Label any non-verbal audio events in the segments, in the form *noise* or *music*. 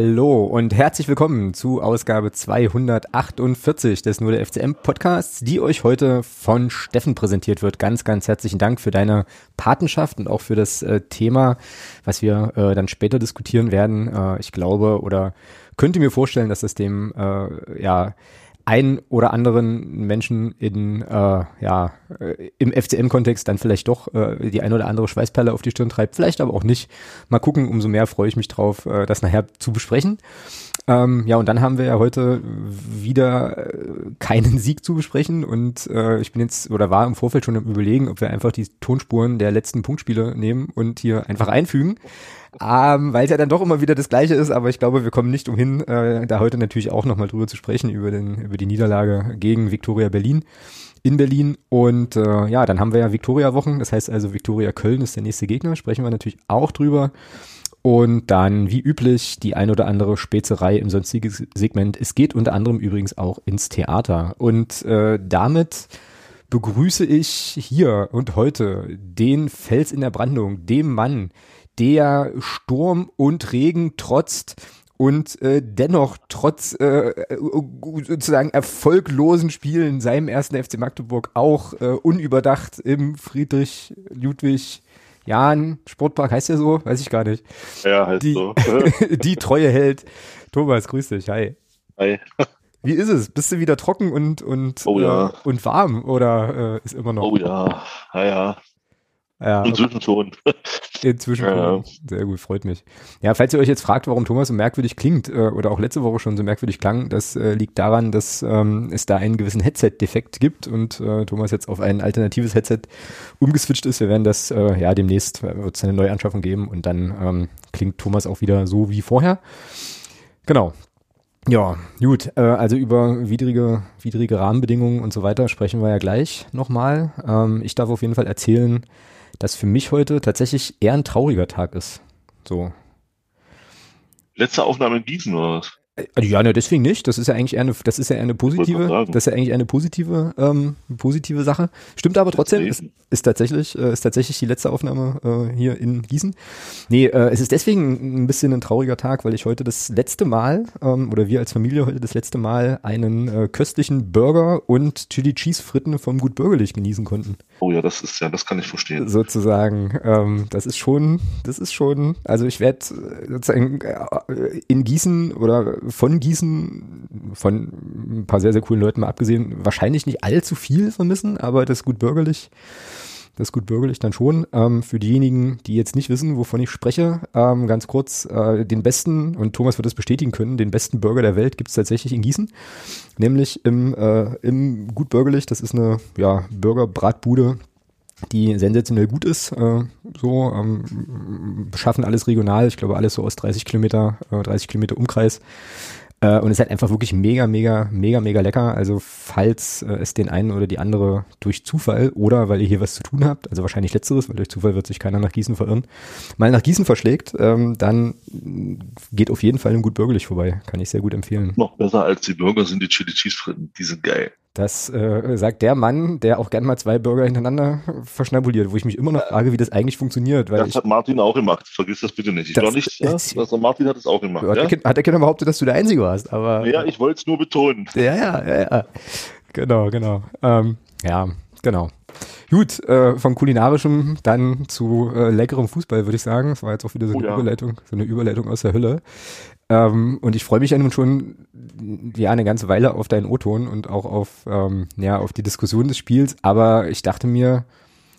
Hallo und herzlich willkommen zu Ausgabe 248 des Nur der FCM Podcasts, die euch heute von Steffen präsentiert wird. Ganz, ganz herzlichen Dank für deine Patenschaft und auch für das äh, Thema, was wir äh, dann später diskutieren werden. Äh, ich glaube oder könnte mir vorstellen, dass das dem äh, ja ein oder anderen Menschen in äh, ja äh, im FCM-Kontext dann vielleicht doch äh, die ein oder andere Schweißperle auf die Stirn treibt, vielleicht aber auch nicht. Mal gucken, umso mehr freue ich mich drauf, äh, das nachher zu besprechen. Ähm, ja, und dann haben wir ja heute wieder äh, keinen Sieg zu besprechen und äh, ich bin jetzt oder war im Vorfeld schon im Überlegen, ob wir einfach die Tonspuren der letzten Punktspiele nehmen und hier einfach einfügen ähm, weil es ja dann doch immer wieder das Gleiche ist, aber ich glaube, wir kommen nicht umhin, äh, da heute natürlich auch nochmal drüber zu sprechen, über, den, über die Niederlage gegen Viktoria Berlin in Berlin. Und äh, ja, dann haben wir ja Viktoria-Wochen, das heißt also Viktoria Köln ist der nächste Gegner, sprechen wir natürlich auch drüber. Und dann, wie üblich, die ein oder andere Spezerei im sonstigen Segment. Es geht unter anderem übrigens auch ins Theater. Und äh, damit begrüße ich hier und heute den Fels in der Brandung, dem Mann, der Sturm und Regen trotzt und äh, dennoch trotz äh, sozusagen erfolglosen Spielen seinem ersten FC Magdeburg auch äh, unüberdacht im Friedrich Ludwig Jahn Sportpark heißt der so, weiß ich gar nicht. Ja, heißt die, so. *laughs* die Treue hält. Thomas, grüß dich. Hi. Hi. Wie ist es? Bist du wieder trocken und und Oh ja. äh, und warm oder äh, ist immer noch? Oh ja, ja, ja. Ja, Inzwischen schon. *laughs* Inzwischen Ja. schon. Sehr gut, freut mich. Ja, falls ihr euch jetzt fragt, warum Thomas so merkwürdig klingt äh, oder auch letzte Woche schon so merkwürdig klang, das äh, liegt daran, dass ähm, es da einen gewissen Headset-Defekt gibt und äh, Thomas jetzt auf ein alternatives Headset umgeswitcht ist. Wir werden das äh, ja demnächst äh, wird es eine Neuanschaffung geben und dann ähm, klingt Thomas auch wieder so wie vorher. Genau. Ja, gut. Äh, also über widrige, widrige Rahmenbedingungen und so weiter sprechen wir ja gleich nochmal. Ähm, ich darf auf jeden Fall erzählen, dass für mich heute tatsächlich eher ein trauriger Tag ist. So. Letzte Aufnahme in Gießen oder was? Äh, Ja, ne, deswegen nicht. Das ist ja eigentlich eher eine, das ist ja eine positive, das ist ja eigentlich eine positive, ähm, positive Sache. Stimmt aber trotzdem, ist, ist tatsächlich, äh, ist tatsächlich die letzte Aufnahme äh, hier in Gießen. Nee, äh, es ist deswegen ein bisschen ein trauriger Tag, weil ich heute das letzte Mal, ähm, oder wir als Familie heute das letzte Mal einen äh, köstlichen Burger und Chili Cheese Fritten vom Gut Bürgerlich genießen konnten. Oh ja, das ist ja, das kann ich verstehen. sozusagen. Ähm, das ist schon, das ist schon, also ich werde sozusagen äh, in Gießen oder von Gießen, von ein paar sehr, sehr coolen Leuten mal abgesehen, wahrscheinlich nicht allzu viel vermissen, aber das gut bürgerlich, das gut bürgerlich dann schon. Ähm, für diejenigen, die jetzt nicht wissen, wovon ich spreche, ähm, ganz kurz, äh, den besten, und Thomas wird das bestätigen können, den besten Burger der Welt gibt es tatsächlich in Gießen, nämlich im, äh, im Gut Bürgerlich, das ist eine ja, Burger-Bratbude, die sensationell gut ist. Äh, so ähm, schaffen alles regional, ich glaube alles so aus 30 Kilometer, äh, 30 Kilometer Umkreis. Äh, und es ist halt einfach wirklich mega, mega, mega, mega lecker. Also falls äh, es den einen oder die andere durch Zufall oder weil ihr hier was zu tun habt, also wahrscheinlich letzteres, weil durch Zufall wird sich keiner nach Gießen verirren, mal nach Gießen verschlägt, ähm, dann geht auf jeden Fall im Gut Bürgerlich vorbei. Kann ich sehr gut empfehlen. Noch besser als die Burger sind die Chili Cheese Fritten. Die sind geil. Das äh, sagt der Mann, der auch gern mal zwei Burger hintereinander verschnabuliert, wo ich mich immer noch frage, wie das eigentlich funktioniert. Das ich, hat Martin auch gemacht. Vergiss das bitte nicht. Ich Das glaube nicht, *laughs* ja, also Martin hat es auch gemacht. hat, Ja, der hat der Kinder behauptet, dass du der Einzige warst, aber ja ich wollte es nur betonen. ja, ja, ja, ja. Genau, genau. Ähm, ja, genau. Gut, äh, vom kulinarischen dann zu äh, leckerem Fußball, würde ich sagen. Das war jetzt auch wieder so Oh eine ja. Überleitung, so eine Überleitung aus der Hölle. Ähm, und ich freue mich ja nun schon ja eine ganze Weile auf deinen O-Ton und auch auf ähm, ja auf die Diskussion des Spiels. Aber ich dachte mir,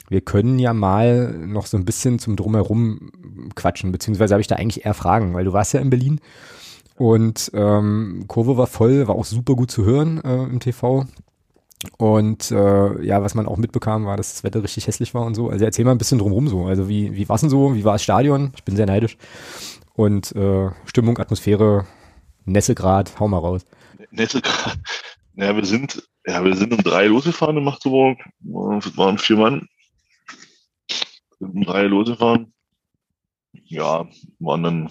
wir können ja mal noch so ein bisschen zum drumherum quatschen, beziehungsweise habe ich da eigentlich eher Fragen, weil du warst ja in Berlin und ähm, Kurve war voll, war auch super gut zu hören äh, im TV. Und äh, ja, was man auch mitbekam, war, dass das Wetter richtig hässlich war und so. Also erzähl mal ein bisschen drumherum so. Also wie, wie war es denn so? Wie war das Stadion? Ich bin sehr neidisch. Und äh, Stimmung, Atmosphäre, Nässegrad, hau mal raus. Nette, ja, wir sind, ja, wir sind um drei losgefahren in Magdeburg. Es waren vier Mann. Sind um drei losgefahren. Ja, waren dann,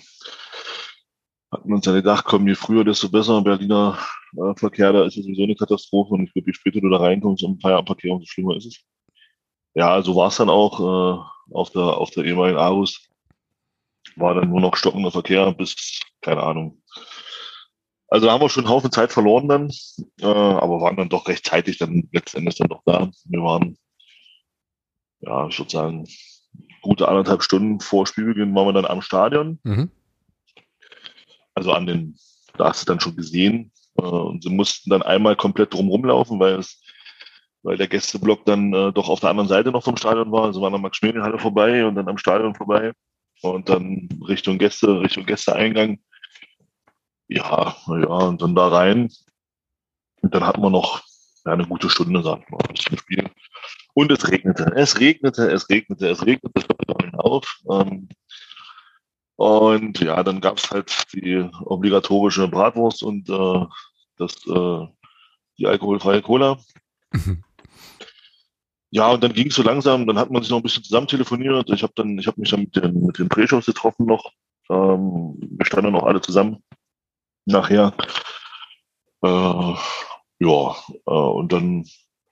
hatten uns dann gedacht, komm, je früher, desto besser. Berliner äh, Verkehr, da ist es sowieso eine Katastrophe. Und ich glaube, je später du da reinkommst im Feierabendverkehr, umso schlimmer ist es. Ja, so war es dann auch äh, auf der, auf der ehemaligen Arus. War dann nur noch stockender Verkehr bis keine Ahnung. Also haben wir schon einen Haufen Zeit verloren dann, äh, aber waren dann doch rechtzeitig dann letztendlich dann doch da. Wir waren, ja, ich würde sagen, gute anderthalb Stunden vor Spielbeginn waren wir dann am Stadion. Mhm. Also an den, da hast du dann schon gesehen. Äh, und sie mussten dann einmal komplett drumherum laufen, weil es, weil der Gästeblock dann äh, doch auf der anderen Seite noch vom Stadion war. Also waren dann Max-Schmeling-Halle vorbei und dann am Stadion vorbei und dann Richtung Gäste, Richtung Gästeeingang ja, ja, und dann da rein. Und dann hatten wir noch eine gute Stunde, sagt man, zum Spiel. Und es regnete, es regnete, es regnete, es regnete, es hörte auf. Ähm, und ja, dann gab es halt die obligatorische Bratwurst und äh, das, äh, die alkoholfreie Cola. Mhm. Ja, und dann ging es so langsam, dann hat man sich noch ein bisschen zusammen telefoniert. Ich habe dann, ich habe mich dann mit den, mit den Drehshows getroffen noch. Ähm, wir standen noch alle zusammen nachher. Äh, ja, äh, und dann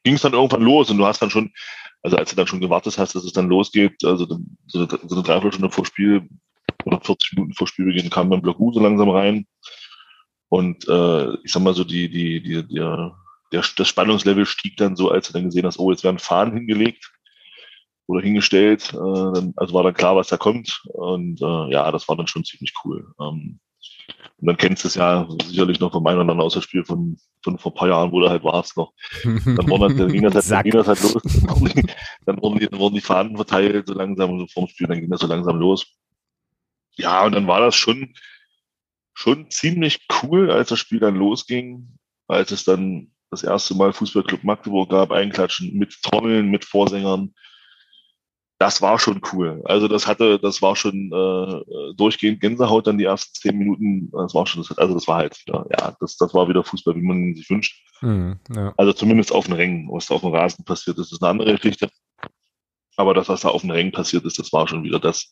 ging es dann irgendwann los und du hast dann schon, also als du dann schon gewartet hast, dass es dann losgeht, also so eine, so eine Dreiviertelstunde vor Spiel oder 40 Minuten vor Spielbeginn kam dann Block U so langsam rein. Und äh, ich sag mal so, die, die, die, der, der, das Spannungslevel stieg dann so, als du dann gesehen hast, oh, jetzt werden Fahnen hingelegt oder hingestellt. Äh, dann, also war dann klar, was da kommt. Und äh, ja, das war dann schon ziemlich cool. Ähm, und dann kennst du es ja sicherlich noch von meinem anderen Außerspiel von, von vor ein paar Jahren, wo du halt warst noch. Dann, wurden, *laughs* dann, ging, das halt, dann ging das halt los. Dann wurden, die, dann wurden die Fahnen verteilt, so langsam so vorm Spiel, dann ging das so langsam los. Ja, und dann war das schon, schon ziemlich cool, als das Spiel dann losging, als es dann das erste Mal Fußballclub Magdeburg gab, einklatschen mit Trommeln, mit Vorsängern, das war schon cool. Also das hatte, das war schon äh, durchgehend Gänsehaut dann die ersten zehn Minuten. Das war schon, also das war halt, ja, ja das, das war wieder Fußball, wie man ihn sich wünscht. Mhm, ja. Also zumindest auf den Rängen, was da auf dem Rasen passiert ist, ist eine andere Geschichte. Aber das, was da auf den Rängen passiert ist, das war schon wieder das,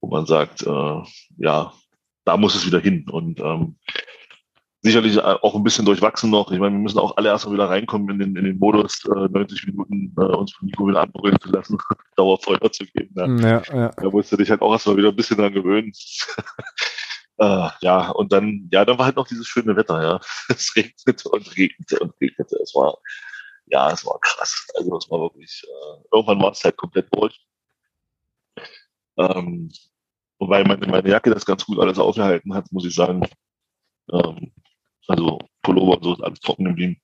wo man sagt, äh, ja, da muss es wieder hin. Und ähm, sicherlich auch ein bisschen durchwachsen noch. Ich meine, wir müssen auch alle erstmal wieder reinkommen in den, in den Modus, äh, 90 Minuten äh, uns von Nico wieder anbrüllen zu lassen, *laughs* Dauerfeuer zu geben. Ne? Ja, ja. Da musst du dich halt auch erstmal wieder ein bisschen dran gewöhnen. *laughs* äh, ja, und dann, ja, dann war halt noch dieses schöne Wetter, ja. *laughs* Es regnete und regnete und regnete. Es war, ja, es war krass. Also es war wirklich, äh, irgendwann war es halt komplett durch. Ähm, wobei meine, meine Jacke das ganz gut alles aufgehalten hat, muss ich sagen. Ähm, also Pullover und so ist alles trocken geblieben.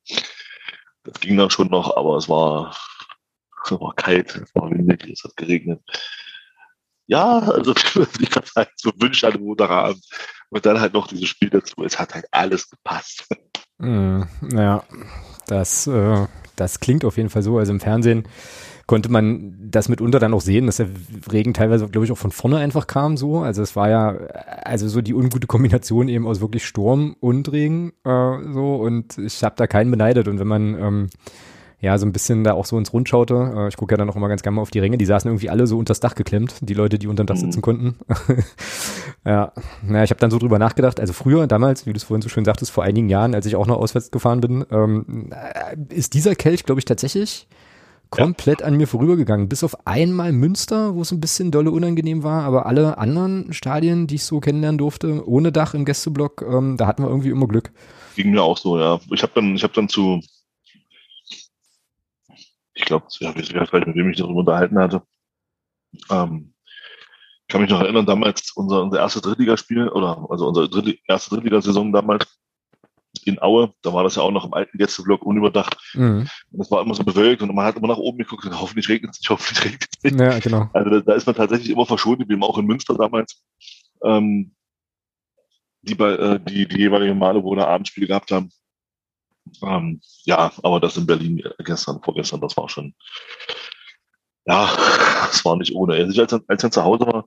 Das ging dann schon noch, aber es war, *laughs* es war kalt, es war windig, es hat geregnet. Ja, also *laughs* ich habe halt so Wünsche an Montagabend. Und dann halt noch dieses Spiel dazu. Es hat halt alles gepasst. *laughs* Mm, ja, das, äh, das klingt auf jeden Fall so. Also im Fernsehen konnte man das mitunter dann auch sehen, dass der Regen teilweise, glaube ich, auch von vorne einfach kam so. Also es war ja, also so die ungute Kombination eben aus wirklich Sturm und Regen äh, so und ich habe da keinen beneidet und wenn man ähm, ja, so ein bisschen da auch so ins Rund schaute. Äh, ich gucke ja dann auch immer ganz gerne mal auf die Ränge. Die saßen irgendwie alle so unters Dach geklemmt, die Leute, die unterm Dach sitzen mhm. konnten. *laughs* ja, naja, ich habe dann so drüber nachgedacht. Also früher, damals, wie du es vorhin so schön sagtest, vor einigen Jahren, als ich auch noch auswärts gefahren bin, ähm, äh, ist dieser Kelch, glaube ich, tatsächlich komplett ja. an mir vorübergegangen. Bis auf einmal Münster, wo es ein bisschen dolle unangenehm war, aber alle anderen Stadien, die ich so kennenlernen durfte, ohne Dach im Gästeblock, ähm, da hatten wir irgendwie immer Glück. Ging mir auch so, ja. Ich habe dann, ich habe dann zu, ich glaube, ja, ich weiß mit wem ich darüber unterhalten hatte. Ähm, ich kann mich noch erinnern, damals unser, unser erstes Drittligaspiel oder also unsere dritte, erste Drittligasaison damals in Aue, da war das ja auch noch im alten Gästeblock unüberdacht. Mhm. Und das war immer so bewölkt und man hat immer nach oben geguckt und hoffentlich regnet es nicht, hoffentlich regnet es nicht. Ja, genau. Also da, da, ist man tatsächlich immer verschont geblieben, auch in Münster damals. Ähm, die, äh, die, die jeweiligen Male, wo wir Abendspiele gehabt haben. Ähm, ja, aber das in Berlin gestern, vorgestern, das war schon, ja, *laughs* das war nicht ohne. Also als, als ich zu Hause war,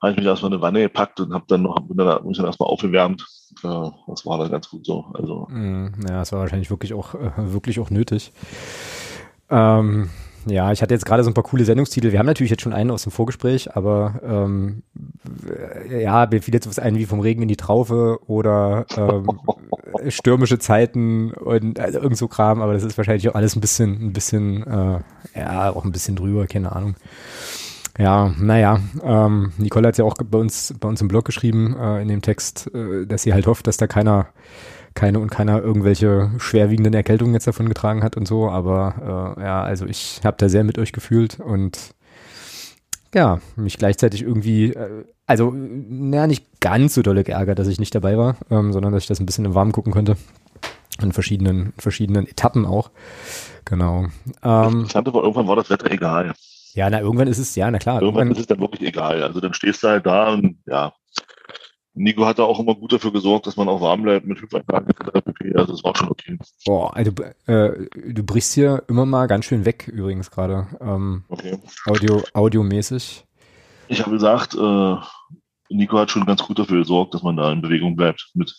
habe ich mich erstmal eine Wanne gepackt und habe dann noch dann, mich dann erstmal aufgewärmt. Das war dann ganz gut so. Also. Mm, ja, das war wahrscheinlich wirklich auch, äh, wirklich auch nötig. Ähm, ja, ich hatte jetzt gerade so ein paar coole Sendungstitel. Wir haben natürlich jetzt schon einen aus dem Vorgespräch, aber ähm, ja, mir fiel jetzt was ein wie vom Regen in die Traufe oder ähm, *laughs* stürmische Zeiten und also irgend so Kram, aber das ist wahrscheinlich auch alles ein bisschen, ein bisschen, äh, ja, auch ein bisschen drüber, keine Ahnung. Ja, naja, ähm, Nicole hat ja auch bei uns, bei uns im Blog geschrieben, äh, in dem Text, äh, dass sie halt hofft, dass da keiner, keine und keiner irgendwelche schwerwiegenden Erkältungen jetzt davon getragen hat und so, aber äh, ja, also ich habe da sehr mit euch gefühlt und ja, mich gleichzeitig irgendwie, äh, also, naja, nicht ganz so dolle geärgert, dass ich nicht dabei war, ähm, sondern dass ich das ein bisschen im Warmen gucken konnte. In verschiedenen, verschiedenen Etappen auch. Genau. Ähm, Interessante war, irgendwann war das Wetter egal. Ja, na, irgendwann ist es, ja, na klar. Irgendwann, irgendwann ist es dann wirklich egal. Also dann stehst du halt da und ja. Nico hat da auch immer gut dafür gesorgt, dass man auch warm bleibt mit Hüpfeinlagen Also das war schon okay. Boah, also äh, du brichst hier immer mal ganz schön weg übrigens gerade. Ähm, okay. Audio, audiomäßig. Ich habe gesagt, äh, Nico hat schon ganz gut dafür gesorgt, dass man da in Bewegung bleibt mit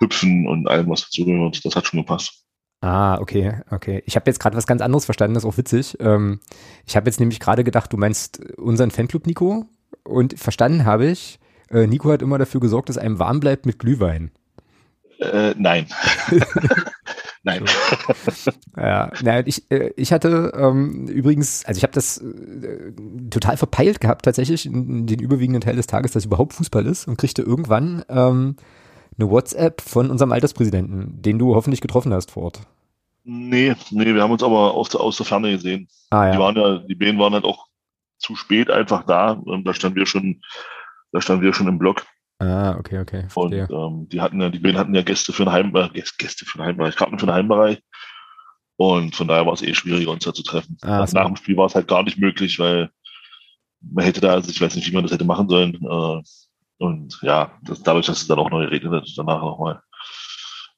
Hüpfen und allem, was dazugehört. Das hat schon gepasst. Ah, okay, okay. Ich habe jetzt gerade was ganz anderes verstanden, das ist auch witzig. Ähm, ich habe jetzt nämlich gerade gedacht, du meinst unseren Fanclub Nico und verstanden habe ich, äh, Nico hat immer dafür gesorgt, dass einem warm bleibt mit Glühwein. Äh, nein. *laughs* nein. *laughs* ja, na, ich, äh, ich hatte ähm, übrigens, also ich habe das äh, total verpeilt gehabt, tatsächlich in, in, den überwiegenden Teil des Tages, dass überhaupt Fußball ist und kriegte irgendwann ähm, eine WhatsApp von unserem Alterspräsidenten, den du hoffentlich getroffen hast vor Ort. Nee, nee, wir haben uns aber aus, aus der Ferne gesehen. Ah, ja. Die waren ja, die Bänen waren halt auch zu spät einfach da. Und da standen wir schon, da standen wir schon im Block. Ah, okay, okay. Verstehe. Und ähm, die hatten ja, die Bänen hatten ja Gäste für den Heimbereich, äh, Gäste für den Heimbereich, Karten für den Heimbereich. Und von daher war es eh schwieriger, uns da zu treffen. Ah, so. Nach dem Spiel war es halt gar nicht möglich, weil man hätte da, also ich weiß nicht, wie man das hätte machen sollen. Äh, und ja, das, dadurch, dass es dann auch noch geregnet hat, danach nochmal,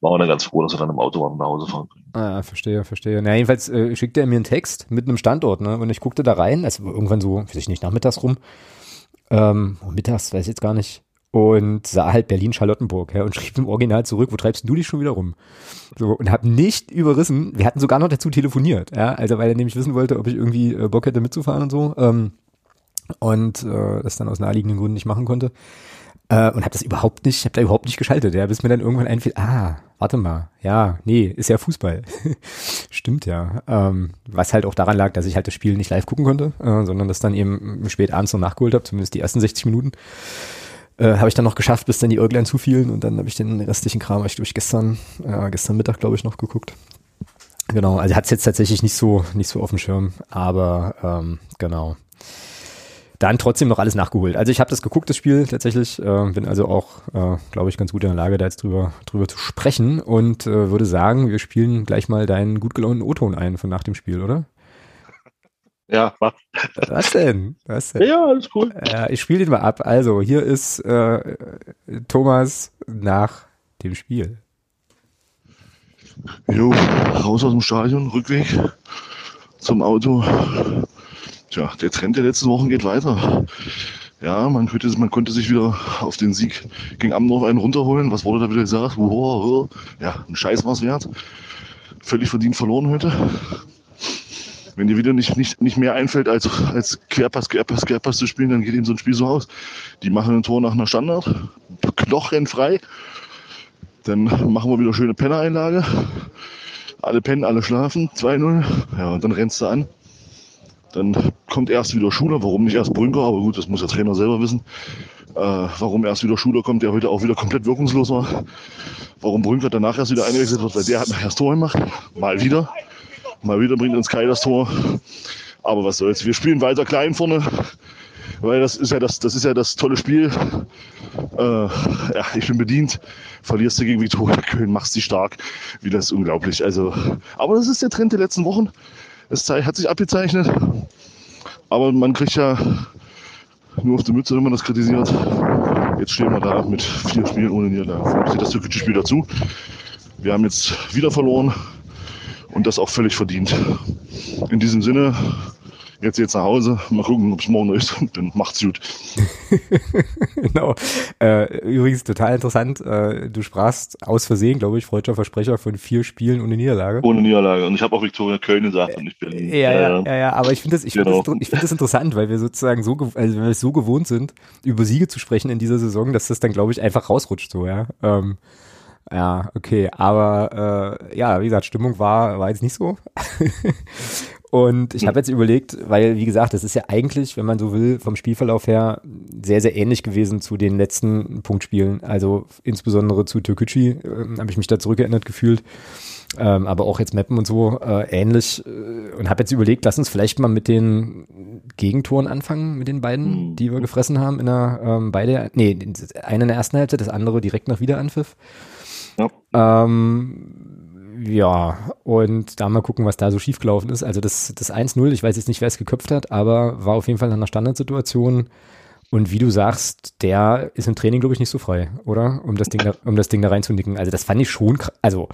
war man dann ganz froh, dass wir dann im Auto waren nach Hause fahren können. Ah, verstehe, verstehe. Na, jedenfalls äh, schickte er mir einen Text mit einem Standort, ne? Und ich guckte da rein, also irgendwann so, weiß ich nicht, nachmittags rum. Ähm, mittags, weiß ich jetzt gar nicht. Und sah halt Berlin-Charlottenburg, ja, und schrieb im Original zurück, wo treibst du dich schon wieder rum? So, und hab nicht überrissen, wir hatten sogar noch dazu telefoniert, ja, also weil er nämlich wissen wollte, ob ich irgendwie äh, Bock hätte mitzufahren und so. Ähm, und äh, das dann aus naheliegenden Gründen nicht machen konnte. Äh, und habe das überhaupt nicht, habe da überhaupt nicht geschaltet, ja, bis mir dann irgendwann einfiel, ah, warte mal, ja, nee, ist ja Fußball. *laughs* Stimmt ja. Ähm, was halt auch daran lag, dass ich halt das Spiel nicht live gucken konnte, äh, sondern das dann eben spät abends noch nachgeholt habe, zumindest die ersten 60 Minuten. Äh, habe ich dann noch geschafft, bis dann die Irglein zufielen und dann habe ich den restlichen Kram, ich durch gestern, äh, gestern Mittag, glaube ich, noch geguckt. Genau, also hat es jetzt tatsächlich nicht so, nicht so auf dem Schirm, aber ähm, genau dann trotzdem noch alles nachgeholt. Also ich habe das geguckt, das Spiel tatsächlich, äh, bin also auch, äh, glaube ich, ganz gut in der Lage, da jetzt drüber, drüber zu sprechen und äh, würde sagen, wir spielen gleich mal deinen gut gelaunten O-Ton ein von nach dem Spiel, oder? Ja, mach. Was denn? Was denn? Ja, alles cool. Äh, ich spiele den mal ab. Also, hier ist äh, Thomas nach dem Spiel. Jo, raus aus dem Stadion, Rückweg zum Auto. Tja, der Trend der letzten Wochen geht weiter. Ja, man, könnte, man konnte sich wieder auf den Sieg gegen Amdorf einen runterholen. Was wurde da wieder gesagt? Wow, ja, ein Scheiß war's wert. Völlig verdient verloren heute. Wenn dir wieder nicht, nicht, nicht mehr einfällt, als, als Querpass, Querpass, Querpass zu spielen, dann geht ihm so ein Spiel so aus. Die machen ein Tor nach einer Standard, knochenfrei. Dann machen wir wieder schöne Pennereinlage. Alle pennen, alle schlafen, 2-0. Ja, und dann rennst du an. Dann kommt erst wieder Schuler, warum nicht erst Brünker, aber gut, das muss der Trainer selber wissen. Äh, warum erst wieder Schuler kommt, der heute auch wieder komplett wirkungslos war. Warum Brünker danach erst wieder eingewechselt wird, weil der hat nachher das Tor gemacht. Mal wieder. Mal wieder bringt uns Kai das Tor. Aber was soll's. Wir spielen weiter klein vorne. Weil das ist ja das, das ist ja das tolle Spiel. Äh, ja, ich bin bedient. Verlierst du gegen Viktoria Köln, machst sie stark. Wie das ist unglaublich. Also, aber das ist der Trend der letzten Wochen. Es hat sich abgezeichnet. Aber man kriegt ja nur auf die Mütze, wenn man das kritisiert. Jetzt stehen wir da mit vier Spielen ohne Niederlage. Steht das türkische Spiel dazu. Wir haben jetzt wieder verloren und das auch völlig verdient. In diesem Sinne, Jetzt jetzt nach Hause. Mal gucken, ob es morgen ist. *laughs* Dann macht's gut. *laughs* genau. Äh, übrigens total interessant. Äh, du sprachst aus Versehen, glaube ich, freudscher Versprecher von vier Spielen ohne Niederlage. Ohne Niederlage. Und ich habe auch Viktoria Köln gesagt und nicht Berlin. Ja, ja, ja, ja. Aber ich finde das, ich genau. das, ich finde das interessant, weil wir sozusagen so, also wir so gewohnt sind, über Siege zu sprechen in dieser Saison, dass das dann, glaube ich, einfach rausrutscht so, ja. Ähm, ja, okay, aber äh, ja, wie gesagt, Stimmung war, war jetzt nicht so. *laughs* Und ich habe jetzt überlegt, weil, wie gesagt, das ist ja eigentlich, wenn man so will, vom Spielverlauf her sehr, sehr ähnlich gewesen zu den letzten Punktspielen. Also insbesondere zu Türkücü äh, habe ich mich da zurückerinnert gefühlt. Ähm, aber auch jetzt Mappen und so äh, ähnlich. Äh, und habe jetzt überlegt, lass uns vielleicht mal mit den Gegentoren anfangen, mit den beiden, mhm. die wir gefressen haben in der ähm, beide, nee, eine in der ersten Hälfte, das andere direkt nach Wiederanpfiff. Ja. Ähm, ja, und da mal gucken, was da so schiefgelaufen ist. Also das, das 1-0, ich weiß jetzt nicht, wer es geköpft hat, aber war auf jeden Fall in einer Standardsituation. Und wie du sagst, der ist im Training, glaube ich, nicht so frei, oder? Um das Ding da, um das Ding da reinzunicken. Also das fand ich schon, also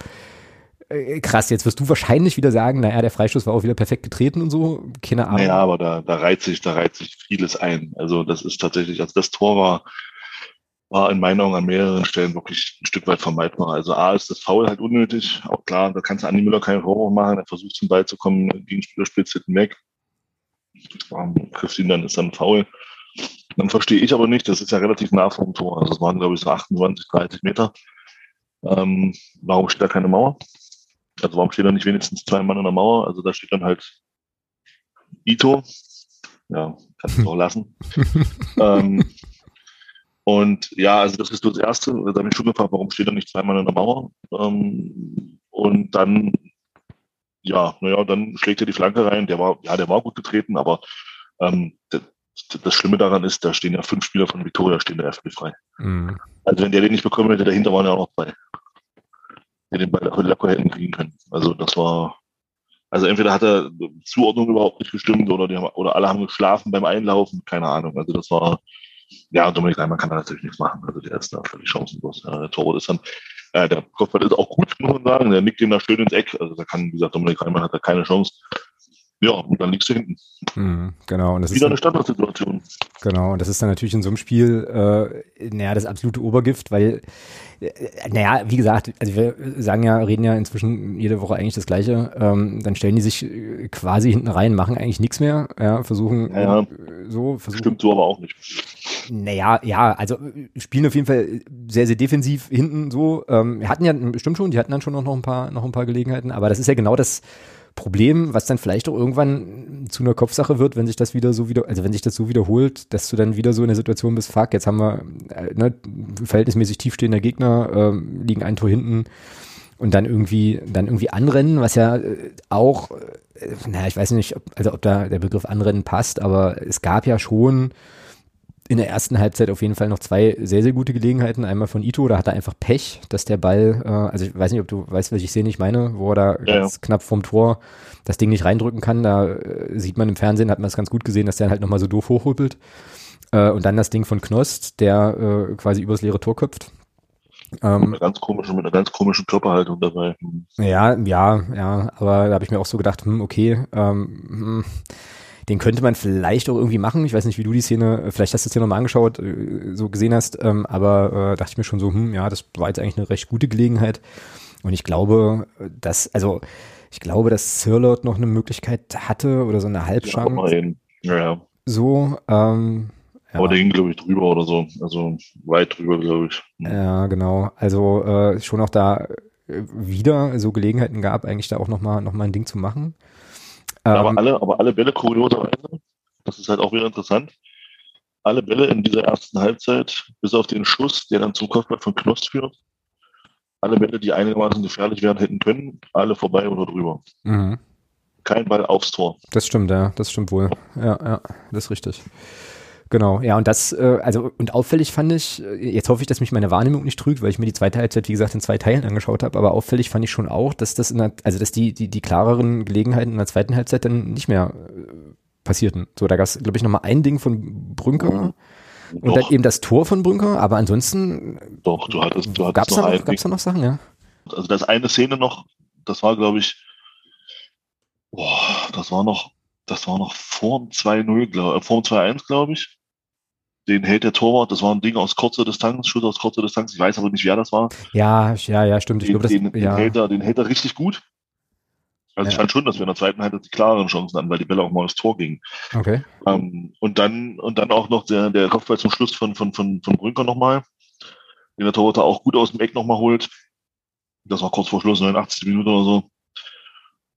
äh, krass. Jetzt wirst du wahrscheinlich wieder sagen, naja, der Freistoß war auch wieder perfekt getreten und so. Keine Ahnung. Ja, aber da, da reiht sich, da reiht sich vieles ein. Also das ist tatsächlich, also das Tor war, war in meinen Augen an mehreren Stellen wirklich ein Stück weit vermeidbar. Also A ist das Foul halt unnötig. Auch klar, da kannst du Andi Müller keinen Vorwurf machen. Er versucht zum Ball zu kommen, gegen Spieler spitzt hinten weg. Ähm, trifft ihn dann, ist dann faul. Dann verstehe ich aber nicht, das ist ja relativ nah vom Tor. Also es waren, glaube ich, so 28, 30 Meter. Ähm, warum steht da keine Mauer? Also warum steht da nicht wenigstens zwei Mann an der Mauer? Also da steht dann halt Ito. Ja, kannst du auch lassen. *laughs* ähm, und ja, also das ist das Erste. Da habe ich schon gefragt, warum steht da nicht zweimal in der Mauer? Ähm, und dann, ja, naja, dann schlägt er die Flanke rein. Der war, ja, der war gut getreten, aber ähm, das, das Schlimme daran ist, da stehen ja fünf Spieler von Victoria, stehen da völlig frei. Mhm. Also wenn der den nicht bekommen hätte, dahinter waren ja auch noch zwei, die den Ball locker hätten kriegen können. Also das war, also entweder hat er Zuordnung überhaupt nicht gestimmt oder die haben, oder alle haben geschlafen beim Einlaufen, keine Ahnung. Also das war ja, Dominik Reimann kann da natürlich nichts machen. Also der ist da völlig chancenlos. Ja, der Torwart ist dann, äh, der Kopfball ist auch gut, muss man sagen. Der nickt ihn da schön ins Eck. Also da kann, wie gesagt, Dominik Reimann hat da keine Chance. Ja, und dann liegst du hinten. Mhm, genau. Und das Wieder ist eine Standardsituation. Genau, und das ist dann natürlich in so einem Spiel, äh, naja, das absolute Obergift, weil, äh, naja, wie gesagt, also wir sagen ja, reden ja inzwischen jede Woche eigentlich das Gleiche. Ähm, dann stellen die sich quasi hinten rein, machen eigentlich nichts mehr, ja, versuchen ja, ja. so. Versuchen, Stimmt so aber auch nicht. Naja, ja, also spielen auf jeden Fall sehr, sehr defensiv hinten so. Ähm, hatten ja, bestimmt schon, die hatten dann schon noch ein paar, noch ein paar Gelegenheiten, aber das ist ja genau das, Problem, was dann vielleicht auch irgendwann zu einer Kopfsache wird, wenn sich das wieder so wieder, also wenn sich das so wiederholt, dass du dann wieder so in der Situation bist, fuck, jetzt haben wir äh, ne, verhältnismäßig tiefstehender Gegner, äh, liegen ein Tor hinten und dann irgendwie, dann irgendwie anrennen, was ja äh, auch, äh, naja, ich weiß nicht, ob, also ob da der Begriff anrennen passt, aber es gab ja schon in der ersten Halbzeit auf jeden Fall noch zwei sehr, sehr gute Gelegenheiten. Einmal von Ito, da hat er einfach Pech, dass der Ball, äh, also ich weiß nicht, ob du weißt, was ich sehe, nicht meine, wo er da ja, ganz ja. knapp vom Tor das Ding nicht reindrücken kann. Da äh, sieht man im Fernsehen, hat man es ganz gut gesehen, dass der halt nochmal so doof hochhuppelt. Äh, und dann das Ding von Knost, der äh, quasi übers leere Tor köpft. Ähm, mit, ganz komische, mit einer ganz komischen Körperhaltung dabei. Ja, ja, ja, aber da habe ich mir auch so gedacht, hm, okay, ähm, hm, den könnte man vielleicht auch irgendwie machen. Ich weiß nicht, wie du die Szene, vielleicht hast du es dir nochmal angeschaut, äh, so gesehen hast, ähm, aber äh, dachte ich mir schon so, hm, ja, das war jetzt eigentlich eine recht gute Gelegenheit. Und ich glaube, dass, also ich glaube, dass Sirlot noch eine Möglichkeit hatte oder so eine Halbchance. Ja, ja. So, ähm, ja. Aber der ging, glaube ich, drüber oder so. Also weit drüber, glaube ich. Ja, genau. Also äh, schon auch da äh, wieder so Gelegenheiten gab, eigentlich da auch nochmal noch mal ein Ding zu machen. Ähm, aber, alle, aber alle Bälle kurioserweise, das ist halt auch wieder interessant, alle Bälle in dieser ersten Halbzeit, bis auf den Schuss, der dann zum Kopfball von Knost führt, alle Bälle, die einigermaßen gefährlich werden hätten können, alle vorbei oder drüber. Mhm. Kein Ball aufs Tor. Das stimmt, ja, das stimmt wohl. Ja, ja, das ist richtig. Genau, ja, und das, äh, also, und auffällig fand ich, äh, jetzt hoffe ich, dass mich meine Wahrnehmung nicht trügt, weil ich mir die zweite Halbzeit, wie gesagt, in zwei Teilen angeschaut habe, aber auffällig fand ich schon auch, dass das in der, also, dass die, die, die klareren Gelegenheiten in der zweiten Halbzeit dann nicht mehr äh, passierten. So, da gab es, glaube ich, nochmal ein Ding von Brünker. Mhm. Und Doch. dann eben das Tor von Brünker, aber ansonsten. Doch, du hattest, du hattest gab's noch, da noch, gab's da noch Sachen, ja? Also, das eine Szene noch, das war, glaube ich, boah, das war noch, das war noch vor dem 2-0, glaube vor dem 2-1, glaube ich den hält der Torwart, das war ein Ding aus kurzer Distanz, Schuss aus kurzer Distanz, ich weiß aber nicht, wer das war. Ja, ja, ja, stimmt. Ich den, glaube, das, den, ja. den, hält er, den hält er richtig gut. Also ja. ich fand schon, dass wir in der zweiten Halbzeit die klareren Chancen hatten, weil die Bälle auch mal ins Tor gingen. Okay. Ähm, und dann und dann auch noch der, der Kopfball zum Schluss von, von, von, von Brünker nochmal, den der Torwart auch gut aus dem Eck nochmal holt. Das war kurz vor Schluss, 89 Minuten oder so.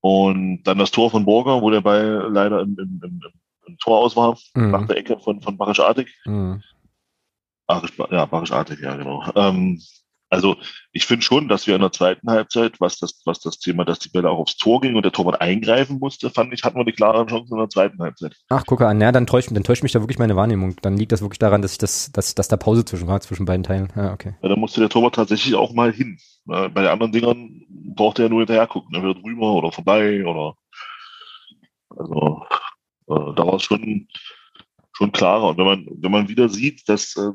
Und dann das Tor von Borger, wo der Ball leider im, im, im, im Tor aus war, Mhm. nach der Ecke von, von Barisch Artig. Mhm. Barisch, ja, Barisch Artig, ja, genau. Ähm, also ich finde schon, dass wir in der zweiten Halbzeit, was das, was das Thema, dass die Bälle auch aufs Tor ging und der Torwart eingreifen musste, fand ich, hatten wir die klaren Chancen in der zweiten Halbzeit. Ach, gucke an, ja, dann täuscht, dann täuscht mich da wirklich meine Wahrnehmung. Dann liegt das wirklich daran, dass ich das, dass, dass da Pause zwischen war, zwischen beiden Teilen. Ja, okay. Ja, da musste der Torwart tatsächlich auch mal hin. Bei den anderen Dingern braucht er ja nur hinterher gucken, entweder drüber oder vorbei oder also äh, da es schon, schon klarer. Und wenn man, wenn man wieder sieht, dass äh,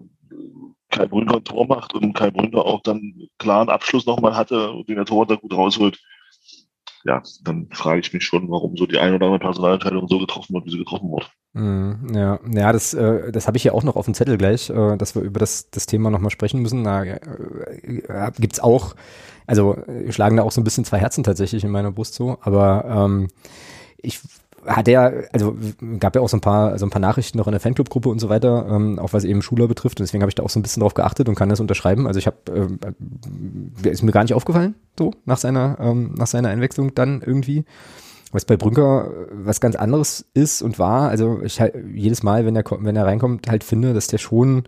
Kai Brünker ein Tor macht und Kai Brünker auch dann klaren Abschluss nochmal hatte, den der Torwart da gut rausholt, ja, dann frage ich mich schon, warum so die ein oder andere Personalentscheidung so getroffen wird, wie sie getroffen wurde. Mhm, ja, ja, das, äh, das habe ich ja auch noch auf dem Zettel gleich, äh, dass wir über das, das Thema nochmal sprechen müssen. Da äh, äh, gibt's auch, also schlagen da auch so ein bisschen zwei Herzen tatsächlich in meiner Brust so, aber ähm, ich hatte ja, also gab ja auch so ein paar, so ein paar Nachrichten noch in der Fanclub-Gruppe und so weiter, ähm, auch was eben Schüler betrifft. Und deswegen habe ich da auch so ein bisschen drauf geachtet und kann das unterschreiben. Also ich habe, ähm, äh, ist mir gar nicht aufgefallen, so nach seiner, ähm, nach seiner Einwechslung dann irgendwie. Was bei Brünker äh, was ganz anderes ist und war, also ich halt jedes Mal, wenn er, wenn er reinkommt, halt finde, dass der schon,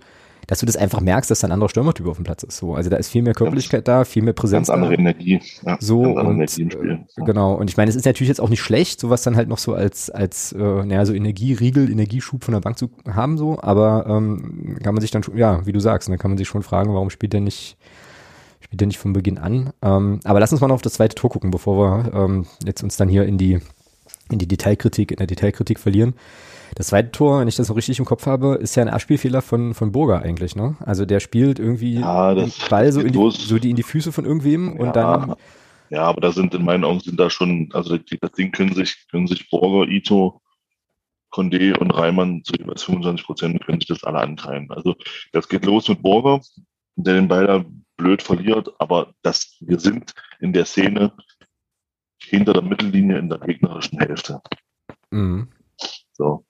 dass du das einfach merkst, dass da ein anderer Stürmertyp auf dem Platz ist. So, also da ist viel mehr Körperlichkeit da, viel mehr Präsenz Ganz andere da. Energie. Ja, So ganz andere und Energie im Spiel. äh, genau. Und ich meine, es ist natürlich jetzt auch nicht schlecht, sowas dann halt noch so als als äh, naja so Energieriegel, Energieschub von der Bank zu haben so. Aber ähm, kann man sich dann schon, ja, wie du sagst, dann kann man sich schon fragen, warum spielt der nicht spielt der nicht von Beginn an. Ähm, aber lass uns mal noch auf das zweite Tor gucken, bevor wir ähm, jetzt uns dann hier in die in die Detailkritik in der Detailkritik verlieren. Das zweite Tor, wenn ich das noch richtig im Kopf habe, ist ja ein Abspielfehler von, von Burger eigentlich, ne? Also der spielt irgendwie Ja, den Ball so in, die, so die in die Füße von irgendwem und Ja. dann Ja, aber da sind in meinen Augen sind da schon, also das Ding können sich, können sich Borger, Ito, Condé und Reimann zu jeweils 25 Prozent können sich das alle ankreien. Also das geht los mit Borger, der den Ball da blöd verliert, aber das, wir sind in der Szene hinter der Mittellinie in der gegnerischen Hälfte. Mhm. So.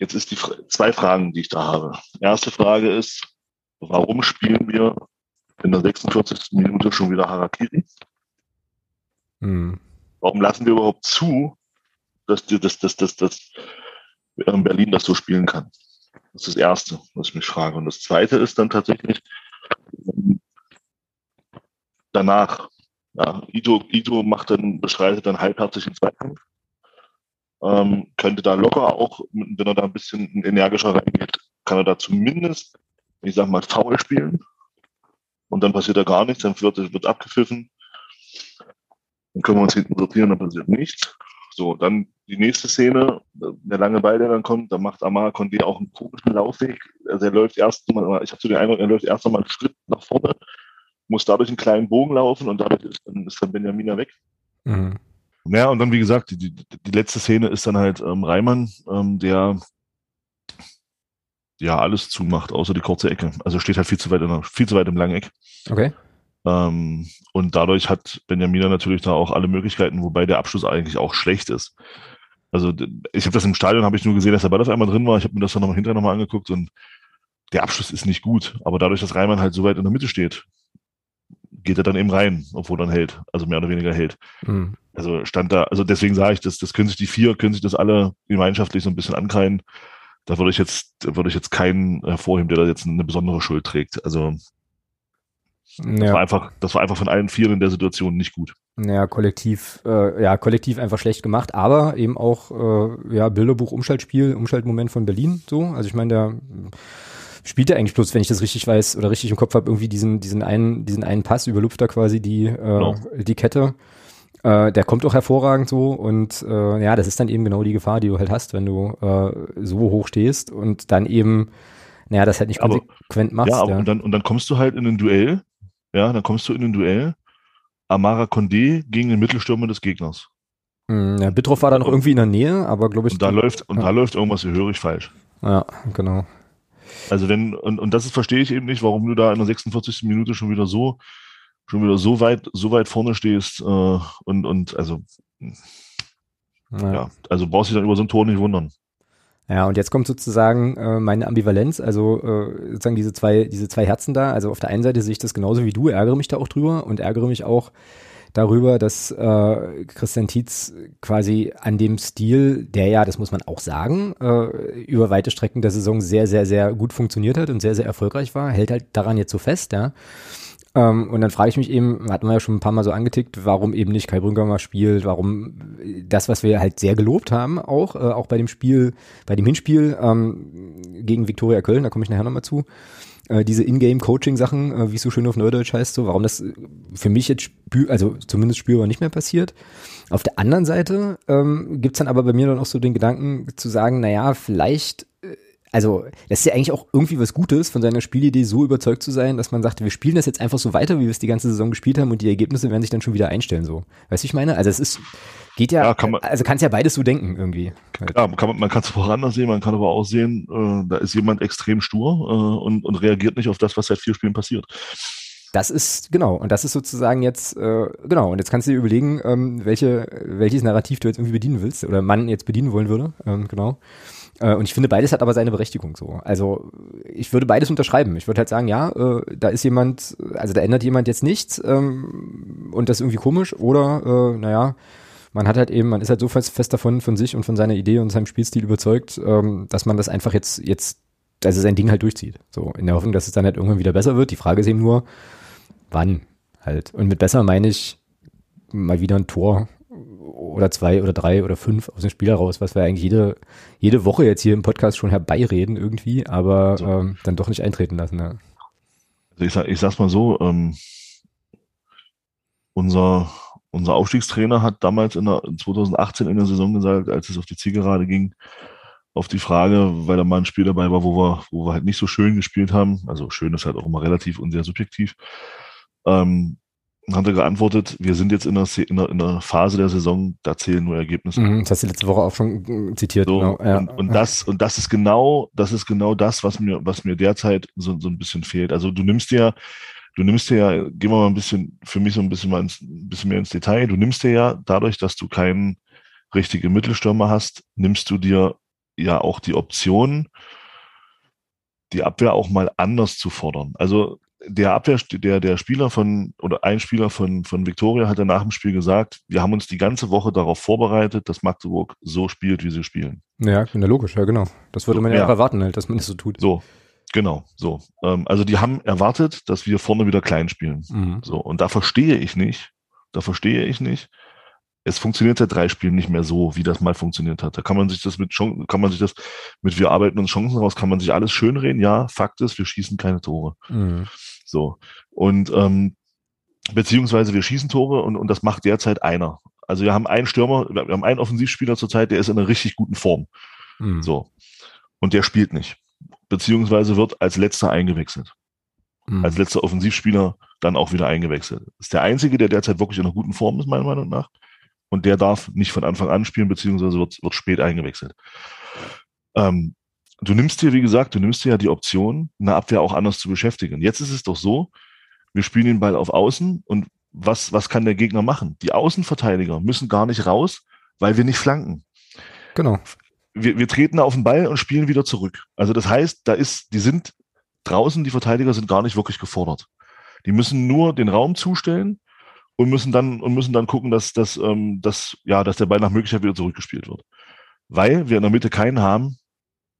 Jetzt ist die zwei Fragen, die ich da habe. Erste Frage ist, warum spielen wir in der 46. Minute schon wieder Harakiri? Mhm. Warum lassen wir überhaupt zu, dass, dass, dass, dass, dass ähm, Berlin das so spielen kann? Das ist das Erste, was ich mich frage. Und das Zweite ist dann tatsächlich ähm, danach. Ja, Ito, Ito macht dann, beschreitet dann halbherzig den Zweikampf. Ähm, könnte da locker auch, wenn er da ein bisschen energischer reingeht, kann er da zumindest, ich sag mal, faul spielen. Und dann passiert da gar nichts, dann wird, wird abgepfiffen. Dann können wir uns hinten sortieren, dann passiert nichts. So, dann die nächste Szene, der lange Ball, der dann kommt, da macht Amar Condé auch einen komischen Laufweg. Also er läuft erst mal, ich habe so den Eindruck, er läuft erst einmal einen Schritt nach vorne, muss dadurch einen kleinen Bogen laufen und dadurch ist dann, ist dann Benjamina weg. Mhm. Ja, und dann, wie gesagt, die, die, die letzte Szene ist dann halt ähm, Reimann, ähm, der ja alles zumacht, außer die kurze Ecke. Also steht halt viel zu weit, in viel zu weit im langen Eck. Okay. Ähm, und dadurch hat Benjamina natürlich da auch alle Möglichkeiten, wobei der Abschluss eigentlich auch schlecht ist. Also ich habe das im Stadion, habe ich nur gesehen, dass der Ball auf einmal drin war. Ich habe mir das dann nochmal hinterher nochmal angeguckt und der Abschluss ist nicht gut. Aber dadurch, dass Reimann halt so weit in der Mitte steht, geht er dann eben rein, obwohl er dann hält. Also mehr oder weniger hält. Mhm. Also stand da, also deswegen sage ich, das, das können sich die vier, können sich das alle gemeinschaftlich so ein bisschen ankreien. Da würde ich jetzt, würde ich jetzt keinen hervorheben, der da jetzt eine besondere Schuld trägt. Also das war Ja, einfach, das war einfach von allen vier in der Situation nicht gut. ja, kollektiv, äh, ja, kollektiv einfach schlecht gemacht, aber eben auch, äh, ja, Bilderbuch, Umschaltspiel, Umschaltmoment von Berlin, so. Also ich meine, der spielt ja eigentlich bloß, wenn ich das richtig weiß oder richtig im Kopf habe, irgendwie diesen, diesen einen, diesen einen Pass, überlupft da quasi die, äh, Genau. die Kette. Äh, der kommt auch hervorragend so und äh, ja, das ist dann eben genau die Gefahr, die du halt hast, wenn du äh, so hoch stehst und dann eben, naja, das halt nicht Aber- konsequent machst. ja, aber ja. Und, dann, und dann kommst du halt in ein Duell, ja, dann kommst du in ein Duell, Amara Condé gegen den Mittelstürmer des Gegners. Hm, ja, Bittroff war da noch irgendwie in der Nähe, aber glaube ich. Und da läuft, und ja. da läuft irgendwas hörig falsch. Ja, genau. Also wenn, und, und das ist- verstehe ich eben nicht, warum du da in der 46. Minute schon wieder so, schon wieder so weit, so weit vorne stehst, äh, und, und, also, Ja. ja, also brauchst dich dann über so ein Tor nicht wundern. Ja, und jetzt kommt sozusagen äh, meine Ambivalenz, also äh, sozusagen diese zwei, diese zwei Herzen da. Also auf der einen Seite sehe ich das genauso wie du, ärgere mich da auch drüber und ärgere mich auch, darüber, dass äh, Christian Tietz quasi an dem Stil, der ja, das muss man auch sagen, äh, über weite Strecken der Saison sehr, sehr, sehr gut funktioniert hat und sehr, sehr erfolgreich war, hält halt daran jetzt so fest, ja. Ähm, und dann frage ich mich eben, hatten wir ja schon ein paar Mal so angetickt, warum eben nicht Kai Brünker mal spielt, warum das, was wir halt sehr gelobt haben, auch, äh, auch bei dem Spiel, bei dem Hinspiel ähm, gegen Viktoria Köln, da komme ich nachher nochmal zu, äh, diese Ingame-Coaching-Sachen, äh, wie es so schön auf Neudeutsch heißt, so, warum das für mich jetzt spür, also zumindest spürbar nicht mehr passiert. Auf der anderen Seite ähm, gibt dann aber bei mir dann auch so den Gedanken zu sagen, naja, vielleicht also das ist ja eigentlich auch irgendwie was Gutes, von seiner Spielidee so überzeugt zu sein, dass man sagt, wir spielen das jetzt einfach so weiter, wie wir es die ganze Saison gespielt haben und die Ergebnisse werden sich dann schon wieder einstellen, so. Weißt du, ich meine? Also es ist, geht ja, ja kann man, also kannst ja beides so denken irgendwie. Ja, kann man, man kann es voran sehen, man kann aber auch sehen, äh, da ist jemand extrem stur äh, und, und reagiert nicht auf das, was seit vier Spielen passiert. Das ist, genau, und das ist sozusagen jetzt, äh, genau, und jetzt kannst du dir überlegen, ähm, welche, welches Narrativ du jetzt irgendwie bedienen willst oder man jetzt bedienen wollen würde, ähm, genau. Äh, und ich finde, beides hat aber seine Berechtigung so. Also ich würde beides unterschreiben. Ich würde halt sagen, ja, äh, da ist jemand, also da ändert jemand jetzt nichts ähm, und das ist irgendwie komisch oder, äh, naja, man hat halt eben, man ist halt so fest, davon von sich und von seiner Idee und seinem Spielstil überzeugt, ähm, dass man das einfach jetzt, jetzt, also sein Ding halt durchzieht. So, in der Hoffnung, dass es dann halt irgendwann wieder besser wird. Die Frage ist eben nur, wann halt. Und mit besser meine ich mal wieder ein Tor oder zwei oder drei oder fünf aus dem Spiel heraus, was wir eigentlich jede, jede Woche jetzt hier im Podcast schon herbeireden irgendwie, aber so. ähm, dann doch nicht eintreten lassen. Ja. Also ich, sag, ich sag's mal so, ähm, unser, unser Aufstiegstrainer hat damals in der, 2018 in der Saison gesagt, als es auf die Zielgerade ging, auf die Frage, weil da mal ein Spiel dabei war, wo wir, wo wir halt nicht so schön gespielt haben, also schön ist halt auch immer relativ und sehr subjektiv, ähm, hat er geantwortet, wir sind jetzt in der, in der, in der Phase der Saison, da zählen nur Ergebnisse. Mhm, das hast du letzte Woche auch schon zitiert. So, genau. ja, und, und das, und das ist genau, das ist genau das, was mir, was mir derzeit so, so ein bisschen fehlt. Also du nimmst dir, du nimmst dir ja, gehen wir mal ein bisschen, für mich so ein bisschen mal ins, ein bisschen mehr ins Detail, du nimmst dir ja dadurch, dass du keinen richtigen Mittelstürmer hast, nimmst du dir ja auch die Option, die Abwehr auch mal anders zu fordern. Also der Abwehr, der, der Spieler von, oder ein Spieler von, von Victoria hat nach dem Spiel gesagt, wir haben uns die ganze Woche darauf vorbereitet, dass Magdeburg so spielt, wie sie spielen. Ja, ja logisch, ja, genau. Das würde man ja, ja auch erwarten, halt, dass man das so tut. So, genau, so. Ähm, also die haben erwartet, dass wir vorne wieder klein spielen. Mhm. So, und da verstehe ich nicht, da verstehe ich nicht, es funktioniert seit drei Spielen nicht mehr so, wie das mal funktioniert hat. Da kann man sich das mit Chancen, kann man sich das mit wir arbeiten uns Chancen raus, kann man sich alles schönreden. Ja, Fakt ist, wir schießen keine Tore. Mhm. So. Und ähm, beziehungsweise wir schießen Tore und, und das macht derzeit einer. Also wir haben einen Stürmer, wir haben einen Offensivspieler zurzeit, der ist in einer richtig guten Form. Mhm. So. Und der spielt nicht. Beziehungsweise wird als letzter eingewechselt. Mhm. Als letzter Offensivspieler dann auch wieder eingewechselt. Ist der einzige, der derzeit wirklich in einer guten Form ist, meiner Meinung nach und der darf nicht von Anfang an spielen, beziehungsweise wird, wird spät eingewechselt. Ähm, du nimmst dir, wie gesagt, du nimmst dir ja die Option, eine Abwehr auch anders zu beschäftigen. Jetzt ist es doch so, wir spielen den Ball auf Außen und was, was kann der Gegner machen? Die Außenverteidiger müssen gar nicht raus, weil wir nicht flanken. Genau. Wir, wir treten auf den Ball und spielen wieder zurück. Also das heißt, da ist, die sind draußen, die Verteidiger sind gar nicht wirklich gefordert. Die müssen nur den Raum zustellen und müssen dann und müssen dann gucken, dass, dass, ähm, dass, ja, dass der Ball nach Möglichkeit wieder zurückgespielt wird. Weil wir in der Mitte keinen haben,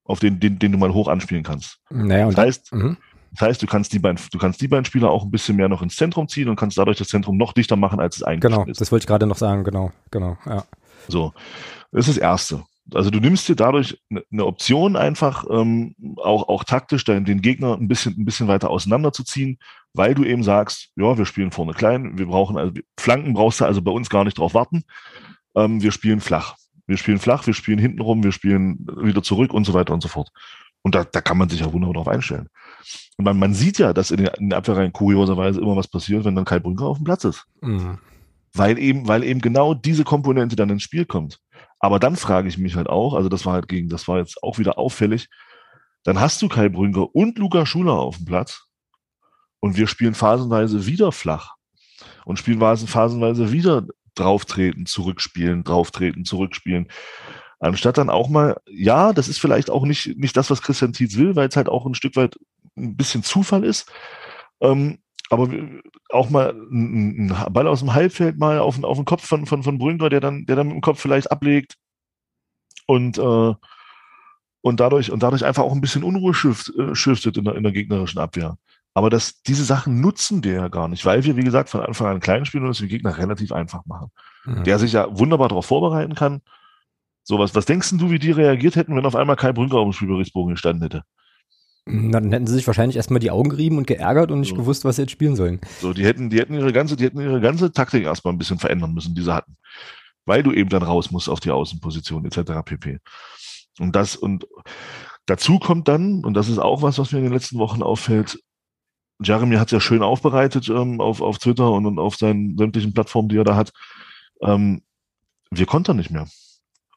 auf den, den, den du mal hoch anspielen kannst. Naja, das heißt, mhm. das heißt, du kannst die beiden, du kannst die beiden Spieler auch ein bisschen mehr noch ins Zentrum ziehen und kannst dadurch das Zentrum noch dichter machen, als es eigentlich genau, ist. Genau, das wollte ich gerade noch sagen, genau, genau, ja. So, das ist das Erste. Also du nimmst dir dadurch eine ne Option einfach, ähm, auch, auch taktisch den, den Gegner ein bisschen, ein bisschen weiter auseinanderzuziehen, weil du eben sagst, ja, wir spielen vorne klein, wir brauchen, also Flanken brauchst du also bei uns gar nicht drauf warten. Ähm, wir spielen flach. Wir spielen flach, wir spielen hintenrum, wir spielen wieder zurück und so weiter und so fort. Und da, da kann man sich ja wunderbar drauf einstellen. Und man, man sieht ja, dass in den, in den Abwehrreihen kurioserweise immer was passiert, wenn dann Kai Brünker auf dem Platz ist. Mhm. Weil eben, weil eben genau diese Komponente dann ins Spiel kommt. Aber dann frage ich mich halt auch, also das war halt gegen, das war jetzt auch wieder auffällig, dann hast du Kai Brünker und Luca Schuler auf dem Platz und wir spielen phasenweise wieder flach und spielen phasenweise wieder drauftreten, zurückspielen, drauftreten, zurückspielen. Anstatt dann auch mal, ja, das ist vielleicht auch nicht, nicht das, was Christian Tietz will, weil es halt auch ein Stück weit ein bisschen Zufall ist. Ähm, aber auch mal ein, Ball aus dem Halbfeld mal auf, auf den Kopf von, von, von Brünker, der dann, der dann mit dem Kopf vielleicht ablegt und, äh, und, dadurch, und dadurch einfach auch ein bisschen Unruhe schiftet, äh, schiftet in, der, in der gegnerischen Abwehr. Aber das, diese Sachen nutzen wir ja gar nicht, weil wir, wie gesagt, von Anfang an klein spielen und es den Gegner relativ einfach machen. Mhm. Der sich ja wunderbar darauf vorbereiten kann. So, was, was denkst du, wie die reagiert hätten, wenn auf einmal Kai Brünker auf dem Spielberichtsbogen gestanden hätte? Na, dann hätten sie sich wahrscheinlich erstmal die Augen gerieben und geärgert und nicht so. gewusst, was sie jetzt spielen sollen. So, die hätten, die hätten ihre ganze, die hätten ihre ganze Taktik erstmal ein bisschen verändern müssen, die sie hatten. Weil du eben dann raus musst auf die Außenposition, etc. pp. Und das, und dazu kommt dann, und das ist auch was, was mir in den letzten Wochen auffällt, Jeremy hat es ja schön aufbereitet ähm, auf, auf Twitter und, und auf seinen sämtlichen Plattformen, die er da hat. Ähm, wir kontern nicht mehr.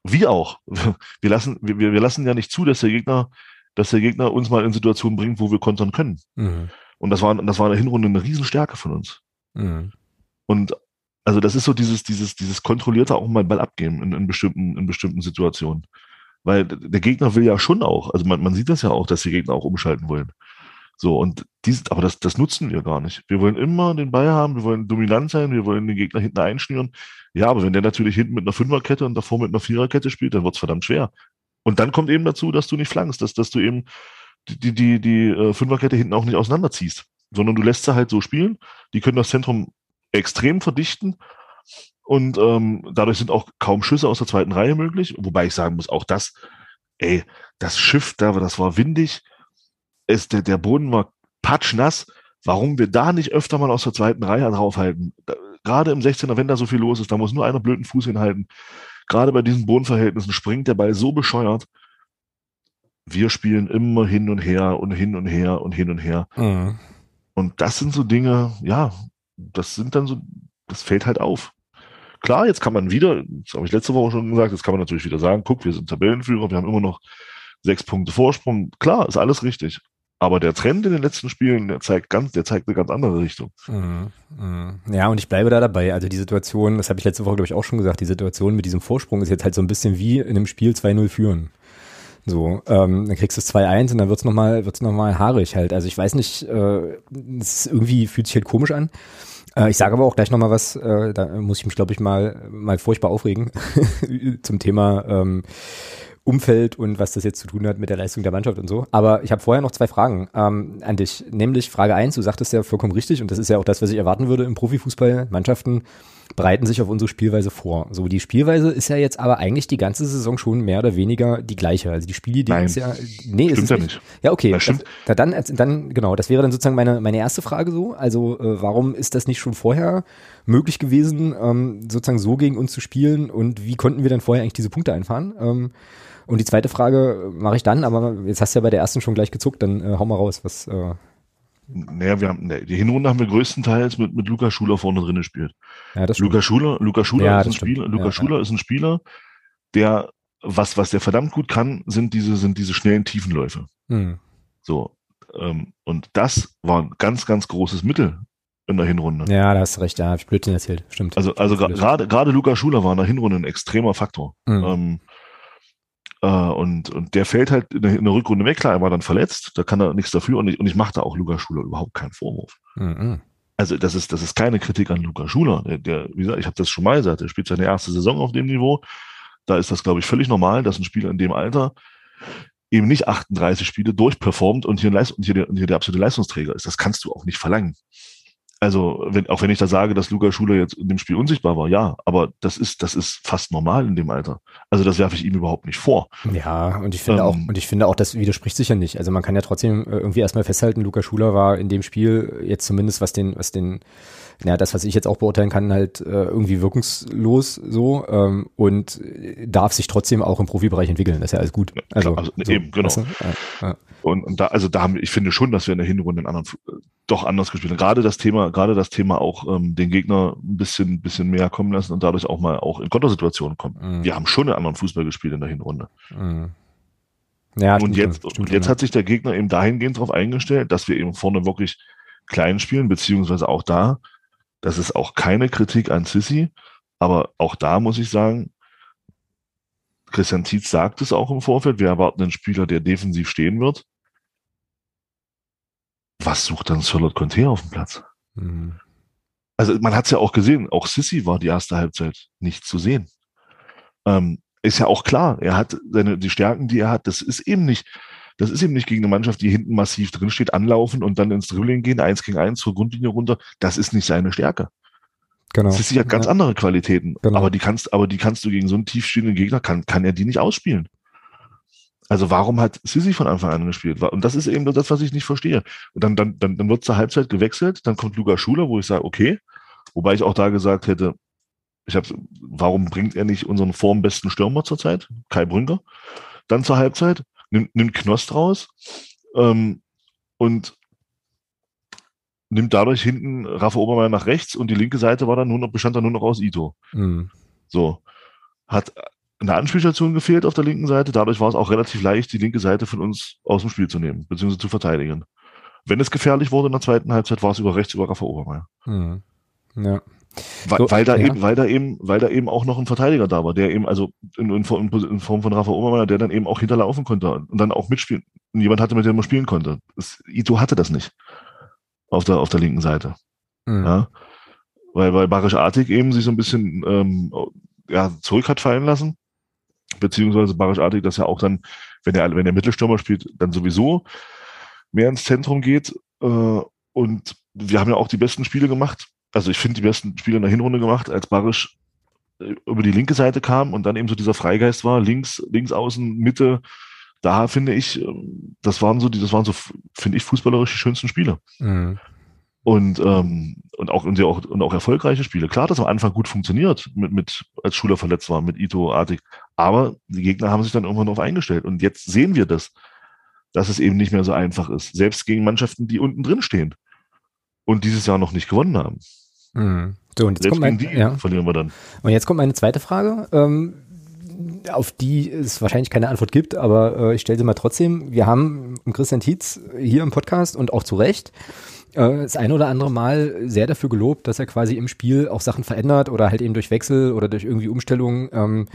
Wie auch. *laughs* Wir lassen, wir, wir lassen ja nicht zu, dass der Gegner dass der Gegner uns mal in Situationen bringt, wo wir kontern können. Mhm. Und das war, das war in der Hinrunde eine Riesenstärke von uns. Mhm. Und also das ist so dieses, dieses, dieses kontrollierte auch mal Ball abgeben in, in bestimmten, in bestimmten Situationen. Weil der Gegner will ja schon auch, also man, man sieht das ja auch, dass die Gegner auch umschalten wollen. So, und dies, aber das, das nutzen wir gar nicht. Wir wollen immer den Ball haben, wir wollen dominant sein, wir wollen den Gegner hinten einschnüren. Ja, aber wenn der natürlich hinten mit einer Fünferkette und davor mit einer Viererkette spielt, dann wird's verdammt schwer. Und dann kommt eben dazu, dass du nicht flankst, dass, dass du eben die, die, die, die äh, Fünferkette hinten auch nicht auseinanderziehst, sondern du lässt sie halt so spielen. Die können das Zentrum extrem verdichten und ähm, dadurch sind auch kaum Schüsse aus der zweiten Reihe möglich. Wobei ich sagen muss, auch das, ey, das Schiff da, das war windig, es, der, der Boden war patschnass. Warum wir da nicht öfter mal aus der zweiten Reihe draufhalten? Da, gerade im 16er, wenn da so viel los ist, da muss nur einer blöden Fuß hinhalten gerade bei diesen Bodenverhältnissen springt der Ball so bescheuert. Wir spielen immer hin und her und hin und her und hin und her. Mhm. Und das sind so Dinge, ja, das sind dann so, das fällt halt auf. Klar, jetzt kann man wieder, das habe ich letzte Woche schon gesagt, jetzt kann man natürlich wieder sagen, guck, wir sind Tabellenführer, wir haben immer noch sechs Punkte Vorsprung. Klar, ist alles richtig. Aber der Trend in den letzten Spielen, der zeigt ganz, der zeigt eine ganz andere Richtung. Mhm, mhm. Ja, und ich bleibe da dabei. Also die Situation, das habe ich letzte Woche, glaube ich, auch schon gesagt, die Situation mit diesem Vorsprung ist jetzt halt so ein bisschen wie in einem Spiel 2-0 führen. So, ähm, dann kriegst du es 2-1 und dann wird's nochmal, wird's noch mal haarig halt. Also ich weiß nicht, äh, es irgendwie fühlt sich halt komisch an. Äh, ich sage aber auch gleich nochmal was, äh, da muss ich mich, glaube ich, mal, mal furchtbar aufregen *laughs* zum Thema ähm, Umfeld und was das jetzt zu tun hat mit der Leistung der Mannschaft und so. Aber ich habe vorher noch zwei Fragen ähm, an dich. Nämlich Frage eins: du sagtest ja vollkommen richtig und das ist ja auch das, was ich erwarten würde im Profifußball. Mannschaften bereiten sich auf unsere Spielweise vor. So, die Spielweise ist ja jetzt aber eigentlich die ganze Saison schon mehr oder weniger die gleiche. Also die Spiele, die ist ja, nee, stimmt ist ja nicht. Ja, okay. Das stimmt. Das, dann, dann, genau, das wäre dann sozusagen meine, meine erste Frage so. Also, äh, warum ist das nicht schon vorher möglich gewesen, ähm, sozusagen so gegen uns zu spielen und wie konnten wir dann vorher eigentlich diese Punkte einfahren? Ähm, und die zweite Frage mache ich dann, aber jetzt hast du ja bei der ersten schon gleich gezuckt, dann äh, hau mal raus, was. Äh naja, wir haben, nee, die Hinrunde haben wir größtenteils mit, mit Luca Schuler vorne drin gespielt. Ja, das Luca Schuler, Luca Schuler, ja, ist, ein Spieler, Luca ja, Schuler ja. ist ein Spieler, der, was, was der verdammt gut kann, sind diese, sind diese schnellen Tiefenläufe. Hm. So. Ähm, und das war ein ganz, ganz großes Mittel in der Hinrunde. Ja, da hast du recht, da habe ich Blödsinn erzählt, stimmt. Also, also gerade, gerade Luca Schuler war in der Hinrunde ein extremer Faktor. Mhm. Ähm, äh, und, und der fällt halt in der, Rückrunde weg, klar, er war dann verletzt, da kann er nichts dafür und ich, und ich mache da auch Luca Schuler überhaupt keinen Vorwurf. Mhm. Also das ist, das ist keine Kritik an Luca Schuler. Der, der wie gesagt, ich habe das schon mal gesagt, der spielt seine erste Saison auf dem Niveau. Da ist das, glaube ich, völlig normal, dass ein Spieler in dem Alter eben nicht 38 Spiele durchperformt und hier, und hier, der, und hier der absolute Leistungsträger ist. Das kannst du auch nicht verlangen. Also, wenn, auch wenn ich da sage, dass Luca Schuler jetzt in dem Spiel unsichtbar war, ja, aber das ist, das ist fast normal in dem Alter. Also, das werfe ich ihm überhaupt nicht vor. Ja, und ich finde ähm, auch, und ich finde auch, das widerspricht sich ja nicht. Also, man kann ja trotzdem äh, irgendwie erstmal festhalten, Luca Schuler war in dem Spiel jetzt zumindest, was den, was den, ja, das, was ich jetzt auch beurteilen kann, halt äh, irgendwie wirkungslos so ähm, und darf sich trotzdem auch im Profibereich entwickeln. Das ist ja alles gut. Also, also so, eben, genau. Weißt du? ja, ja. Und, und da, also da haben, ich finde schon, dass wir in der Hinrunde einen anderen, doch anders gespielt haben. Gerade das Thema, gerade das Thema auch ähm, den Gegner ein bisschen, bisschen mehr kommen lassen und dadurch auch mal auch in Kontersituationen kommen. Mhm. Wir haben schon einen anderen Fußball gespielt in der Hinrunde. Mhm. Ja, und jetzt, und jetzt hat sich der Gegner eben dahingehend darauf eingestellt, dass wir eben vorne wirklich klein spielen, beziehungsweise auch da, das ist auch keine Kritik an Sissi, aber auch da muss ich sagen, Christian Tietz sagt es auch im Vorfeld, wir erwarten einen Spieler, der defensiv stehen wird was sucht dann Charlotte Conte auf dem Platz? Mhm. Also man hat es ja auch gesehen, auch Sissy war die erste Halbzeit nicht zu sehen. Ähm, ist ja auch klar, er hat seine, die Stärken, die er hat, das ist eben nicht, das ist eben nicht gegen eine Mannschaft, die hinten massiv drinsteht, anlaufen und dann ins Dribbling gehen, eins gegen eins zur Grundlinie runter. Das ist nicht seine Stärke. Genau. Das ist ja ganz andere Qualitäten. Genau. Aber die kannst, aber die kannst du gegen so einen tiefstehenden Gegner, kann, kann er die nicht ausspielen. Also warum hat Sissi von Anfang an gespielt? Und das ist eben das, was ich nicht verstehe. Und dann, dann, dann, dann wird zur Halbzeit gewechselt, dann kommt Luca Schuler, wo ich sage, okay, wobei ich auch da gesagt hätte, ich habe, warum bringt er nicht unseren formbesten Stürmer zurzeit, Kai Brünker, dann zur Halbzeit, nimmt, nimmt Knost raus ähm, und nimmt dadurch hinten Rafa Obermeier nach rechts und die linke Seite war dann nur noch, bestand dann nur noch aus Ito. Mhm. So. Hat eine Anspielstation gefehlt auf der linken Seite, dadurch war es auch relativ leicht, die linke Seite von uns aus dem Spiel zu nehmen, beziehungsweise zu verteidigen. Wenn es gefährlich wurde in der zweiten Halbzeit, war es über rechts über Rafa Obermeier. Mhm. Ja. Weil, weil, da ja. eben, weil da eben, weil da eben auch noch ein Verteidiger da war, der eben, also in, in, in Form von Rafa Obermeier, der dann eben auch hinterlaufen konnte und dann auch mitspielen. Und jemand hatte, mit dem man spielen konnte. Das, Ito hatte das nicht. Auf der, auf der linken Seite. Mhm. Ja. Weil, weil Barisch Artig eben sich so ein bisschen, ähm, ja, zurück hat fallen lassen. Beziehungsweise Barisch Artig das ja auch dann, wenn er, wenn der Mittelstürmer spielt, dann sowieso mehr ins Zentrum geht. Äh, und wir haben ja auch die besten Spiele gemacht also ich finde die besten Spiele in der Hinrunde gemacht, als Barisch äh, über die linke Seite kam und dann eben so dieser Freigeist war, links, links außen, Mitte. Da finde ich, ähm, das waren so die, das waren so, finde ich, fußballerisch die schönsten Spiele. Mhm. Und, ähm, und auch, und auch, und auch erfolgreiche Spiele. Klar, dass am Anfang gut funktioniert, mit, mit, als Schuler verletzt war, mit Ito, Artig. Aber die Gegner haben sich dann irgendwann darauf eingestellt. Und jetzt sehen wir das, dass es eben nicht mehr so einfach ist. Selbst gegen Mannschaften, die unten drin stehen und dieses Jahr noch nicht gewonnen haben. Mhm. So, und jetzt kommt mein, ja. verlieren wir dann. Und jetzt kommt meine zweite Frage, ähm, auf die es wahrscheinlich keine Antwort gibt, aber äh, ich stelle sie mal trotzdem. Wir haben Christian Tietz hier im Podcast und auch zu Recht äh, das eine oder andere Mal sehr dafür gelobt, dass er quasi im Spiel auch Sachen verändert oder halt eben durch Wechsel oder durch irgendwie Umstellungen ähm,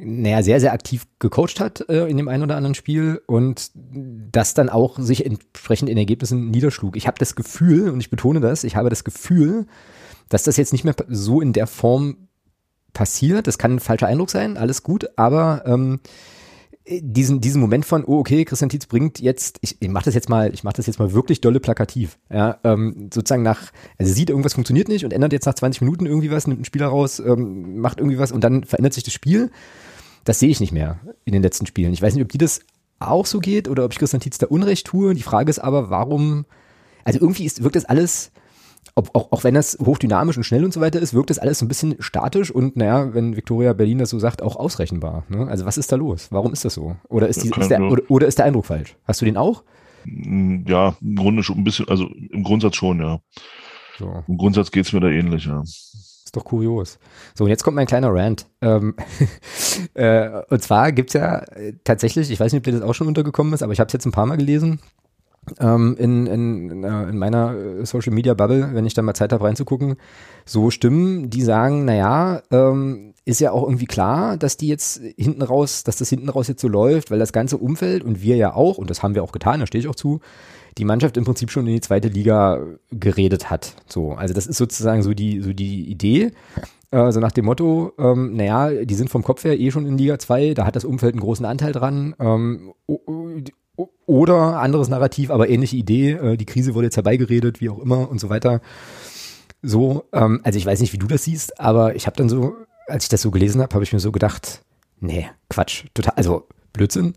naja, sehr, sehr aktiv gecoacht hat äh, in dem einen oder anderen Spiel und das dann auch sich entsprechend in Ergebnissen niederschlug. Ich habe das Gefühl, und ich betone das, ich habe das Gefühl, dass das jetzt nicht mehr so in der Form passiert. Das kann ein falscher Eindruck sein, alles gut, aber ähm, diesen, diesen Moment von, oh, okay, Christian Tietz bringt jetzt, ich, ich mache das jetzt mal, ich mache das jetzt mal wirklich dolle plakativ. Ja, ähm, sozusagen nach, also sieht, irgendwas funktioniert nicht und ändert jetzt nach 20 Minuten irgendwie was, nimmt einen Spieler raus, ähm, macht irgendwie was und dann verändert sich das Spiel. Das sehe ich nicht mehr in den letzten Spielen. Ich weiß nicht, ob die das auch so geht oder ob ich Christian Tietz da Unrecht tue. Die Frage ist aber, warum, also irgendwie ist, wirkt das alles, ob, auch, auch wenn das hochdynamisch und schnell und so weiter ist, wirkt das alles so ein bisschen statisch und naja, wenn Victoria Berlin das so sagt, auch ausrechenbar. Ne? Also was ist da los? Warum ist das so? Oder ist, die, ist der, oder, oder ist der Eindruck falsch? Hast du den auch? Mm, ja, im Grunde schon ein bisschen, also im Grundsatz schon, ja. So. Im Grundsatz geht es mir da ähnlich, ja. Ist doch kurios. So, und jetzt kommt mein kleiner Rant. Ähm, *laughs* äh, und zwar gibt es ja tatsächlich, ich weiß nicht, ob dir das auch schon untergekommen ist, aber ich habe es jetzt ein paar Mal gelesen, ähm, in, in, in meiner äh, Social Media Bubble, wenn ich da mal Zeit habe reinzugucken, so Stimmen, die sagen, naja, ähm, ist ja auch irgendwie klar, dass die jetzt hinten raus, dass das hinten raus jetzt so läuft, weil das ganze Umfeld und wir ja auch, und das haben wir auch getan, da stehe ich auch zu, die Mannschaft im Prinzip schon in die zweite Liga geredet hat. So, also das ist sozusagen so die, so die Idee. Äh, so nach dem Motto, ähm, naja, die sind vom Kopf her eh schon in Liga 2, da hat das Umfeld einen großen Anteil dran. Ähm, oder anderes Narrativ, aber ähnliche Idee, äh, die Krise wurde jetzt herbeigeredet, wie auch immer und so weiter. So, ähm, also ich weiß nicht, wie du das siehst, aber ich habe dann so, als ich das so gelesen habe, habe ich mir so gedacht, nee, Quatsch, total, also Blödsinn,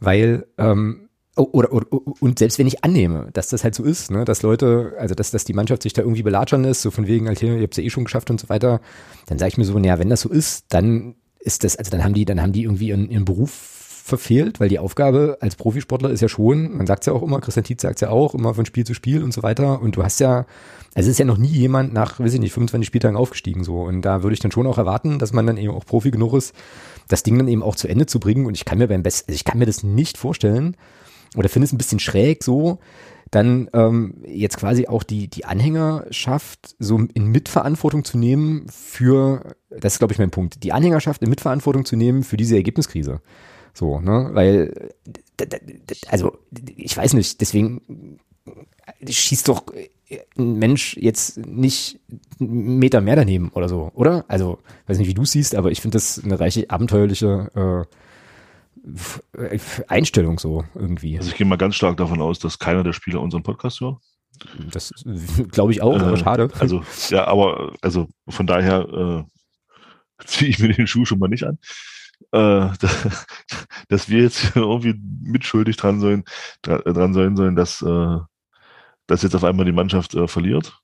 weil ähm, oder, oder, und selbst wenn ich annehme, dass das halt so ist, ne, dass Leute, also dass, dass die Mannschaft sich da irgendwie belatschern ist, so von wegen, halt, ihr habt es ja eh schon geschafft und so weiter, dann sage ich mir so, naja, wenn das so ist, dann ist das, also dann haben die, dann haben die irgendwie ihren, ihren Beruf verfehlt, weil die Aufgabe als Profisportler ist ja schon, man sagt es ja auch immer, Christian Tietz sagt es ja auch, immer von Spiel zu Spiel und so weiter. Und du hast ja, also es ist ja noch nie jemand nach, weiß ich nicht, 25 Spieltagen aufgestiegen so. Und da würde ich dann schon auch erwarten, dass man dann eben auch Profi genug ist, das Ding dann eben auch zu Ende zu bringen. Und ich kann mir beim besten, also ich kann mir das nicht vorstellen, oder finde es ein bisschen schräg so, dann ähm, jetzt quasi auch die, die Anhängerschaft so in Mitverantwortung zu nehmen für, das ist glaube ich mein Punkt, die Anhängerschaft in Mitverantwortung zu nehmen für diese Ergebniskrise. So, ne? Weil, also, ich weiß nicht, deswegen schießt doch ein Mensch jetzt nicht einen Meter mehr daneben oder so, oder? Also, weiß nicht, wie du siehst, aber ich finde das eine reiche abenteuerliche äh, Einstellung so irgendwie. Also ich gehe mal ganz stark davon aus, dass keiner der Spieler unseren Podcast hört. Das *laughs* glaube ich auch, äh, aber schade. Also, ja, aber also von daher äh, *laughs* ziehe ich mir den Schuh schon mal nicht an. Äh, *laughs* dass wir jetzt *laughs* irgendwie mitschuldig dran sollen, dran sein sollen, dass, äh, dass jetzt auf einmal die Mannschaft äh, verliert,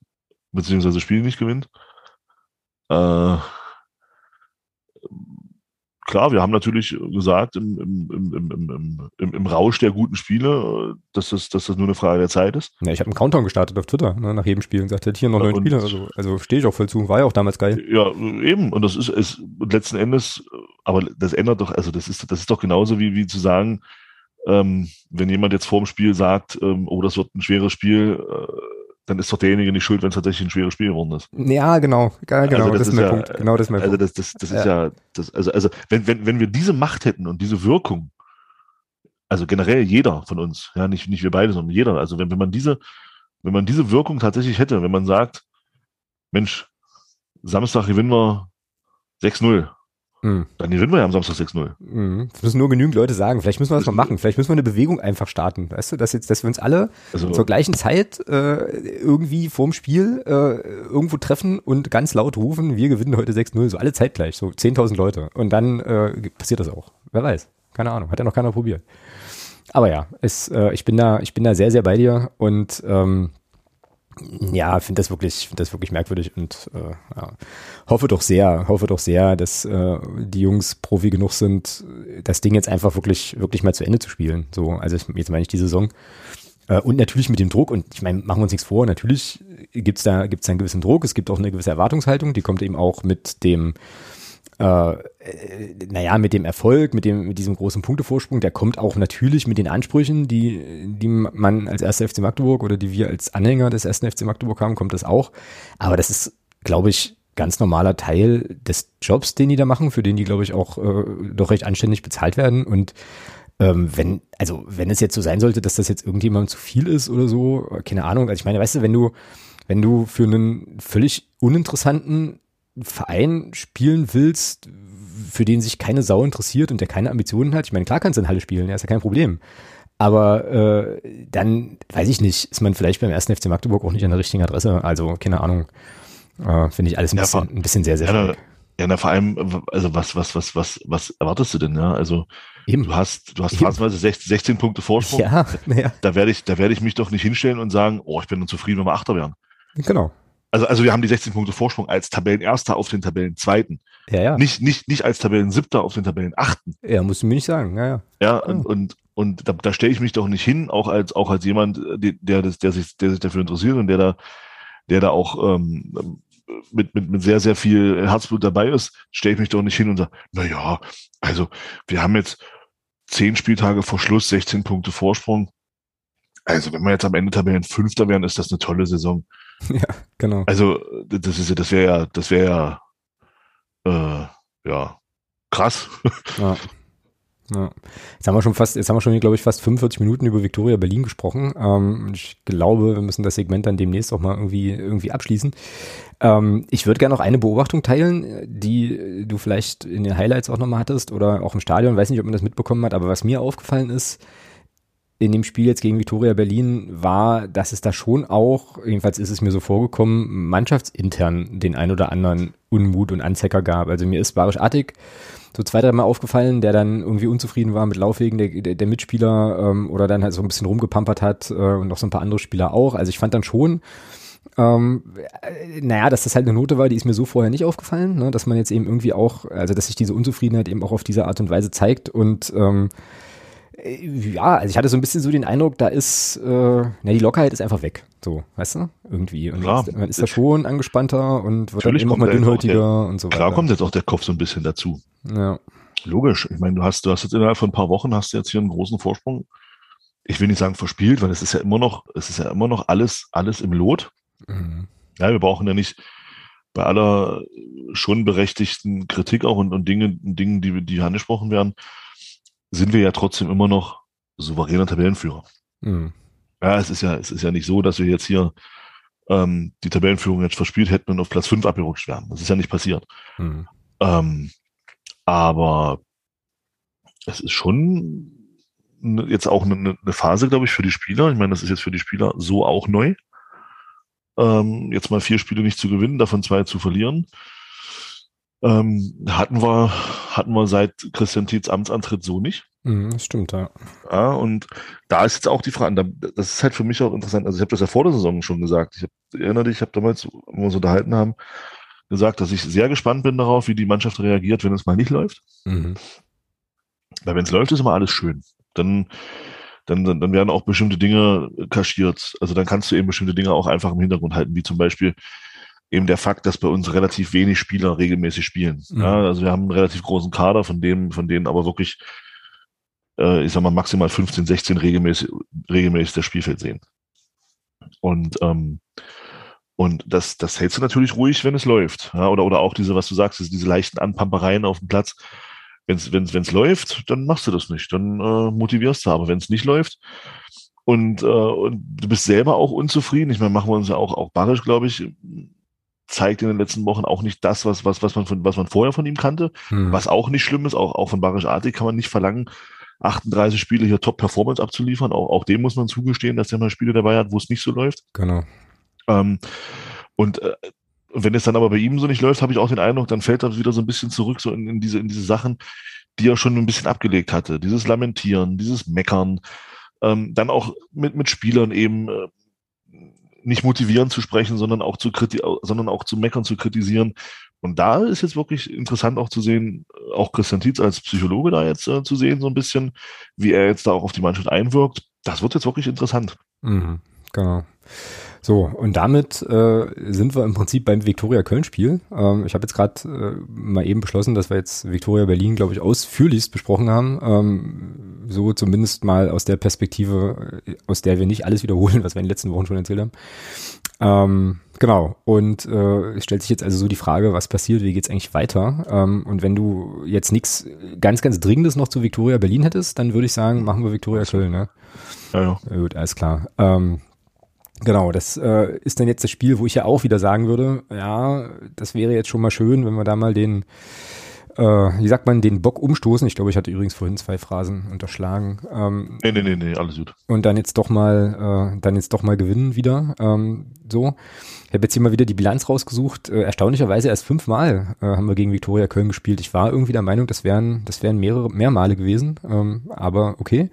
beziehungsweise Spiele nicht gewinnt. Äh, klar, wir haben natürlich gesagt im, im, im, im, im, Rausch der guten Spiele, dass das, dass das nur eine Frage der Zeit ist. Ja, ich habe einen Countdown gestartet auf Twitter ne, nach jedem Spiel und gesagt, hier noch neun Spiele. Also, also stehe ich auch voll zu. War ja auch damals geil. Ja, eben. Und das ist, ist letzten Endes, aber das ändert doch, also das ist, das ist doch genauso wie, wie zu sagen, ähm, wenn jemand jetzt vor dem Spiel sagt, ähm, oh, das wird ein schweres Spiel, äh, dann ist doch derjenige nicht schuld, wenn es tatsächlich ein schweres Spiel geworden ist. Ja, genau, ja, genau, also das, das, ist mein ja, Punkt. Genau, das ist mein also Punkt. Das, das, das ist ja, das, also, also wenn, wenn, wenn wir diese Macht hätten und diese Wirkung, also generell jeder von uns, ja, nicht, nicht wir beide, sondern jeder, also wenn, wenn man diese, wenn man diese Wirkung tatsächlich hätte, wenn man sagt, Mensch, Samstag gewinnen wir 6-0, Mhm. Dann gewinnen wir ja am Samstag 6-0. Mhm. Das müssen nur genügend Leute sagen. Vielleicht müssen wir das mal machen. Vielleicht müssen wir eine Bewegung einfach starten. Weißt du, dass jetzt, dass wir uns alle also, zur gleichen Zeit äh, irgendwie vorm Spiel äh, irgendwo treffen und ganz laut rufen, wir gewinnen heute 6-0. So alle zeitgleich, so 10.000 Leute. Und dann äh, passiert das auch. Wer weiß. Keine Ahnung. Hat ja noch keiner probiert. Aber ja, es, äh, ich bin da, ich bin da sehr, sehr bei dir und ähm, ja, finde das wirklich, finde das wirklich merkwürdig und äh, ja, hoffe doch sehr, hoffe doch sehr, dass äh, die Jungs Profi genug sind, das Ding jetzt einfach wirklich, wirklich mal zu Ende zu spielen. So, also jetzt meine ich die Saison. Äh, und natürlich mit dem Druck, und ich meine, machen wir uns nichts vor, natürlich gibt's da, gibt's da einen gewissen Druck, es gibt auch eine gewisse Erwartungshaltung, die kommt eben auch mit dem äh, naja, mit dem Erfolg, mit dem, mit diesem großen Punktevorsprung, der kommt auch natürlich mit den Ansprüchen, die, die man als erster FC Magdeburg oder die wir als Anhänger des ersten FC Magdeburg haben, kommt das auch. Aber das ist, glaube ich, ganz normaler Teil des Jobs, den die da machen, für den die, glaube ich, auch äh, doch recht anständig bezahlt werden. Und ähm, wenn, also wenn es jetzt so sein sollte, dass das jetzt irgendjemandem zu viel ist oder so, keine Ahnung. Also ich meine, weißt du, wenn du, wenn du für einen völlig uninteressanten Verein spielen willst, für den sich keine Sau interessiert und der keine Ambitionen hat, ich meine, klar kannst du in Halle spielen, ja, ist ja kein Problem. Aber äh, dann, weiß ich nicht, ist man vielleicht beim ersten FC Magdeburg auch nicht an der richtigen Adresse. Also, keine Ahnung. Äh, Finde ich alles ein, ja, bisschen, ein bisschen sehr, sehr ja, schwierig. Ja, na, vor allem, also was, was, was, was, was erwartest du denn, ja? Also Eben. du hast, du hast phasenweise 16, 16 Punkte Vorsprung. Ja, *laughs* ja. Da werde ich, da werde ich mich doch nicht hinstellen und sagen, oh, ich bin nur zufrieden, wenn wir Achter werden. Genau also, also wir haben die 16 Punkte Vorsprung als Tabellenerster auf den Tabellenzweiten. Ja, ja. Nicht, nicht, nicht als Tabellensiebter auf den Tabellenachten. Ja, musst du mir nicht sagen, ja, ja. Ja, und, oh. und, und da, da stelle ich mich doch nicht hin, auch als, auch als jemand, der, der, der, sich, der sich dafür interessiert und der da, der da auch ähm, mit, mit, mit sehr, sehr viel Herzblut dabei ist, stelle ich mich doch nicht hin und sage, na ja, also wir haben jetzt zehn Spieltage vor Schluss, 16 Punkte Vorsprung. Also wenn wir jetzt am Ende Tabellenfünfter wären, ist das eine tolle Saison. *laughs* Ja, genau. Also, das ist ja, das wäre ja, das wäre ja, äh, ja, krass. *laughs* Ja. Ja. Jetzt haben wir schon fast, jetzt haben wir schon, glaube ich, fast 45 Minuten über Victoria Berlin gesprochen. Ähm, ich glaube, wir müssen das Segment dann demnächst auch mal irgendwie, irgendwie abschließen. Ähm, ich würde gerne noch eine Beobachtung teilen, die du vielleicht in den Highlights auch nochmal hattest oder auch im Stadion. Weiß nicht, ob man das mitbekommen hat, aber was mir aufgefallen ist, in dem Spiel jetzt gegen Victoria Berlin war, dass es da schon auch, jedenfalls ist es mir so vorgekommen, mannschaftsintern den ein oder anderen Unmut und Anzecker gab. Also mir ist Barisch Attig so zwei, dreimal aufgefallen, der dann irgendwie unzufrieden war mit Laufwegen der, der, der Mitspieler ähm, oder dann halt so ein bisschen rumgepampert hat äh, und noch so ein paar andere Spieler auch. Also ich fand dann schon, ähm, äh, naja, dass das halt eine Note war, die ist mir so vorher nicht aufgefallen, ne? dass man jetzt eben irgendwie auch, also dass sich diese Unzufriedenheit eben auch auf diese Art und Weise zeigt und ähm, äh, ja, also ich hatte so ein bisschen so den Eindruck, da ist, äh, na, die Lockerheit ist einfach weg. So, weißt du? Irgendwie. Und klar, man ist da schon angespannter und wird dann eben auch mal dünnhäutiger der, und so weiter. Klar kommt jetzt auch der Kopf so ein bisschen dazu. Ja. Logisch. Ich meine, du hast, du hast jetzt innerhalb von ein paar Wochen hast du jetzt hier einen großen Vorsprung. Ich will nicht sagen verspielt, weil es ist ja immer noch, es ist ja immer noch alles, alles im Lot. Mhm. Ja, wir brauchen ja nicht bei aller schon berechtigten Kritik auch und, und Dinge, Dingen, die, die angesprochen werden, sind wir ja trotzdem immer noch souveräner Tabellenführer. Mhm. Ja, es ist ja, es ist ja nicht so, dass wir jetzt hier ähm, die Tabellenführung jetzt verspielt hätten und auf Platz 5 abgerutscht wären. Das ist ja nicht passiert. Mhm. Ähm, aber es ist schon jetzt auch eine, eine Phase, glaube ich, für die Spieler. Ich meine, das ist jetzt für die Spieler so auch neu. Ähm, jetzt mal vier Spiele nicht zu gewinnen, davon zwei zu verlieren. Ähm, hatten wir, hatten wir seit Christian Tietz Amtsantritt so nicht. Mhm, das stimmt, ja. ja. Und da ist jetzt auch die Frage, das ist halt für mich auch interessant. Also ich habe das ja vor der Saison schon gesagt. Ich hab, erinnere dich, ich habe damals, wo wir uns unterhalten haben, gesagt, dass ich sehr gespannt bin darauf, wie die Mannschaft reagiert, wenn es mal nicht läuft. Mhm. Weil wenn es läuft, ist immer alles schön. Dann, dann, dann werden auch bestimmte Dinge kaschiert. Also dann kannst du eben bestimmte Dinge auch einfach im Hintergrund halten, wie zum Beispiel eben der Fakt, dass bei uns relativ wenig Spieler regelmäßig spielen. Mhm. Ja, also wir haben einen relativ großen Kader, von dem, von denen aber wirklich, äh, ich sag mal, maximal 15, 16 regelmäßig, regelmäßig das Spielfeld sehen. Und ähm, und das, das hältst du natürlich ruhig, wenn es läuft. Ja, oder, oder auch diese, was du sagst, diese leichten Anpampereien auf dem Platz. Wenn es wenn's, wenn's läuft, dann machst du das nicht. Dann äh, motivierst du. Aber wenn es nicht läuft und, äh, und du bist selber auch unzufrieden, ich meine, machen wir uns ja auch, auch Barisch, glaube ich, zeigt in den letzten Wochen auch nicht das, was, was, was, man, von, was man vorher von ihm kannte. Hm. Was auch nicht schlimm ist, auch, auch von Barisch Artig kann man nicht verlangen, 38 Spiele hier Top-Performance abzuliefern. Auch, auch dem muss man zugestehen, dass er mal Spiele dabei hat, wo es nicht so läuft. Genau. Ähm, und äh, wenn es dann aber bei ihm so nicht läuft, habe ich auch den Eindruck, dann fällt er wieder so ein bisschen zurück so in, in, diese, in diese Sachen, die er schon ein bisschen abgelegt hatte. Dieses Lamentieren, dieses Meckern, ähm, dann auch mit, mit Spielern eben äh, nicht motivieren zu sprechen, sondern auch zu kriti sondern auch zu meckern, zu kritisieren. Und da ist jetzt wirklich interessant auch zu sehen, auch Christian Tietz als Psychologe da jetzt äh, zu sehen, so ein bisschen, wie er jetzt da auch auf die Mannschaft einwirkt. Das wird jetzt wirklich interessant. Mhm, genau. So, und damit äh, sind wir im Prinzip beim Viktoria Köln-Spiel. Ähm, ich habe jetzt gerade äh, mal eben beschlossen, dass wir jetzt Viktoria Berlin, glaube ich, ausführlichst besprochen haben. Ähm, so zumindest mal aus der Perspektive, äh, aus der wir nicht alles wiederholen, was wir in den letzten Wochen schon erzählt haben. Ähm, genau, und äh, es stellt sich jetzt also so die Frage, was passiert, wie geht's eigentlich weiter? Ähm, und wenn du jetzt nichts ganz, ganz Dringendes noch zu Viktoria Berlin hättest, dann würde ich sagen, machen wir Viktoria Köln, ne? Ja, ja. ja gut, alles klar. Ähm, Genau, das äh, ist dann jetzt das Spiel, wo ich ja auch wieder sagen würde, ja, das wäre jetzt schon mal schön, wenn wir da mal den, äh, wie sagt man, den Bock umstoßen. Ich glaube, ich hatte übrigens vorhin zwei Phrasen unterschlagen. Ähm, nee, nee, nee, nee, alles gut. Und dann jetzt doch mal, äh, dann jetzt doch mal gewinnen wieder. Ähm, so. Ich habe jetzt hier mal wieder die Bilanz rausgesucht. Äh, erstaunlicherweise erst fünfmal äh, haben wir gegen Viktoria Köln gespielt. Ich war irgendwie der Meinung, das wären, das wären mehrere, mehr Male gewesen. Ähm, aber okay.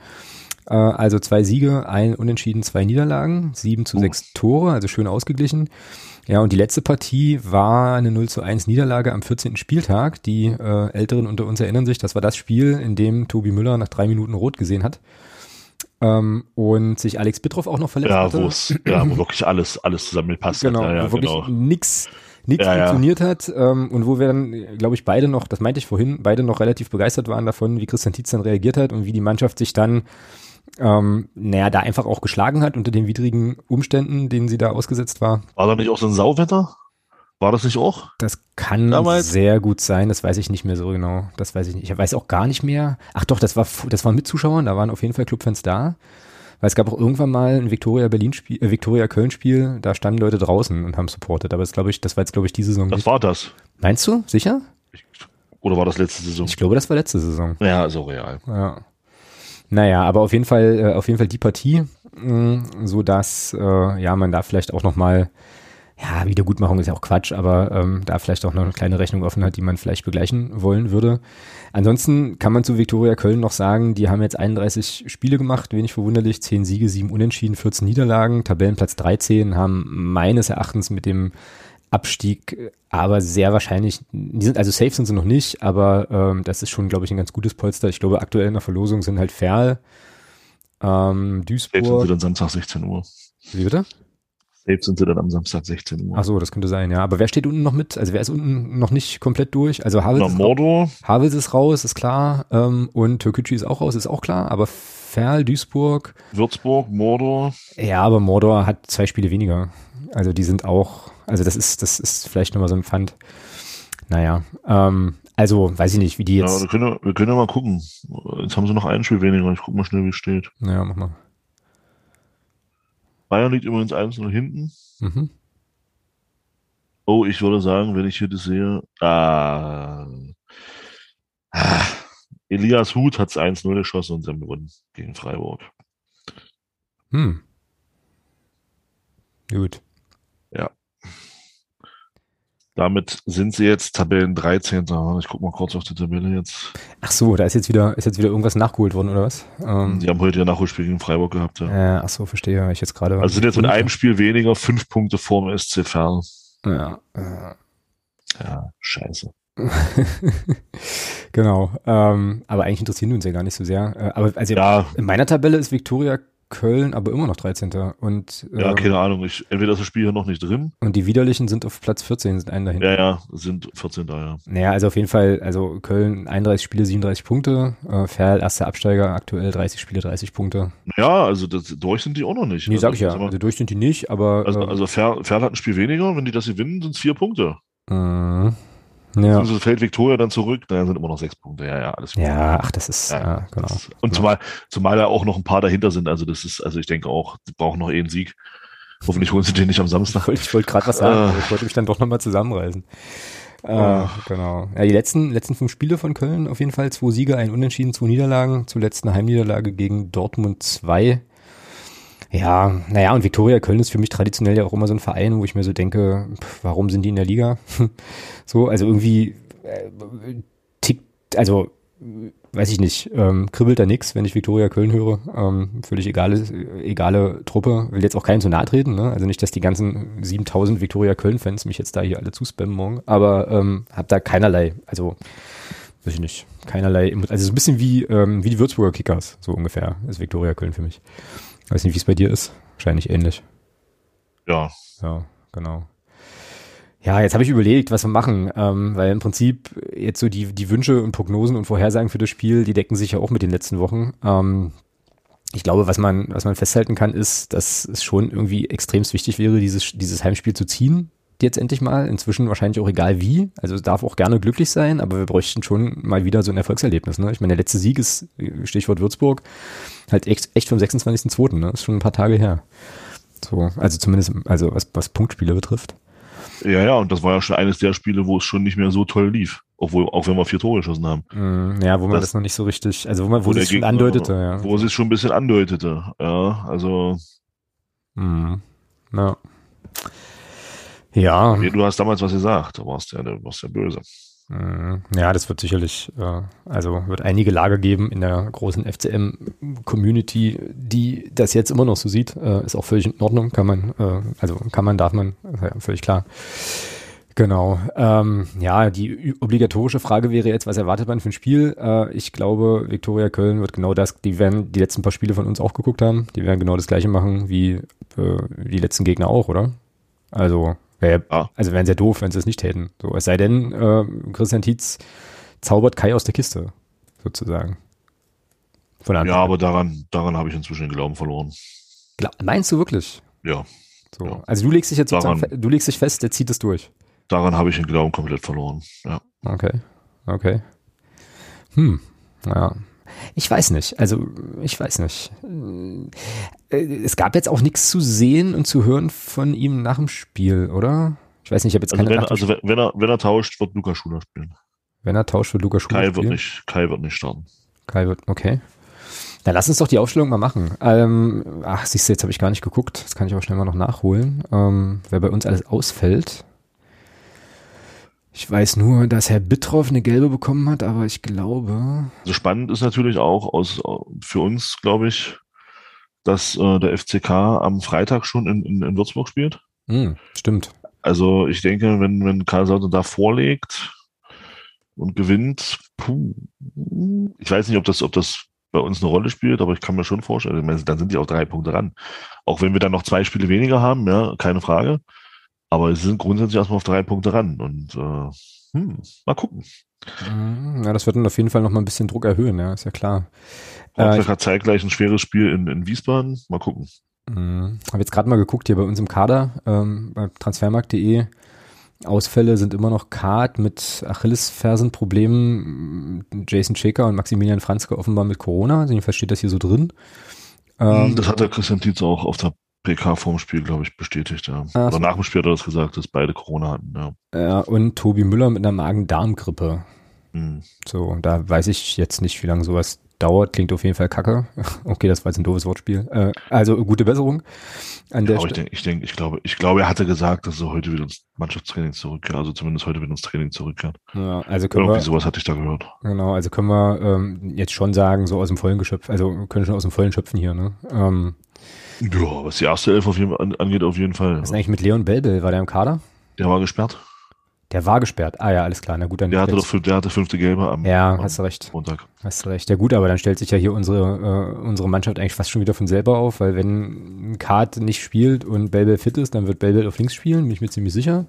Äh, also zwei Siege, ein Unentschieden, zwei Niederlagen, sieben zu sechs Tore, also schön ausgeglichen. Ja, und die letzte Partie war eine 0 zu 1 Niederlage am 14. Spieltag. Die äh, Älteren unter uns erinnern sich, das war das Spiel, in dem Tobi Müller nach drei Minuten rot gesehen hat. Ähm, und sich Alex Bittroff auch noch verletzt ja, hatte. Ja, wo wirklich alles, alles zusammengepasst genau, hat. Ja, ja, wo wirklich genau. nix nichts ja, funktioniert ja. hat ähm, und wo wir dann, glaube ich, beide noch, das meinte ich vorhin, beide noch relativ begeistert waren davon, wie Christian Tietz dann reagiert hat und wie die Mannschaft sich dann ähm, naja, da einfach auch geschlagen hat unter den widrigen Umständen, denen sie da ausgesetzt war. War da nicht auch so ein Sauwetter? War das nicht auch? Das kann Damals? sehr gut sein, das weiß ich nicht mehr so genau. Das weiß ich nicht. Ich weiß auch gar nicht mehr. Ach doch, das war, das waren mit Zuschauern, da waren auf jeden Fall Clubfans da. Weil es gab auch irgendwann mal ein Victoria Berlin Spiel, äh, Victoria Köln Spiel, da standen Leute draußen und haben supportet. Aber das glaube ich, das war jetzt glaube ich diese Saison. Das nicht. war das. Meinst du? Sicher? Ich, oder war das letzte Saison? Ich glaube, das war letzte Saison. Ja, so real. Ja. Naja, aber auf jeden Fall, äh, auf jeden Fall die Partie, mh, so dass äh, ja man da vielleicht auch noch mal ja, Wiedergutmachung ist ja auch Quatsch, aber ähm, da vielleicht auch noch eine kleine Rechnung offen hat, die man vielleicht begleichen wollen würde. Ansonsten kann man zu Viktoria Köln noch sagen, die haben jetzt 31 Spiele gemacht, wenig verwunderlich, 10 Siege, 7 Unentschieden, 14 Niederlagen, Tabellenplatz 13, haben meines Erachtens mit dem Abstieg, aber sehr wahrscheinlich, die sind, also safe sind sie noch nicht, aber ähm, das ist schon, glaube ich, ein ganz gutes Polster. Ich glaube, aktuell in der Verlosung sind halt Ferl, ähm, Duisburg. Safe sind sie dann Samstag 16 Uhr. Wie bitte? Safe sind sie dann am Samstag 16 Uhr. Ach so, das könnte sein, ja. Aber wer steht unten noch mit? Also wer ist unten noch nicht komplett durch? Also Havels, Na, Mordor. Ist, Havels ist raus, ist klar. Ähm, und Türkgücü ist auch raus, ist auch klar. Aber Ferl, Duisburg. Würzburg, Mordor. Ja, aber Mordor hat zwei Spiele weniger. Also die sind auch also das ist, das ist vielleicht nochmal so ein Pfand. Naja, ähm, also weiß ich nicht, wie die jetzt. Ja, wir können, wir können ja mal gucken. Jetzt haben sie noch ein Spiel weniger. Ich guck mal schnell, wie es steht. Naja, mach mal. Bayern liegt übrigens 1-0 hinten. Mhm. Oh, ich würde sagen, wenn ich hier das sehe, ah, ah Elias Huth hat es 1-0 geschossen und sie haben gewonnen gegen Freiburg. Hm. Gut. Damit sind sie jetzt Tabellen 13. Ich gucke mal kurz auf die Tabelle jetzt. Ach so, da ist jetzt wieder, ist jetzt wieder irgendwas nachgeholt worden, oder was? Ähm, die haben heute ja Nachholspiel gegen Freiburg gehabt, ja. Äh, ach so, verstehe. Ich jetzt gerade. Also sind jetzt mit einem Spiel weniger, fünf Punkte vorm SC Fern. Ja. Ja, scheiße. *laughs* genau. Ähm, aber eigentlich interessieren wir uns ja gar nicht so sehr. Äh, aber also ja. in meiner Tabelle ist Viktoria Köln aber immer noch 13. Und, ja, ähm, keine Ahnung. Ich, entweder ist das Spiel hier noch nicht drin. Und die Widerlichen sind auf Platz 14, sind einen dahinter. Ja, ja, sind 14 da, ja. Naja, also auf jeden Fall, also Köln 31 Spiele, 37 Punkte. Äh, Ferl, erster Absteiger, aktuell 30 Spiele, 30 Punkte. Ja, also das, durch sind die auch noch nicht. Nee, also, sag ich ja. Also durch sind die nicht, aber. Also, also Ferl, Ferl hat ein Spiel weniger. Wenn die das gewinnen, sind es vier Punkte. Mhm. Ja. Also fällt Viktoria dann zurück, dann sind immer noch sechs Punkte. Ja, ja, alles gut. Ja, ach, das ist, ja, ja genau. und zumal, zumal da auch noch ein paar dahinter sind. Also das ist, also ich denke auch, die brauchen noch eh einen Sieg. Hoffentlich holen sie den nicht am Samstag. *laughs* Ich wollte gerade was sagen, äh, ich wollte mich dann doch nochmal zusammenreißen. Äh. Genau. Ja, die letzten, letzten fünf Spiele von Köln auf jeden Fall. Zwei Siege, ein Unentschieden, zwei Niederlagen. Zuletzt eine Heimniederlage gegen Dortmund 2. Ja, naja, und Viktoria Köln ist für mich traditionell ja auch immer so ein Verein, wo ich mir so denke, warum sind die in der Liga? *laughs* so, also irgendwie äh, tickt, also weiß ich nicht, ähm, kribbelt da nix, wenn ich Viktoria Köln höre. Ähm, völlig egale, egale Truppe. Will jetzt auch keinen zu nahe treten, ne? Also nicht, dass die ganzen 7000 Viktoria Köln-Fans mich jetzt da hier alle zuspammen morgen. Aber ähm, hab da keinerlei, also weiß ich nicht, keinerlei, also so ein bisschen wie, ähm, wie die Würzburger Kickers, so ungefähr, ist Viktoria Köln für mich. Weiß nicht, wie es bei dir ist. Wahrscheinlich ähnlich. Ja. Ja, genau. Ja, jetzt habe ich überlegt, was wir machen, ähm, weil im Prinzip jetzt so die, die Wünsche und Prognosen und Vorhersagen für das Spiel, die decken sich ja auch mit den letzten Wochen. Ähm, ich glaube, was man, was man festhalten kann, ist, dass es schon irgendwie extremst wichtig wäre, dieses, dieses Heimspiel zu ziehen, jetzt endlich mal. Inzwischen wahrscheinlich auch egal wie. Also es darf auch gerne glücklich sein, aber wir bräuchten schon mal wieder so ein Erfolgserlebnis. Ne? Ich meine, der letzte Sieg ist, Stichwort Würzburg, halt echt, echt vom 26.02. Ne? Das ist schon ein paar Tage her. So, also zumindest, also was, was Punktspiele betrifft. Ja, ja, und das war ja schon eines der Spiele, wo es schon nicht mehr so toll lief. Obwohl, auch wenn wir vier Tore geschossen haben. Mm, ja, wo man das, das, noch nicht so richtig, also wo man, wo, wo es schon andeutete, ja. Wo es schon ein bisschen andeutete, ja, also. Mm, ja. Ja. Du hast damals was gesagt, du warst ja, du warst ja böse. Mhm. Ja, das wird sicherlich, äh, also wird einige Lager geben in der großen FCM-Community, die das jetzt immer noch so sieht. Äh, ist auch völlig in Ordnung, kann man, äh, also kann man, darf man, ja, völlig klar. Genau. Ähm, ja, die obligatorische Frage wäre jetzt, was erwartet man für ein Spiel? Äh, ich glaube, Viktoria Köln wird genau das, die werden die letzten paar Spiele von uns auch geguckt haben. Die werden genau das gleiche machen wie äh, die letzten Gegner auch, oder? Also Wär, ah. Also wären sehr doof, wenn sie es nicht täten. So, es sei denn, äh, Christian Tietz zaubert Kai aus der Kiste, sozusagen. Von Anfang ja, aber daran, daran habe ich inzwischen den Glauben verloren. Gla meinst du wirklich? Ja. So. Ja. Also du legst dich jetzt daran, du legst dich fest, der zieht es durch. Daran habe ich den Glauben komplett verloren. Ja. Okay. Okay. Hm. Ja. Ich weiß nicht. Also, ich weiß nicht. Äh, es gab jetzt auch nichts zu sehen und zu hören von ihm nach dem Spiel, oder? Ich weiß nicht, ich habe jetzt also keine wenn, Also wenn er, wenn er tauscht, wird Luca Schuler spielen. Wenn er tauscht, wird Luca Schuler Kai spielen? Wird nicht, Kai wird nicht starten. Kai wird, okay. Dann lass uns doch die Aufstellung mal machen. Ähm, ach, siehst du, jetzt habe ich gar nicht geguckt. Das kann ich auch schnell mal noch nachholen. Ähm, wer bei uns alles ausfällt. Ich weiß nur, dass Herr Bittroff eine gelbe bekommen hat, aber ich glaube. Also spannend ist natürlich auch aus, für uns, glaube ich, dass äh, der FCK am Freitag schon in, in, in Würzburg spielt. Mm, stimmt. Also ich denke, wenn, wenn Karl Sauter da vorlegt und gewinnt, puh, ich weiß nicht, ob das, ob das bei uns eine Rolle spielt, aber ich kann mir schon vorstellen, meine, dann sind die auch drei Punkte ran. Auch wenn wir dann noch zwei Spiele weniger haben, ja, keine Frage. Aber sie sind grundsätzlich erstmal auf drei Punkte ran und äh, hm, mal gucken. Mhm, ja, das wird dann auf jeden Fall noch mal ein bisschen Druck erhöhen, ja, ist ja klar. Äh, hat zeitgleich ein schweres Spiel in, in Wiesbaden. Mal gucken. Mhm. Habe jetzt gerade mal geguckt hier bei uns im Kader, ähm, bei transfermarkt.de. Ausfälle sind immer noch Card mit Achillesfersenproblemen. Jason Shaker und Maximilian Franzke offenbar mit Corona. Jedenfalls steht das hier so drin. Ähm, das hat der Christian Tietz auch auf der PK vorm Spiel, glaube ich, bestätigt, ja. Ach, Oder nach dem Spiel hat er das gesagt, dass beide Corona hatten, ja. Ja, und Tobi Müller mit einer Magen-Darm-Grippe. Mhm. So, da weiß ich jetzt nicht, wie lange sowas dauert. Klingt auf jeden Fall kacke. *laughs* Okay, das war jetzt ein doofes Wortspiel. Äh, also gute Besserung an der ja, ich, denk, ich, denk, ich, glaube, ich glaube, er hatte gesagt, dass er heute wieder ins Mannschaftstraining zurückkehrt. Also zumindest heute wieder ins Training zurückkehrt. Ja, also können Irgendwie wir, sowas hatte ich da gehört. Genau, also können wir ähm, jetzt schon sagen, so aus dem vollen Geschöpf, also können schon aus dem vollen schöpfen hier, ne? Ähm, ja, was die erste Elf auf jeden, angeht, auf jeden Fall. Was ist eigentlich mit Leon Belbel? War der im Kader? Der war gesperrt. Der war gesperrt. Ah ja, alles klar. Na gut, dann der hatte doch der hatte fünfte Gelbe am Ja, am hast du recht. Montag. Hast du recht. Ja gut, aber dann stellt sich ja hier unsere, äh, unsere Mannschaft eigentlich fast schon wieder von selber auf, weil wenn ein Kart nicht spielt und Belbel fit ist, dann wird Belbel auf links spielen, bin ich mir ziemlich sicher.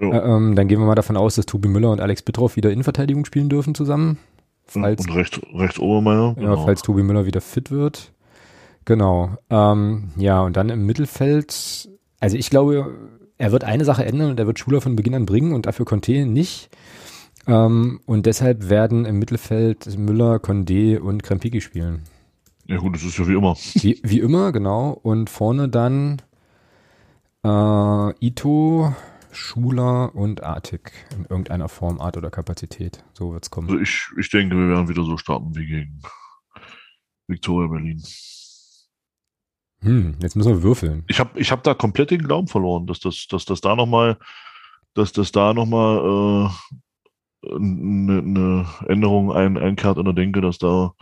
Äh, ähm, dann gehen wir mal davon aus, dass Tobi Müller und Alex Bittroff wieder Innenverteidigung spielen dürfen zusammen. Falls, und rechts, rechts Obermeier. Genau. Ja, falls Tobi Müller wieder fit wird. Genau. Ähm, ja, und dann im Mittelfeld, also ich glaube, er wird eine Sache ändern und er wird Schuler von Beginn an bringen und dafür Conte nicht. Ähm, und deshalb werden im Mittelfeld Müller, Condé und Krempiki spielen. Ja gut, das ist ja wie immer. Wie, wie immer, genau. Und vorne dann äh, Ito, Schuler und Artig in irgendeiner Form, Art oder Kapazität. So wird es kommen. Also ich, ich denke, wir werden wieder so starten wie gegen Victoria Berlin. Hm, jetzt müssen wir würfeln. Ich habe ich hab da komplett den Glauben verloren, dass das, dass das da nochmal, dass das da nochmal äh, eine, ne Änderung ein, einkehrt und da denke, dass da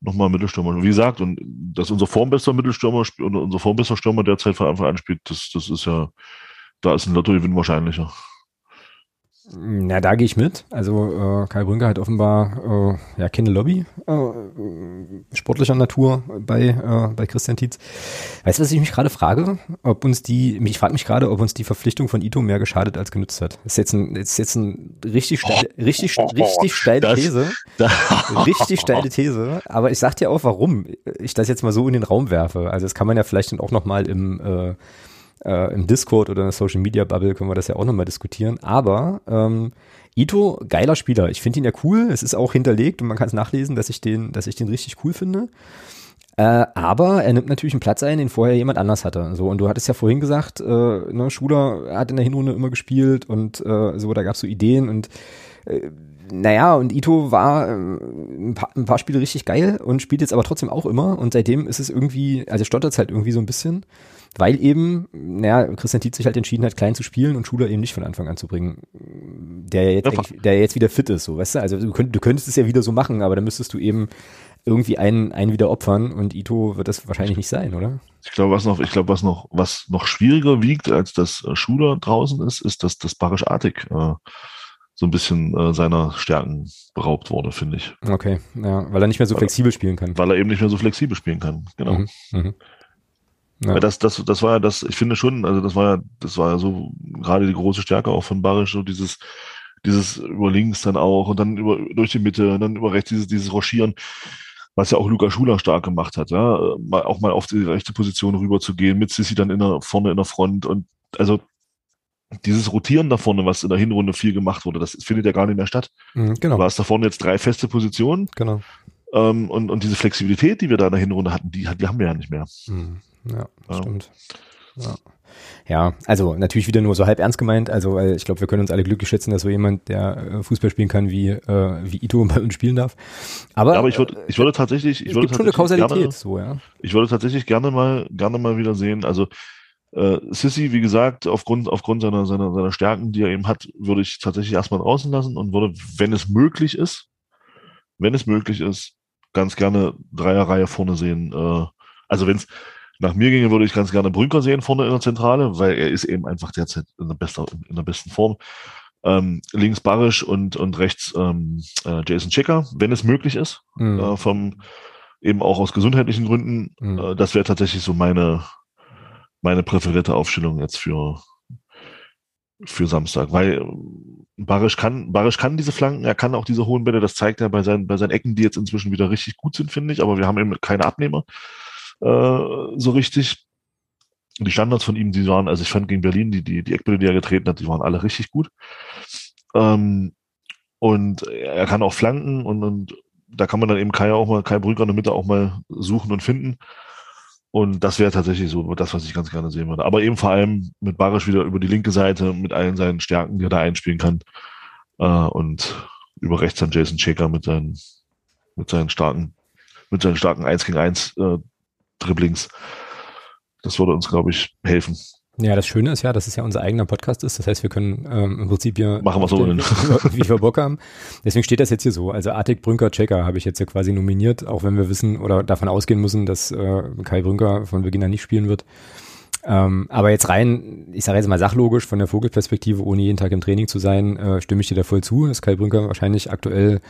nochmal Mittelstürmer. Wie gesagt, und dass unser formbester Mittelstürmer und unser formbester Stürmer derzeit von Anfang an spielt, das, das ist ja, da ist ein Lottogewinn wahrscheinlicher. Na, da gehe ich mit. Also äh, Kai Brünker hat offenbar äh, ja keine Lobby äh, sportlicher Natur bei äh, bei Christian Tietz. Weißt du, was ich mich gerade frage? Ob uns die, ich frage mich gerade, ob uns die Verpflichtung von Ito mehr geschadet als genutzt hat. Das ist jetzt ein, ist jetzt ein richtig steil, oh, richtig oh, richtig steile das, These, das, *laughs* richtig steile These. Aber ich sag dir auch, warum ich das jetzt mal so in den Raum werfe. Also das kann man ja vielleicht dann auch noch mal im äh, im Discord oder in der Social Media Bubble können wir das ja auch nochmal diskutieren. Aber ähm, Ito, geiler Spieler. Ich finde ihn ja cool. Es ist auch hinterlegt und man kann es nachlesen, dass ich den, dass ich den richtig cool finde. Äh, aber er nimmt natürlich einen Platz ein, den vorher jemand anders hatte. So, und du hattest ja vorhin gesagt, äh, ne, Schuler hat in der Hinrunde immer gespielt und äh, so, da gab es so Ideen und äh, naja, und Ito war äh, ein, paar, ein paar Spiele richtig geil und spielt jetzt aber trotzdem auch immer. Und seitdem ist es irgendwie, also stottert es halt irgendwie so ein bisschen weil eben, naja, Christian Tietz sich halt entschieden hat, klein zu spielen und Schuler eben nicht von Anfang an zu bringen, der ja jetzt, ja, der jetzt wieder fit ist, so, weißt du? Also du, könnt, du könntest es ja wieder so machen, aber dann müsstest du eben irgendwie einen, einen wieder opfern und Ito wird das wahrscheinlich nicht sein, oder? Ich glaube, was noch, ich glaube, was noch, was noch schwieriger wiegt, als dass äh, Schuler draußen ist, ist, dass das Barisch Artig äh, so ein bisschen äh, seiner Stärken beraubt wurde, finde ich. Okay, ja, weil er nicht mehr so weil flexibel spielen kann. Weil er eben nicht mehr so flexibel spielen kann, genau. Mhm, mh. Ja. Weil das, das, das war ja das, ich finde schon, also das war ja, das war ja so gerade die große Stärke auch von Barisch, so dieses, dieses über links dann auch und dann über durch die Mitte und dann über rechts dieses, dieses Rochieren, was ja auch Luca Schuler stark gemacht hat, ja, mal, auch mal auf die rechte Position rüber zu gehen, mit Sissi dann in der, vorne in der Front und also dieses Rotieren da vorne, was in der Hinrunde viel gemacht wurde, das findet ja gar nicht mehr statt. Mhm, genau. Du hast da vorne jetzt drei feste Positionen. Genau. Ähm, und, und diese Flexibilität, die wir da in der Hinrunde hatten, die, die haben wir ja nicht mehr. Mhm. Ja, ja. stimmt. Ja. Ja, also natürlich wieder nur so halb ernst gemeint. Also, weil ich glaube, wir können uns alle glücklich schätzen, dass so jemand, der äh, Fußball spielen kann, wie, äh, wie Ito bei uns spielen darf. Aber, ja, aber ich würde, ich würde tatsächlich, ich würde schon eine Kausalität, gerne, so, ja. Ich würde tatsächlich gerne mal, gerne mal wieder sehen. Also, äh, Sissy, wie gesagt, aufgrund, aufgrund seiner, seiner, seiner Stärken, die er eben hat, würde ich tatsächlich erstmal draußen lassen und würde, wenn es möglich ist, wenn es möglich ist, ganz gerne Dreierreihe vorne sehen. Äh, also wenn es, nach mir ginge, würde ich ganz gerne Brünker sehen vorne in der Zentrale, weil er ist eben einfach derzeit in der, bester, in der besten Form. Ähm, links Barisch und, und rechts ähm, äh, Jason Checker, wenn es möglich ist, mhm. äh, vom eben auch aus gesundheitlichen Gründen. Mhm. Äh, das wäre tatsächlich so meine, meine präferierte Aufstellung jetzt für, für Samstag, weil äh, Barisch kann, Barisch kann diese Flanken, er kann auch diese hohen Bälle, das zeigt er bei seinen, bei seinen Ecken, die jetzt inzwischen wieder richtig gut sind, finde ich, aber wir haben eben keine Abnehmer äh, so richtig. Die Standards von ihm, die waren, also ich fand gegen Berlin, die, die, die Eckbälle, die er getreten hat, die waren alle richtig gut. Ähm, und er kann auch flanken und, und da kann man dann eben Kai auch mal, Kai Brücker in der Mitte auch mal suchen und finden. Und das wäre tatsächlich so das, was ich ganz gerne sehen würde. Aber eben vor allem mit Barisch wieder über die linke Seite, mit allen seinen Stärken, die er da einspielen kann. Äh, und über rechts dann Jason Checker mit seinen, mit seinen starken, mit seinen starken 1 gegen 1 äh, Dribblings. Das würde uns, glaube ich, helfen. Ja, das Schöne ist ja, dass es ja unser eigener Podcast ist. Das heißt, wir können ähm, im Prinzip hier machen wir so, den, *laughs* wie wir Bock haben. Deswegen steht das jetzt hier so. Also Artik Brünker Checker habe ich jetzt ja quasi nominiert, auch wenn wir wissen oder davon ausgehen müssen, dass äh, Kai Brünker von Beginn an nicht spielen wird. Ähm, aber jetzt rein, ich sage jetzt mal sachlogisch von der Vogelperspektive, ohne jeden Tag im Training zu sein, äh, stimme ich dir da voll zu, dass Kai Brünker wahrscheinlich aktuell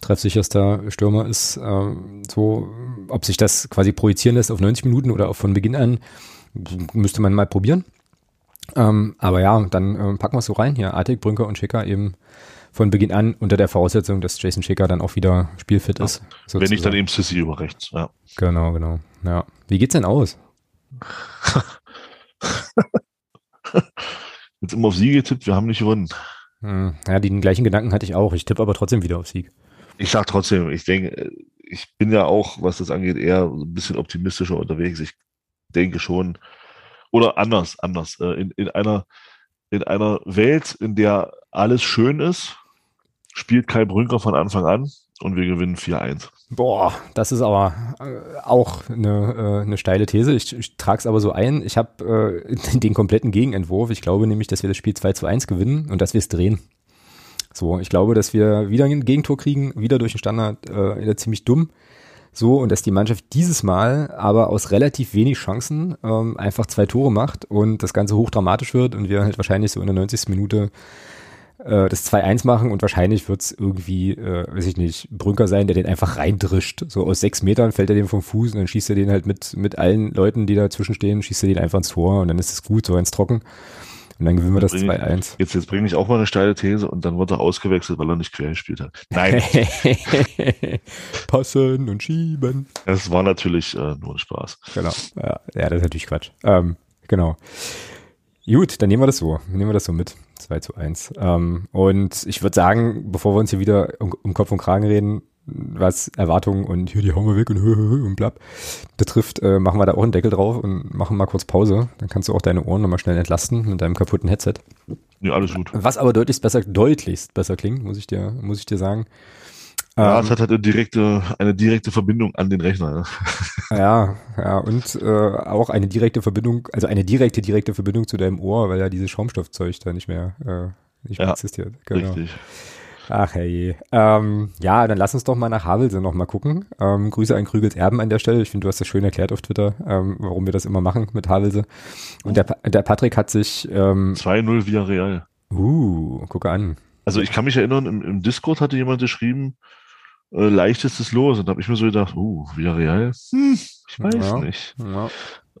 treffsicherster Stürmer ist. Ähm, so, ob sich das quasi projizieren lässt auf 90 Minuten oder auch von Beginn an, müsste man mal probieren. Ähm, aber ja, dann ähm, packen wir es so rein hier. Artig, Brünker und Schicker eben von Beginn an unter der Voraussetzung, dass Jason Schicker dann auch wieder spielfit ist. Sozusagen. Wenn nicht, dann eben Sissy über rechts. Ja. Genau, genau. Ja. Wie geht's denn aus? *laughs* *laughs* Jetzt immer auf Sieg getippt, wir haben nicht gewonnen. Hm, ja, den gleichen Gedanken hatte ich auch. Ich tippe aber trotzdem wieder auf Sieg. Ich sag trotzdem, ich denke, ich bin ja auch, was das angeht, eher ein bisschen optimistischer unterwegs. Ich denke schon, oder anders, anders. Äh, in, in, einer, in einer Welt, in der alles schön ist, spielt Kai Brünker von Anfang an und wir gewinnen 4-1. Boah, das ist aber äh, auch eine, äh, eine steile These. Ich, ich trage es aber so ein. Ich habe äh, *laughs* den kompletten Gegenentwurf. Ich glaube nämlich, dass wir das Spiel 2 zu 1 gewinnen und dass wir es drehen. So, ich glaube, dass wir wieder ein Gegentor kriegen, wieder durch den Standard, äh, ziemlich dumm. So, und dass die Mannschaft dieses Mal aber aus relativ wenig Chancen ähm, einfach zwei Tore macht und das Ganze hochdramatisch wird und wir halt wahrscheinlich so in der 90. Minute äh, das 2-1 machen und wahrscheinlich wird's irgendwie, äh, weiß ich nicht, Brünker sein, der den einfach reindrischt. So aus sechs Metern fällt er dem vom Fuß und dann schießt er den halt mit, mit allen Leuten, die dazwischen stehen, schießt er den einfach ins Tor und dann ist es gut, so ins Trocken. Und dann gewinnen wir das 2-1. Jetzt, jetzt bringe ich auch mal eine steile These und dann wird er ausgewechselt, weil er nicht quer gespielt hat. Nein. *laughs* Passen und schieben. Das war natürlich äh, nur ein Spaß. Genau. Ja, ja, das ist natürlich Quatsch. Ähm, genau. Gut, dann nehmen wir das so. Nehmen wir das so mit. 2 zu 1. Ähm, und ich würde sagen, bevor wir uns hier wieder um, um Kopf und Kragen reden, was Erwartungen und hier die hauen wir weg und, und blab betrifft, äh, machen wir da auch einen Deckel drauf und machen mal kurz Pause. Dann kannst du auch deine Ohren nochmal schnell entlasten mit deinem kaputten Headset. Ja, alles gut. Was aber deutlichst besser, deutlichst besser klingt, muss ich dir, muss ich dir sagen. Ja, ähm, es hat halt eine direkte, eine direkte Verbindung an den Rechner. Ne? Ja, ja, und äh, auch eine direkte Verbindung, also eine direkte, direkte Verbindung zu deinem Ohr, weil ja dieses Schaumstoffzeug da nicht mehr, äh, nicht mehr ja, existiert. Genau. Richtig. Ach hey. Ähm, ja, dann lass uns doch mal nach Havelse noch mal gucken. Ähm, Grüße an Krügels Erben an der Stelle. Ich finde, du hast das schön erklärt auf Twitter, ähm, warum wir das immer machen mit Havelse. Und der, der Patrick hat sich ähm, 2-0 via Real. Uh, gucke an. Also ich kann mich erinnern, im, im Discord hatte jemand geschrieben, äh, leichtestes Los. Und da habe ich mir so gedacht, uh, via Real? Hm, ich weiß ja, nicht. Ja.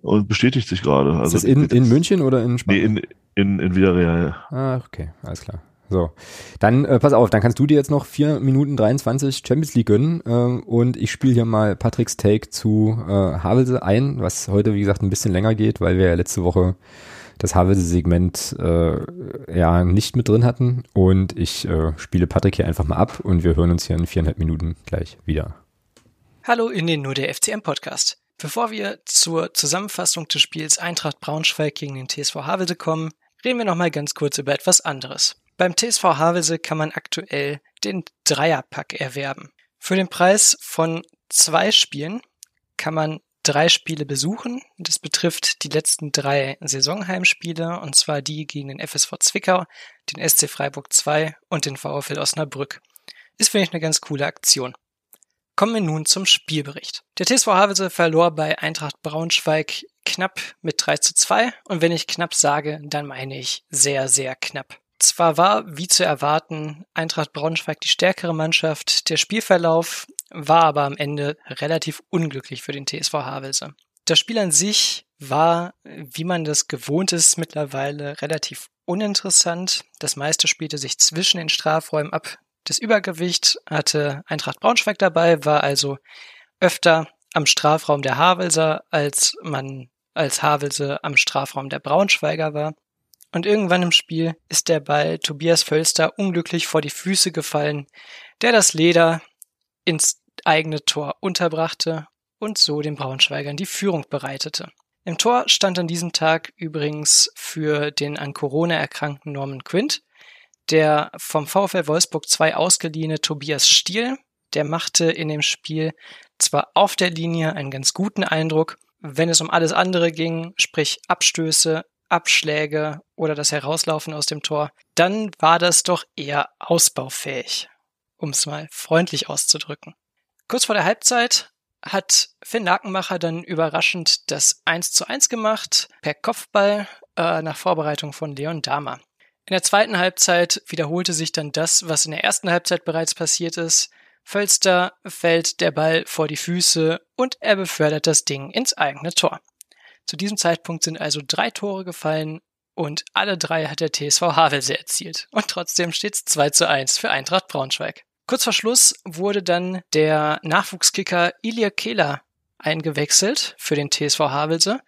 Und bestätigt sich gerade. Also, ist das in, in München oder in Spanien? Nee, in, in, in Villarreal. Ah, okay, alles klar. So, dann äh, pass auf, dann kannst du dir jetzt noch 4 Minuten 23 Champions League gönnen äh, und ich spiele hier mal Patricks Take zu äh, Havelse ein, was heute wie gesagt ein bisschen länger geht, weil wir ja letzte Woche das Havelse-Segment äh, ja nicht mit drin hatten und ich äh, spiele Patrick hier einfach mal ab und wir hören uns hier in viereinhalb Minuten gleich wieder. Hallo in den Nur der FCM Podcast. Bevor wir zur Zusammenfassung des Spiels Eintracht Braunschweig gegen den TSV Havelse kommen, reden wir nochmal ganz kurz über etwas anderes. Beim TSV Havelse kann man aktuell den Dreierpack erwerben. Für den Preis von zwei Spielen kann man drei Spiele besuchen. Das betrifft die letzten drei Saisonheimspiele, und zwar die gegen den FSV Zwickau, den SC Freiburg 2 und den VfL Osnabrück. Ist, finde ich, eine ganz coole Aktion. Kommen wir nun zum Spielbericht. Der TSV Havelse verlor bei Eintracht Braunschweig knapp mit 3 zu 2 und wenn ich knapp sage, dann meine ich sehr, sehr knapp. Zwar war, wie zu erwarten, Eintracht Braunschweig die stärkere Mannschaft, der Spielverlauf war aber am Ende relativ unglücklich für den TSV Havelse. Das Spiel an sich war, wie man das gewohnt ist, mittlerweile relativ uninteressant. Das meiste spielte sich zwischen den Strafräumen ab. Das Übergewicht hatte Eintracht Braunschweig dabei, war also öfter am Strafraum der Havelser, als man als Havelse am Strafraum der Braunschweiger war. Und irgendwann im Spiel ist der Ball Tobias Völster unglücklich vor die Füße gefallen, der das Leder ins eigene Tor unterbrachte und so den Braunschweigern die Führung bereitete. Im Tor stand an diesem Tag übrigens für den an Corona erkrankten Norman Quint der vom VfL Wolfsburg 2 ausgeliehene Tobias Stiel. Der machte in dem Spiel zwar auf der Linie einen ganz guten Eindruck, wenn es um alles andere ging, sprich Abstöße, Abschläge oder das Herauslaufen aus dem Tor, dann war das doch eher ausbaufähig, um es mal freundlich auszudrücken. Kurz vor der Halbzeit hat Finn Lakenmacher dann überraschend das 1 zu 1 gemacht, per Kopfball äh, nach Vorbereitung von Leon Dahmer. In der zweiten Halbzeit wiederholte sich dann das, was in der ersten Halbzeit bereits passiert ist. Völster fällt der Ball vor die Füße und er befördert das Ding ins eigene Tor. Zu diesem Zeitpunkt sind also drei Tore gefallen und alle drei hat der TSV Havelse erzielt. Und trotzdem steht es 2 zu 1 für Eintracht Braunschweig. Kurz vor Schluss wurde dann der Nachwuchskicker Ilya Kehler eingewechselt für den TSV Havelse,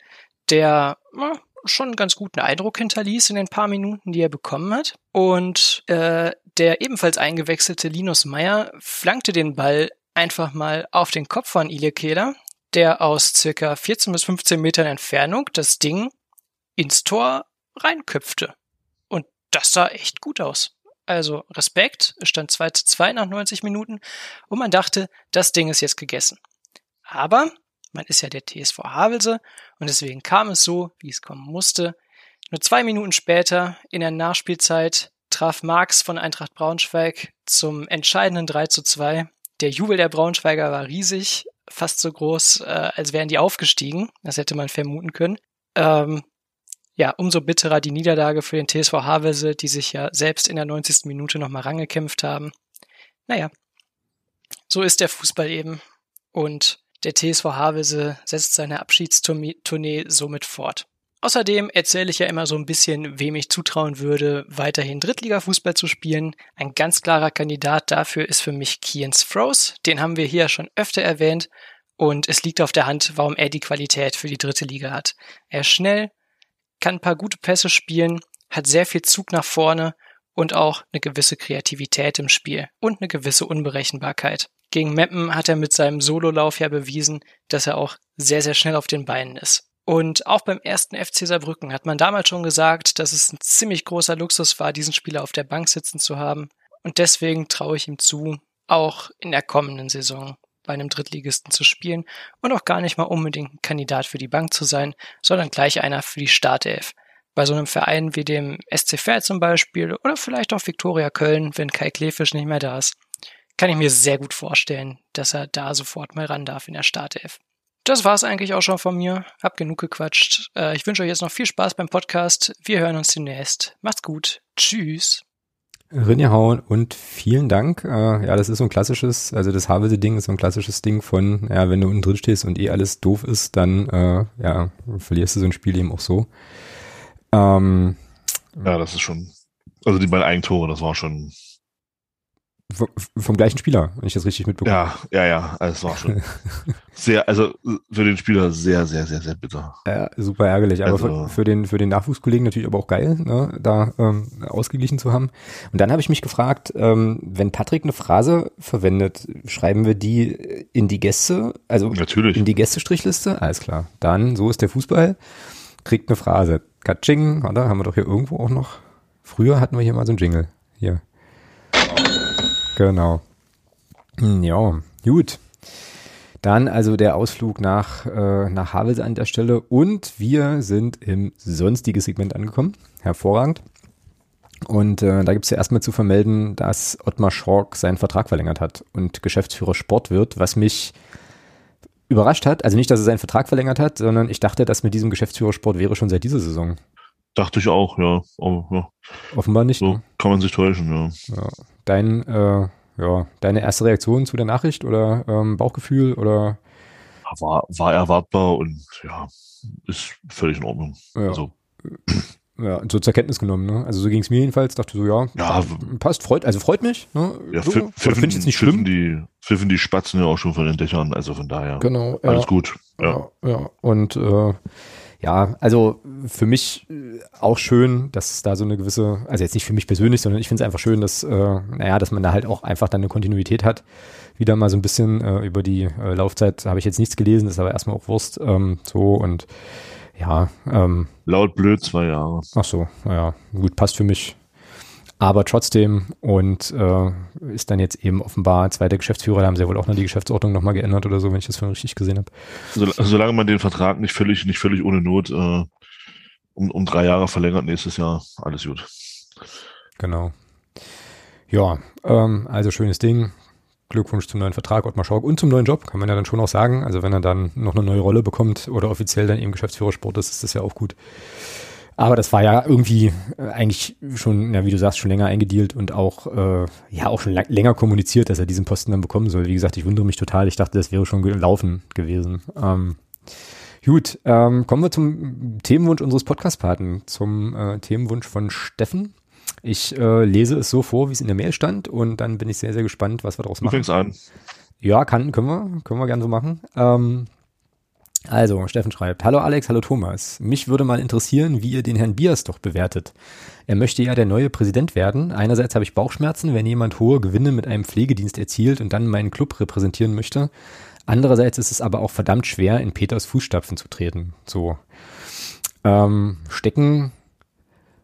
der na, schon einen ganz guten Eindruck hinterließ in den paar Minuten, die er bekommen hat. Und äh, der ebenfalls eingewechselte Linus Meyer flankte den Ball einfach mal auf den Kopf von Ilya Kehler, der aus circa 14 bis 15 Metern Entfernung das Ding ins Tor reinköpfte. Und das sah echt gut aus. Also Respekt, es stand 2 zu 2 nach 90 Minuten und man dachte, das Ding ist jetzt gegessen. Aber man ist ja der TSV Havelse und deswegen kam es so, wie es kommen musste. Nur zwei Minuten später, in der Nachspielzeit, traf Marx von Eintracht Braunschweig zum entscheidenden 3 zu 2. Der Jubel der Braunschweiger war riesig, fast so groß, äh, als wären die aufgestiegen. Das hätte man vermuten können. Ähm, ja, umso bitterer die Niederlage für den TSV Havelse, die sich ja selbst in der 90. Minute nochmal rangekämpft haben. Naja, so ist der Fußball eben. Und der TSV Havelse setzt seine Abschiedstournee somit fort. Außerdem erzähle ich ja immer so ein bisschen, wem ich zutrauen würde, weiterhin Drittliga-Fußball zu spielen. Ein ganz klarer Kandidat dafür ist für mich Kian Froze. Den haben wir hier schon öfter erwähnt. Und es liegt auf der Hand, warum er die Qualität für die dritte Liga hat. Er ist schnell, kann ein paar gute Pässe spielen, hat sehr viel Zug nach vorne und auch eine gewisse Kreativität im Spiel und eine gewisse Unberechenbarkeit. Gegen Meppen hat er mit seinem Sololauf ja bewiesen, dass er auch sehr, sehr schnell auf den Beinen ist. Und auch beim ersten FC Saarbrücken hat man damals schon gesagt, dass es ein ziemlich großer Luxus war, diesen Spieler auf der Bank sitzen zu haben. Und deswegen traue ich ihm zu, auch in der kommenden Saison bei einem Drittligisten zu spielen und auch gar nicht mal unbedingt ein Kandidat für die Bank zu sein, sondern gleich einer für die Startelf. Bei so einem Verein wie dem SC Pferd zum Beispiel oder vielleicht auch Viktoria Köln, wenn Kai Klefisch nicht mehr da ist, kann ich mir sehr gut vorstellen, dass er da sofort mal ran darf in der Startelf. Das war's eigentlich auch schon von mir. Hab genug gequatscht. Äh, ich wünsche euch jetzt noch viel Spaß beim Podcast. Wir hören uns demnächst. Macht's gut. Tschüss. Rinnehauen und vielen Dank. Äh, ja, das ist so ein klassisches, also das Havelse-Ding ist so ein klassisches Ding von, ja, wenn du unten drin stehst und eh alles doof ist, dann äh, ja, verlierst du so ein Spiel eben auch so. Ähm, ja, das ist schon, also die beiden Eigentore, das war schon vom, vom gleichen Spieler, wenn ich das richtig mitbekomme. Ja, ja, ja, also es war schon *laughs* sehr, also für den Spieler sehr, sehr, sehr, sehr bitter. Ja, super ärgerlich, aber also, für, für, den für den Nachwuchskollegen natürlich aber auch geil, ne, da ähm, ausgeglichen zu haben. Und dann habe ich mich gefragt, ähm, wenn Patrick eine Phrase verwendet, schreiben wir die in die Gäste, also natürlich. in die Gästestrichliste? Alles klar. Dann, so ist der Fußball, kriegt eine Phrase. Katsching, oder? Haben wir doch hier irgendwo auch noch. Früher hatten wir hier mal so einen Jingle. Hier. Genau. Hm, ja, gut. Dann also der Ausflug nach, äh, nach Havelse an der Stelle und wir sind im sonstigen Segment angekommen. Hervorragend. Und äh, da gibt es ja erstmal zu vermelden, dass Ottmar Schork seinen Vertrag verlängert hat und Geschäftsführer Sport wird, was mich überrascht hat. Also nicht, dass er seinen Vertrag verlängert hat, sondern ich dachte, dass mit diesem Geschäftsführer Sport wäre schon seit dieser Saison. Dachte ich auch, ja. Aber, ja. Offenbar nicht. So ne? kann man sich täuschen, ja. ja dein, äh, ja, deine erste Reaktion zu der Nachricht oder ähm, Bauchgefühl oder? War, war erwartbar und ja, ist völlig in Ordnung. Ja. Also. *clears throat* Ja, so zur Kenntnis genommen, ne? Also so ging es mir jedenfalls, dachte so, ja, ja passt, freut, also freut mich, ne? Ja, so, finde ich jetzt nicht schlimm. Die, pfiffen die Spatzen ja auch schon von den Dächern, also von daher. Genau. Alles gut. Ja. ja. ja. Und äh, ja, also für mich äh, auch schön, dass da so eine gewisse, also jetzt nicht für mich persönlich, sondern ich finde es einfach schön, dass, äh, naja, dass man da halt auch einfach dann eine Kontinuität hat. Wieder mal so ein bisschen äh, über die äh, Laufzeit habe ich jetzt nichts gelesen, ist aber erstmal auch Wurst. Ähm, so und ja. Ähm, Laut blöd zwei Jahre. Ach so, naja, gut, passt für mich. Aber trotzdem und äh, ist dann jetzt eben offenbar zweiter Geschäftsführer, da haben sie ja wohl auch noch die Geschäftsordnung nochmal geändert oder so, wenn ich das vorhin richtig gesehen habe. So, solange man den Vertrag nicht völlig, nicht völlig ohne Not äh, um, um drei Jahre verlängert nächstes Jahr, alles gut. Genau. Ja, ähm, also schönes Ding. Glückwunsch zum neuen Vertrag, Ottmar Schauk und zum neuen Job, kann man ja dann schon auch sagen. Also wenn er dann noch eine neue Rolle bekommt oder offiziell dann eben Geschäftsführer Sport ist, ist das ja auch gut. Aber das war ja irgendwie äh, eigentlich schon, ja, wie du sagst, schon länger eingedealt und auch, äh, ja, auch schon länger kommuniziert, dass er diesen Posten dann bekommen soll. Wie gesagt, ich wundere mich total. Ich dachte, das wäre schon gelaufen gewesen. Ähm, gut, ähm, kommen wir zum Themenwunsch unseres Podcast-Paten, zum äh, Themenwunsch von Steffen. Ich äh, lese es so vor, wie es in der Mail stand und dann bin ich sehr, sehr gespannt, was wir daraus machen. Du fängst an. Ja, kann, können wir, können wir gerne so machen. Ähm, also, Steffen schreibt, Hallo Alex, hallo Thomas. Mich würde mal interessieren, wie ihr den Herrn Biers doch bewertet. Er möchte ja der neue Präsident werden. Einerseits habe ich Bauchschmerzen, wenn jemand hohe Gewinne mit einem Pflegedienst erzielt und dann meinen Club repräsentieren möchte. Andererseits ist es aber auch verdammt schwer, in Peters Fußstapfen zu treten. So. Ähm, stecken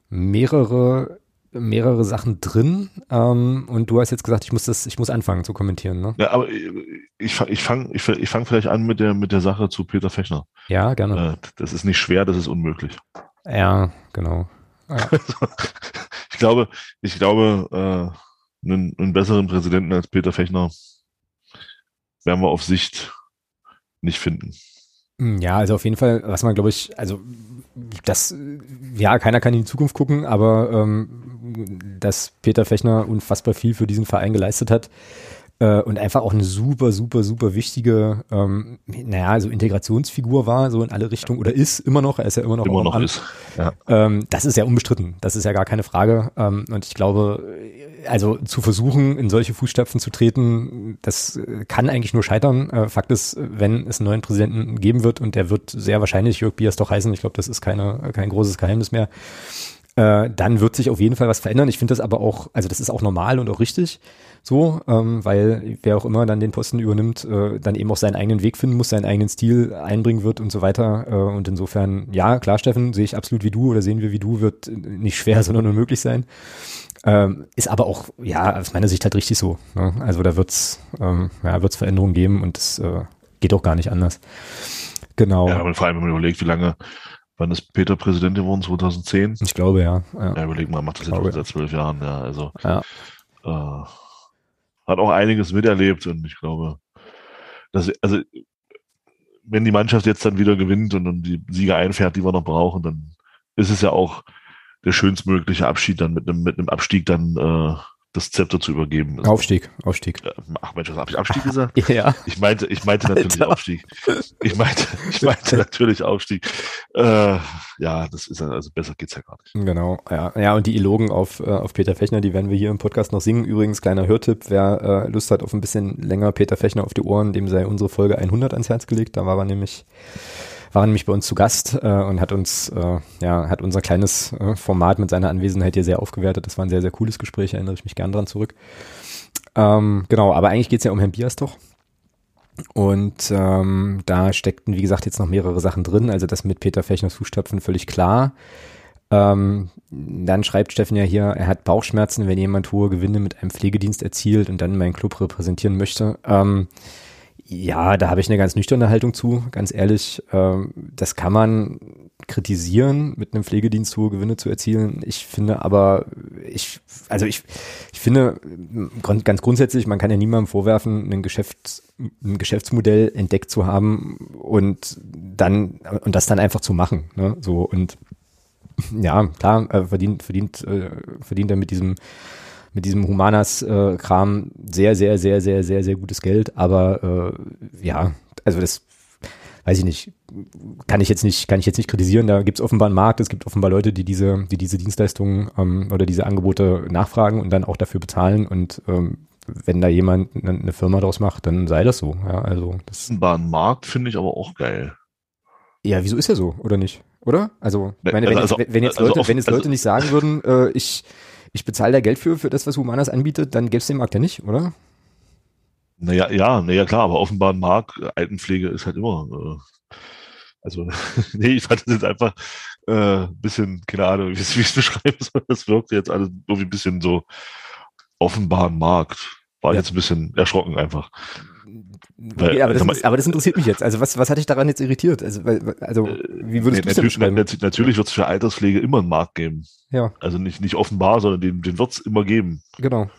mehrere mehrere Sachen drin ähm, und du hast jetzt gesagt, ich muss das, ich muss anfangen zu kommentieren. Ne? Ja, aber ich, ich fange ich, ich fang vielleicht an mit der mit der Sache zu Peter Fechner. Ja, gerne. Äh, das ist nicht schwer, das ist unmöglich. Ja, genau. *laughs* Ja. ich glaube, ich glaube, äh, einen, einen besseren Präsidenten als Peter Fechner werden wir auf Sicht nicht finden. Hm, ja, also auf jeden Fall, was man, glaube ich, also das, ja, keiner kann in die Zukunft gucken, aber ähm, dass Peter Fechner unfassbar viel für diesen Verein geleistet hat, äh, und einfach auch eine super, super, super wichtige, ähm, naja, also Integrationsfigur war, so in alle Richtungen, oder ist immer noch, er ist ja immer noch. Immer noch ist, ja. Ähm, das ist ja unbestritten, das ist ja gar keine Frage. Ähm, und ich glaube, also zu versuchen, in solche Fußstapfen zu treten, das kann eigentlich nur scheitern. Äh, Fakt ist, wenn es einen neuen Präsidenten geben wird, und der wird sehr wahrscheinlich Jörg Biers doch heißen, ich glaube, das ist keine, kein großes Geheimnis mehr, äh, dann wird sich auf jeden Fall was verändern. Ich finde das aber auch, also das ist auch normal und auch richtig so, ähm, weil wer auch immer dann den Posten übernimmt, äh, dann eben auch seinen eigenen Weg finden muss, seinen eigenen Stil einbringen wird und so weiter. Äh, und insofern, ja, klar, Steffen, sehe ich absolut wie du oder sehen wir wie du, wird nicht schwer, *laughs* sondern unmöglich sein. Ähm, ist aber auch, ja, aus meiner Sicht halt richtig so. Ne? Also da wird's, ähm, ja, wird's Veränderungen geben und es äh, geht auch gar nicht anders. Genau. Ja, aber vor allem, wenn man überlegt, wie lange Wann ist Peter Präsident geworden? 2010? Ich glaube, ja. Ja, ja überleg mal, macht das jetzt seit zwölf Jahren, ja. Also ja. Äh, hat auch einiges miterlebt und ich glaube, dass, also wenn die Mannschaft jetzt dann wieder gewinnt und dann die Sieger einfährt, die wir noch brauchen, dann ist es ja auch der schönstmögliche Abschied dann mit einem, mit einem Abstieg dann äh, das Zepter zu übergeben. Also, Aufstieg, Aufstieg. Ach Mensch, was habe ich Abstieg gesagt? *laughs* ja. Ich meinte, ich meinte natürlich Alter. Aufstieg. Ich meinte, ich meinte *laughs* natürlich Aufstieg. Äh, ja, das ist also besser geht's ja gar nicht. Genau, ja, ja und die Elogen auf äh, auf Peter Fechner, die werden wir hier im Podcast noch singen. Übrigens kleiner Hörtipp, wer äh, Lust hat auf ein bisschen länger Peter Fechner auf die Ohren, dem sei unsere Folge 100 ans Herz gelegt. Da war er nämlich war nämlich bei uns zu Gast äh, und hat uns, äh, ja, hat unser kleines äh, Format mit seiner Anwesenheit hier sehr aufgewertet. Das war ein sehr, sehr cooles Gespräch, erinnere ich mich gern dran zurück. Ähm, genau, aber eigentlich geht's ja um Herrn Bias doch. Und ähm, da steckten, wie gesagt, jetzt noch mehrere Sachen drin. Also das mit Peter Fechners Fußstapfen völlig klar. Ähm, dann schreibt Steffen ja hier, er hat Bauchschmerzen, wenn jemand hohe Gewinne mit einem Pflegedienst erzielt und dann meinen Club repräsentieren möchte. Ähm, ja, da habe ich eine ganz nüchterne Haltung zu, ganz ehrlich. Ähm, das kann man kritisieren, mit einem Pflegedienst hohe Gewinne zu erzielen. Ich finde aber, ich, also ich, ich finde ganz grundsätzlich, man kann ja niemandem vorwerfen, ein, Geschäft, ein Geschäftsmodell entdeckt zu haben und dann, und das dann einfach zu machen. Ne? So und ja, klar, äh, verdient, verdient, äh, verdient er mit diesem mit diesem Humanas-Kram äh, sehr, sehr, sehr, sehr, sehr, sehr gutes Geld. Aber äh, ja, also das weiß ich nicht, kann ich jetzt nicht, kann ich jetzt nicht kritisieren. Da gibt es offenbar einen Markt, es gibt offenbar Leute, die diese, die diese Dienstleistungen ähm, oder diese Angebote nachfragen und dann auch dafür bezahlen. Und ähm, wenn da jemand eine Firma draus macht, dann sei das so. Ja, also das offenbar ein Markt finde ich aber auch geil. Ja, wieso ist er so, oder nicht? Oder? Also, ne, meine, wenn, also, jetzt, wenn jetzt also Leute, also wenn jetzt Leute also, nicht sagen würden, äh, ich, ich bezahle da Geld für, für das, was Humanas anbietet, dann gäbe es den Markt ja nicht, oder? Naja, ja, naja, klar, aber offenbar ein Markt, Altenpflege ist halt immer, äh, also, *laughs* nee, ich fand das jetzt einfach äh, bisschen, keine Ahnung, wie ich es beschreiben soll, das wirkt jetzt alles irgendwie ein bisschen so offenbar ein Markt. War ja. jetzt ein bisschen erschrocken einfach. Weil, okay, aber, das, mal, aber, das, interessiert mich jetzt. Also was, was hat dich daran jetzt irritiert? Also, weil, also äh, wie würdest nee, du das natürlich, natürlich wird es für Alterspflege immer einen Markt geben. Ja. Also nicht, nicht offenbar, sondern den, den wird es immer geben. Genau.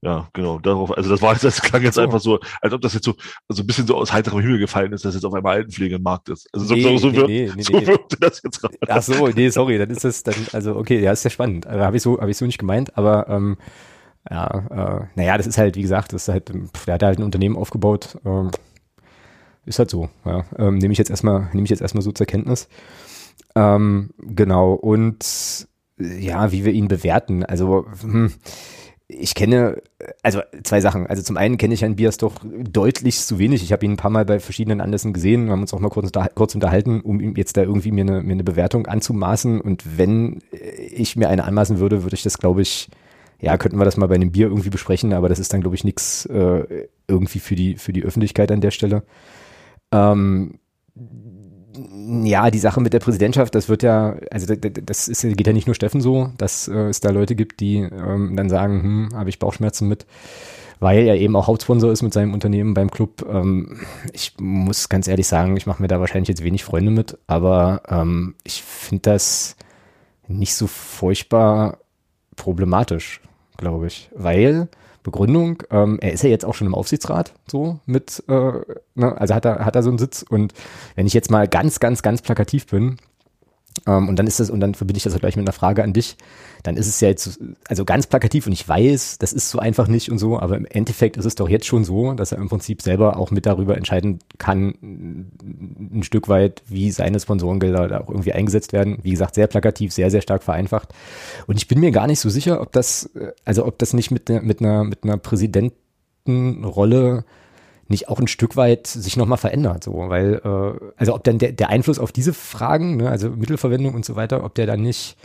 Ja, genau. Darauf, also das war jetzt, das klang jetzt so. einfach so, als ob das jetzt so, also ein bisschen so aus heiterem Himmel gefallen ist, dass jetzt auf einmal Altenpflege ein Markt ist. Also so, nee, so, so, nee, wirkt, nee, nee, so wirkte das jetzt gerade. Ach so, nee, sorry, dann ist das dann, also okay, ja, ist ja spannend. Also, habe ich so, habe ich so nicht gemeint, aber ähm, ja, äh, naja, das ist halt, wie gesagt, das ist halt, pff, der hat halt ein Unternehmen aufgebaut, ähm, ist halt so, ja. Ähm, nehme ich jetzt erstmal, nehme ich jetzt erstmal so zur Kenntnis. Ähm, genau, und ja, wie wir ihn bewerten. Also, hm, ich kenne, also zwei Sachen. Also zum einen kenne ich Herrn Bias doch deutlich zu wenig. Ich habe ihn ein paar Mal bei verschiedenen Anlässen gesehen, wir haben uns auch mal kurz, kurz unterhalten, um ihm jetzt da irgendwie mir eine, mir eine Bewertung anzumaßen. Und wenn ich mir eine anmaßen würde, würde ich das, glaube ich, ja, könnten wir das mal bei einem Bier irgendwie besprechen, aber das ist dann, glaube ich, nichts äh, irgendwie für die, für die Öffentlichkeit an der Stelle. Ähm, ja, die Sache mit der Präsidentschaft, das wird ja, also das ist, geht ja nicht nur Steffen so, dass äh, es da Leute gibt, die ähm, dann sagen, hm, habe ich Bauchschmerzen mit, weil er eben auch Hauptsponsor ist mit seinem Unternehmen beim Club. Ähm, ich muss ganz ehrlich sagen, ich mache mir da wahrscheinlich jetzt wenig Freunde mit, aber ähm, ich finde das nicht so furchtbar problematisch, glaube ich, weil Begründung, ähm, er ist ja jetzt auch schon im Aufsichtsrat, so mit, äh, ne, also hat er, hat er so einen Sitz. Und wenn ich jetzt mal ganz, ganz, ganz plakativ bin, ähm, und dann ist das, und dann verbinde ich das auch gleich mit einer Frage an dich. Dann ist es ja jetzt, also ganz plakativ und ich weiß, das ist so einfach nicht und so, aber im Endeffekt ist es doch jetzt schon so, dass er im Prinzip selber auch mit darüber entscheiden kann, ein Stück weit, wie seine Sponsorengelder da auch irgendwie eingesetzt werden. Wie gesagt, sehr plakativ, sehr, sehr stark vereinfacht. Und ich bin mir gar nicht so sicher, ob das, also ob das nicht mit, mit einer, mit einer Präsidentenrolle nicht auch ein Stück weit sich nochmal verändert, so, weil, äh, also ob dann der, der Einfluss auf diese Fragen, ne, also Mittelverwendung und so weiter, ob der dann nicht,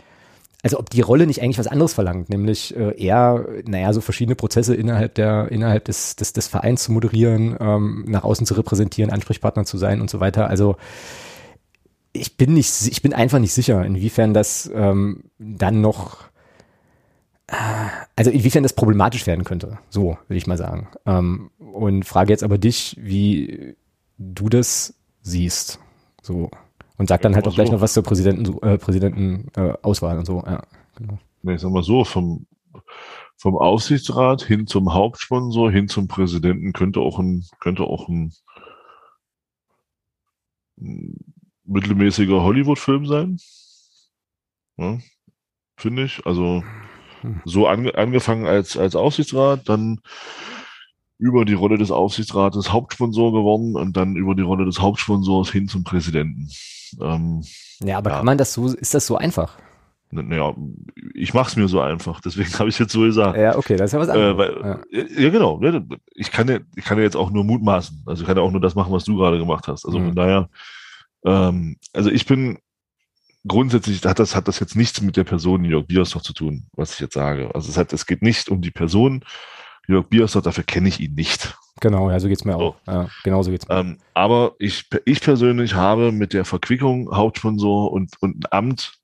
also ob die Rolle nicht eigentlich was anderes verlangt, nämlich äh, eher, naja, so verschiedene Prozesse innerhalb der, innerhalb des, des, des Vereins zu moderieren, ähm, nach außen zu repräsentieren, Ansprechpartner zu sein und so weiter. Also ich bin nicht, ich bin einfach nicht sicher, inwiefern das ähm, dann noch also inwiefern das problematisch werden könnte, so will ich mal sagen. Ähm, und frage jetzt aber dich, wie du das siehst. So. Und sag dann halt auch gleich so. noch was zur Präsidenten, äh, Präsidentenauswahl äh, und so. Ja, genau. Nee, ich sag mal so, vom, vom Aufsichtsrat hin zum Hauptsponsor, hin zum Präsidenten könnte auch ein, könnte auch ein, ein mittelmäßiger Hollywood-Film sein. Ja, Finde ich. Also so ange angefangen als, als Aufsichtsrat, dann über die Rolle des Aufsichtsrates Hauptsponsor geworden und dann über die Rolle des Hauptsponsors hin zum Präsidenten. Ähm, ja, aber ja. kann man das so, ist das so einfach? Naja, ich mache es mir so einfach, deswegen *laughs* habe ich jetzt so gesagt. Ja, okay, das ist ja was anderes. Äh, weil, ja. ja. genau. Ne, ich kann ja, ich kann ja jetzt auch nur mutmaßen. Also ich kann ja auch nur das machen, was du gerade gemacht hast. Also mhm. von daher, ähm, also ich bin grundsätzlich hat das, hat das jetzt nichts mit der Person Jörg Biersdorf zu tun, was ich jetzt sage. Also es, hat, es geht nicht um die Person Jörg Biersdorf, dafür kenne ich ihn nicht. Genau, ja, so geht's mir so. auch. Ja, genau so geht's mir. Ähm, aber ich, ich persönlich habe mit der Verquickung Hauptsponsor und, und ein Amt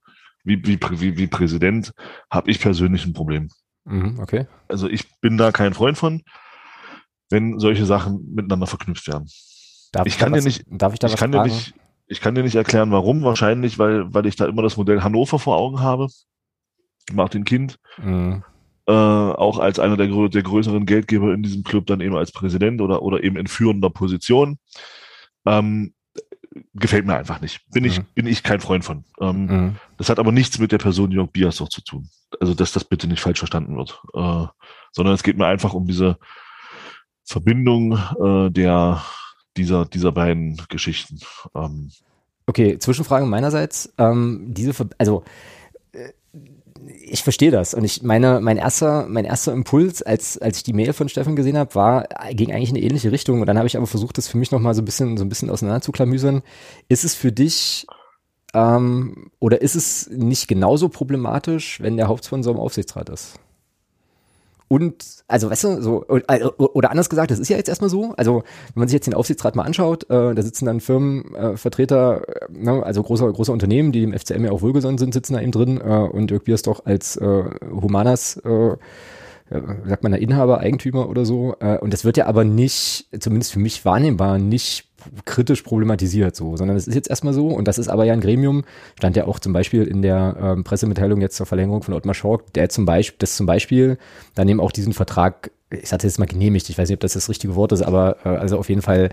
wie, wie, wie, wie Präsident, habe ich persönlich ein Problem. Mhm, okay. Also ich bin da kein Freund von, wenn solche Sachen miteinander verknüpft werden. Darf ich, kann dir nicht, darf ich da ich was kann fragen? Dir nicht, ich kann dir nicht erklären, warum. Wahrscheinlich, weil, weil ich da immer das Modell Hannover vor Augen habe. Martin Kind. Mhm. Äh, auch als einer der, der größeren Geldgeber in diesem Club, dann eben als Präsident oder, oder eben in führender Position. Ähm, gefällt mir einfach nicht. Bin mhm. ich, bin ich kein Freund von. Ähm, mhm. Das hat aber nichts mit der Person Jörg Biasov zu tun. Also, dass das bitte nicht falsch verstanden wird. Äh, sondern es geht mir einfach um diese Verbindung äh, der, dieser, dieser beiden Geschichten. Ähm, okay, Zwischenfrage meinerseits. Ähm, diese, Ver also äh, ich verstehe das. Und ich meine, mein erster, mein erster Impuls, als, als ich die Mail von Steffen gesehen habe, war, ging eigentlich in eine ähnliche Richtung. Und dann habe ich aber versucht, das für mich nochmal so ein bisschen, so ein bisschen auseinander. Ist es für dich, ähm, oder ist es nicht genauso problematisch, wenn der Hauptsponsor im Aufsichtsrat ist? Und, also, weißt du, so, oder anders gesagt, das ist ja jetzt erstmal so. Also, wenn man sich jetzt den Aufsichtsrat mal anschaut, äh, da sitzen dann Firmenvertreter, äh, ne, also große, große Unternehmen, die dem FCM ja auch wohlgesonnen sind, sitzen da eben drin. Äh, und Dirk Biersdorf als äh, Humanas, äh, sagt man da Inhaber, Eigentümer oder so. Äh, und das wird ja aber nicht, zumindest für mich wahrnehmbar, nicht kritisch problematisiert so, sondern es ist jetzt erstmal so und das ist aber ja ein Gremium, stand ja auch zum Beispiel in der ähm, Pressemitteilung jetzt zur Verlängerung von Ottmar Schork, der zum Beispiel, das zum Beispiel dann eben auch diesen Vertrag, ich hatte jetzt mal genehmigt, ich weiß nicht, ob das das richtige Wort ist, aber äh, also auf jeden Fall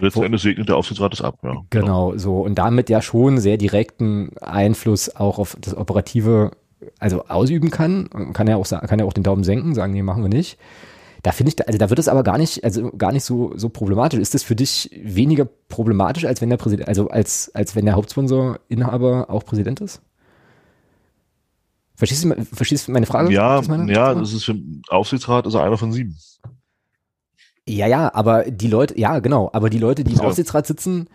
Letzten Endes segnet der Aufsichtsrat das ab, ja. Genau, so. Und damit ja schon sehr direkten Einfluss auch auf das Operative, also ausüben kann. Kann ja auch, kann ja auch den Daumen senken, sagen, nee, machen wir nicht. Da finde ich, also da wird es aber gar nicht, also gar nicht so, so problematisch. Ist das für dich weniger problematisch, als wenn der Präsident, also als, als wenn der Hauptsponsor, Inhaber auch Präsident ist? Verstehst du, verstehst du meine Frage? Ja, ja, das ist für Aufsichtsrat er einer von sieben. Ja, ja, aber die Leute, ja, genau, aber die Leute, die im ja. Aufsichtsrat sitzen,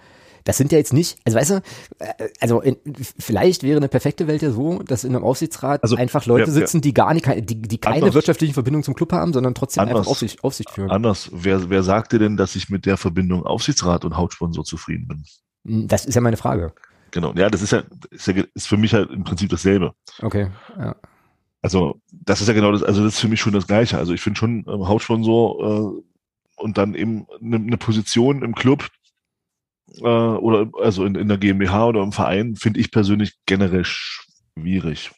das sind ja jetzt nicht, also weißt du, äh, also in, vielleicht wäre eine perfekte Welt ja so, dass in einem Aufsichtsrat also, einfach Leute ja, sitzen, die gar nicht, die, die keine anders, wirtschaftlichen Verbindungen zum Club haben, sondern trotzdem anders, einfach Aufsicht, Aufsicht führen. Anders, wer, wer sagte denn, dass ich mit der Verbindung Aufsichtsrat und Hauptsponsor zufrieden bin? Hm, das ist ja meine Frage. Genau, ja, das ist ja, ist, ja, ist für mich halt im Prinzip dasselbe. Okay, ja. Also, das ist ja genau das, also das ist für mich schon das Gleiche. Also ich finde schon ähm, Hauptsponsor äh, und dann eben eine, eine Position im Club, äh, oder also in, in der GmbH oder im Verein finde ich persönlich generell schwierig.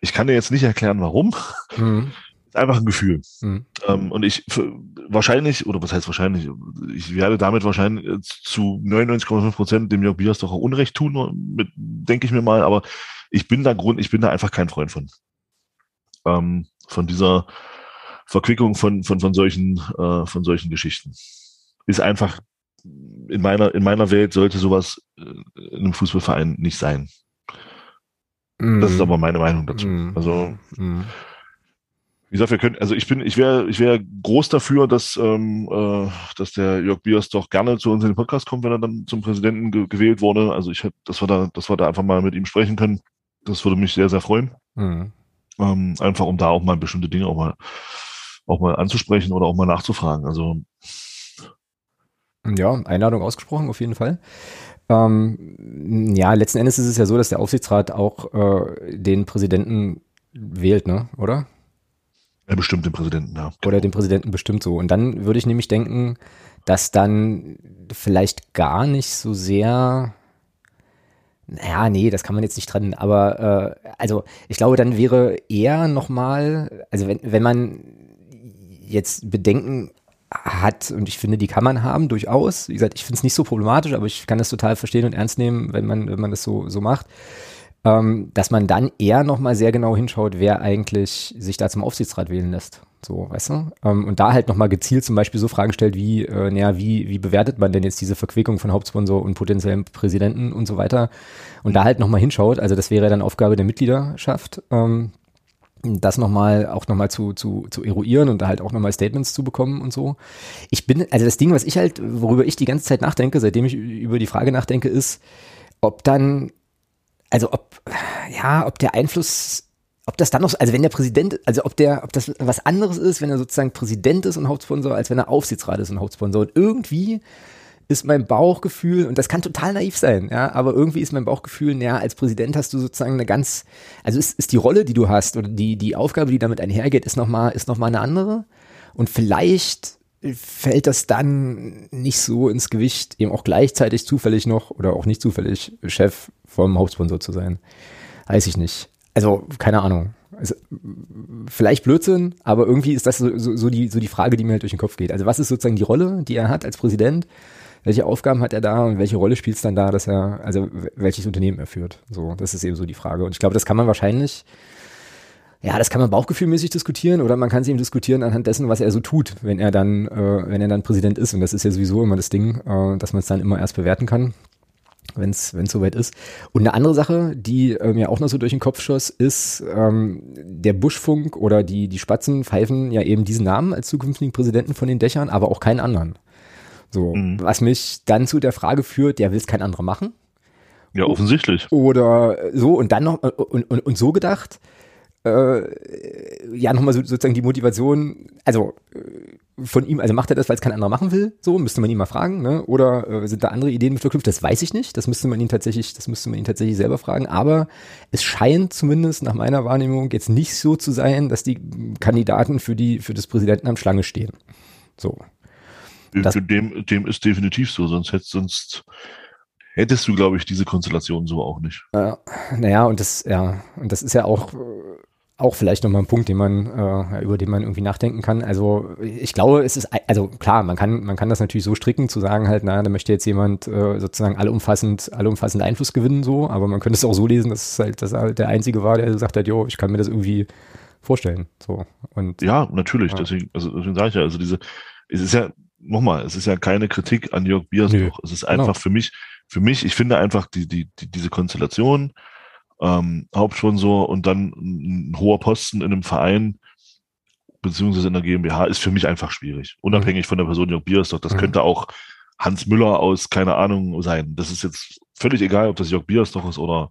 Ich kann dir jetzt nicht erklären, warum. Mhm. *laughs* Ist einfach ein Gefühl. Mhm. Ähm, und ich für, wahrscheinlich, oder was heißt wahrscheinlich, ich werde damit wahrscheinlich zu 99,5 Prozent dem Jörg Bias doch auch Unrecht tun, denke ich mir mal, aber ich bin da Grund, ich bin da einfach kein Freund von. Ähm, von dieser Verquickung von, von, von solchen, äh, von solchen Geschichten. Ist einfach in meiner, in meiner Welt sollte sowas äh, in einem Fußballverein nicht sein. Mm. Das ist aber meine Meinung dazu. Mm. Also, mm. wie gesagt, wir können, also ich bin, ich wäre, ich wäre groß dafür, dass, ähm, äh, dass der Jörg Biers doch gerne zu uns in den Podcast kommt, wenn er dann zum Präsidenten ge gewählt wurde. Also ich hätte, dass wir da, dass wir da einfach mal mit ihm sprechen können. Das würde mich sehr, sehr freuen. Mm. Ähm, einfach um da auch mal bestimmte Dinge auch mal, auch mal anzusprechen oder auch mal nachzufragen. Also ja, Einladung ausgesprochen, auf jeden Fall. Ähm, ja, letzten Endes ist es ja so, dass der Aufsichtsrat auch äh, den Präsidenten wählt, ne? Oder? Er bestimmt den Präsidenten, ja. Oder den Präsidenten bestimmt so. Und dann würde ich nämlich denken, dass dann vielleicht gar nicht so sehr naja, nee, das kann man jetzt nicht trennen, aber äh, also ich glaube, dann wäre eher nochmal, also wenn, wenn man jetzt Bedenken hat und ich finde, die kann man haben, durchaus. Wie gesagt, ich finde es nicht so problematisch, aber ich kann das total verstehen und ernst nehmen, wenn man, wenn man das so, so macht. Ähm, dass man dann eher nochmal sehr genau hinschaut, wer eigentlich sich da zum Aufsichtsrat wählen lässt. So, weißt du? Ähm, und da halt nochmal gezielt zum Beispiel so Fragen stellt wie, äh, naja, wie, wie bewertet man denn jetzt diese Verquickung von Hauptsponsor und potenziellen Präsidenten und so weiter? Und da halt nochmal hinschaut, also das wäre dann Aufgabe der Mitgliederschaft, ähm, das nochmal auch nochmal zu, zu, zu eruieren und da halt auch nochmal Statements zu bekommen und so. Ich bin, also das Ding, was ich halt, worüber ich die ganze Zeit nachdenke, seitdem ich über die Frage nachdenke, ist, ob dann, also ob, ja, ob der Einfluss ob das dann noch, also wenn der Präsident, also ob der, ob das was anderes ist, wenn er sozusagen Präsident ist und Hauptsponsor, als wenn er Aufsichtsrat ist und Hauptsponsor. Und irgendwie ist mein Bauchgefühl, und das kann total naiv sein, ja, aber irgendwie ist mein Bauchgefühl, ja, als Präsident hast du sozusagen eine ganz, also ist, ist die Rolle, die du hast oder die, die Aufgabe, die damit einhergeht, ist nochmal, ist noch mal eine andere. Und vielleicht fällt das dann nicht so ins Gewicht, eben auch gleichzeitig zufällig noch oder auch nicht zufällig Chef vom Hauptsponsor zu sein. Weiß ich nicht. Also, keine Ahnung. Also, vielleicht Blödsinn, aber irgendwie ist das so, so, so, die, so die Frage, die mir halt durch den Kopf geht. Also, was ist sozusagen die Rolle, die er hat als Präsident? Welche Aufgaben hat er da und welche Rolle spielt es dann da, dass er, also welches Unternehmen er führt? So, das ist eben so die Frage. Und ich glaube, das kann man wahrscheinlich, ja, das kann man bauchgefühlmäßig diskutieren oder man kann es eben diskutieren anhand dessen, was er so tut, wenn er dann, äh, wenn er dann Präsident ist. Und das ist ja sowieso immer das Ding, äh, dass man es dann immer erst bewerten kann. wenn es soweit ist. Und eine andere Sache, die äh, mir auch noch so durch den Kopf schoss, ist, ähm, der Buschfunk oder die, die Spatzen pfeifen ja eben diesen Namen als zukünftigen Präsidenten von den Dächern, aber auch keinen anderen. So, mhm. was mich dann zu der Frage führt, ja, will es kein anderer machen? Ja, offensichtlich. Oder so, und dann noch, und, und, und so gedacht, äh, ja, nochmal so, sozusagen die Motivation, also äh, von ihm, also macht er das, weil es kein anderer machen will, so, müsste man ihn mal fragen, ne? Oder äh, sind da andere Ideen mit verknüpft? Das weiß ich nicht. Das müsste man ihn tatsächlich, das müsste man ihn tatsächlich selber fragen. Aber es scheint zumindest nach meiner Wahrnehmung jetzt nicht so zu sein, dass die Kandidaten für die, für das Präsidentenamt Schlange stehen. So. Das, dem, dem ist definitiv so, sonst hättest sonst hättest du, glaube ich, diese Konstellation so auch nicht. Äh, naja, und das, ja, und das ist ja auch auch vielleicht nochmal ein Punkt, den man, äh, über den man irgendwie nachdenken kann. Also ich glaube, es ist, also klar, man kann, man kann das natürlich so stricken, zu sagen halt, na, da möchte jetzt jemand äh, sozusagen allumfassend, allumfassend Einfluss gewinnen, so, aber man könnte es auch so lesen, dass es halt, dass er halt der Einzige war, der gesagt hat, jo, ich kann mir das irgendwie vorstellen. So. Und, ja, natürlich, ja. deswegen, also deswegen sage ich ja, also diese, es ist ja, nochmal, es ist ja keine Kritik an Jörg Biersbruch. Es ist einfach genau. für mich, für mich, ich finde einfach die, die, die, diese Konstellation, ähm, Hauptsponsor und dann ein hoher Posten in einem Verein beziehungsweise in der GmbH ist für mich einfach schwierig. Unabhängig mhm. von der Person Jörg Biersdorf. Das mhm. könnte auch Hans Müller aus, keine Ahnung, sein. Das ist jetzt völlig egal, ob das Jörg Biersdorf ist oder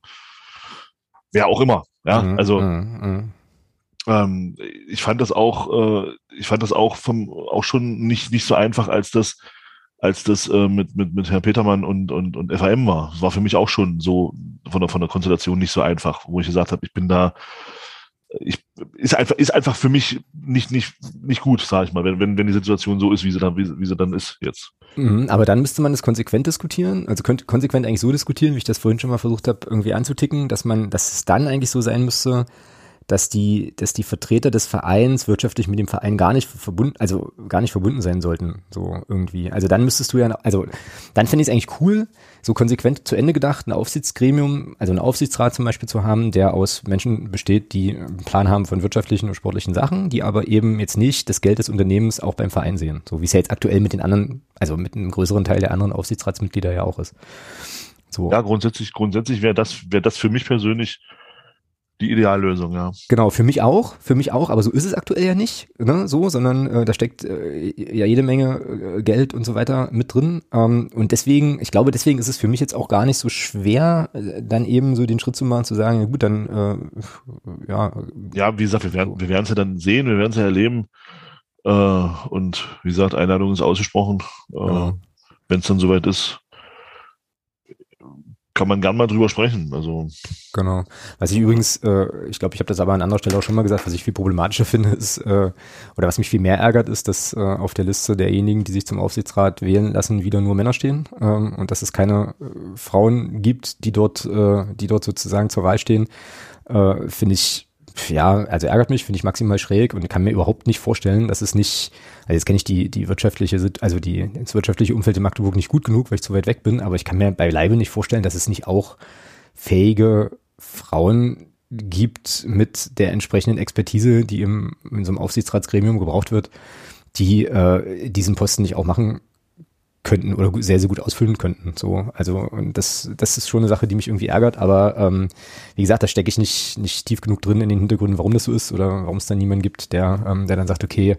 wer auch immer. Ja, mhm. also mhm. mhm. Ähm, ich fand das auch, äh, ich fand das auch vom, auch schon nicht, nicht so einfach, als das als das äh, mit, mit, mit Herrn Petermann und, und, und FAM war. Das war für mich auch schon so von der, von der Konstellation nicht so einfach, wo ich gesagt habe, ich bin da, ich, ist einfach, ist einfach für mich nicht, nicht, nicht gut, sage ich mal, wenn, wenn, wenn die Situation so ist, wie sie dann, wie, wie sie dann ist jetzt. Mhm, aber dann müsste man das konsequent diskutieren, also könnte konsequent eigentlich so diskutieren, wie ich das vorhin schon mal versucht habe, irgendwie anzuticken, dass man, dass es dann eigentlich so sein müsste, dass die, dass die Vertreter des Vereins wirtschaftlich mit dem Verein gar nicht verbunden, also gar nicht verbunden sein sollten, so irgendwie. Also dann müsstest du ja, also dann fände ich es eigentlich cool, so konsequent zu Ende gedacht, ein Aufsichtsgremium, also einen Aufsichtsrat zum Beispiel zu haben, der aus Menschen besteht, die einen Plan haben von wirtschaftlichen und sportlichen Sachen, die aber eben jetzt nicht das Geld des Unternehmens auch beim Verein sehen, so wie es ja jetzt aktuell mit den anderen, also mit einem größeren Teil der anderen Aufsichtsratsmitglieder ja auch ist. So. Ja, grundsätzlich, grundsätzlich wäre das, wäre das für mich persönlich die Ideallösung, ja. Genau, für mich auch, für mich auch, aber so ist es aktuell ja nicht, ne, so, sondern äh, da steckt äh, ja jede Menge äh, Geld und so weiter mit drin. Ähm, und deswegen, ich glaube, deswegen ist es für mich jetzt auch gar nicht so schwer, äh, dann eben so den Schritt zu machen, zu sagen, ja gut, dann äh, ja. Ja, wie gesagt, wir werden wir werden es ja dann sehen, wir werden es ja erleben. Äh, und wie gesagt, Einladung ist ausgesprochen. Äh, genau. Wenn es dann soweit ist, kann man gern mal drüber sprechen. Also genau. Was ich übrigens, äh, ich glaube, ich habe das aber an anderer Stelle auch schon mal gesagt, was ich viel problematischer *laughs* finde, ist äh, oder was mich viel mehr ärgert, ist, dass äh, auf der Liste derjenigen, die sich zum Aufsichtsrat wählen lassen, wieder nur Männer stehen ähm, und dass es keine äh, Frauen gibt, die dort, äh, die dort sozusagen zur Wahl stehen, äh, finde ich ja, also ärgert mich, finde ich maximal schräg und kann mir überhaupt nicht vorstellen, dass es nicht, also jetzt kenne ich die, die wirtschaftliche, also die, das wirtschaftliche Umfeld in Magdeburg nicht gut genug, weil ich zu weit weg bin, aber ich kann mir beileibe nicht vorstellen, dass es nicht auch fähige Frauen gibt mit der entsprechenden Expertise, die im, in so einem Aufsichtsratsgremium gebraucht wird, die äh, diesen Posten nicht auch machen könnten oder sehr, sehr gut ausfüllen könnten. So, also das, das ist schon eine Sache, die mich irgendwie ärgert, aber ähm, wie gesagt, da stecke ich nicht, nicht tief genug drin in den Hintergründen, warum das so ist oder warum es dann niemanden gibt, der, ähm, der dann sagt, okay,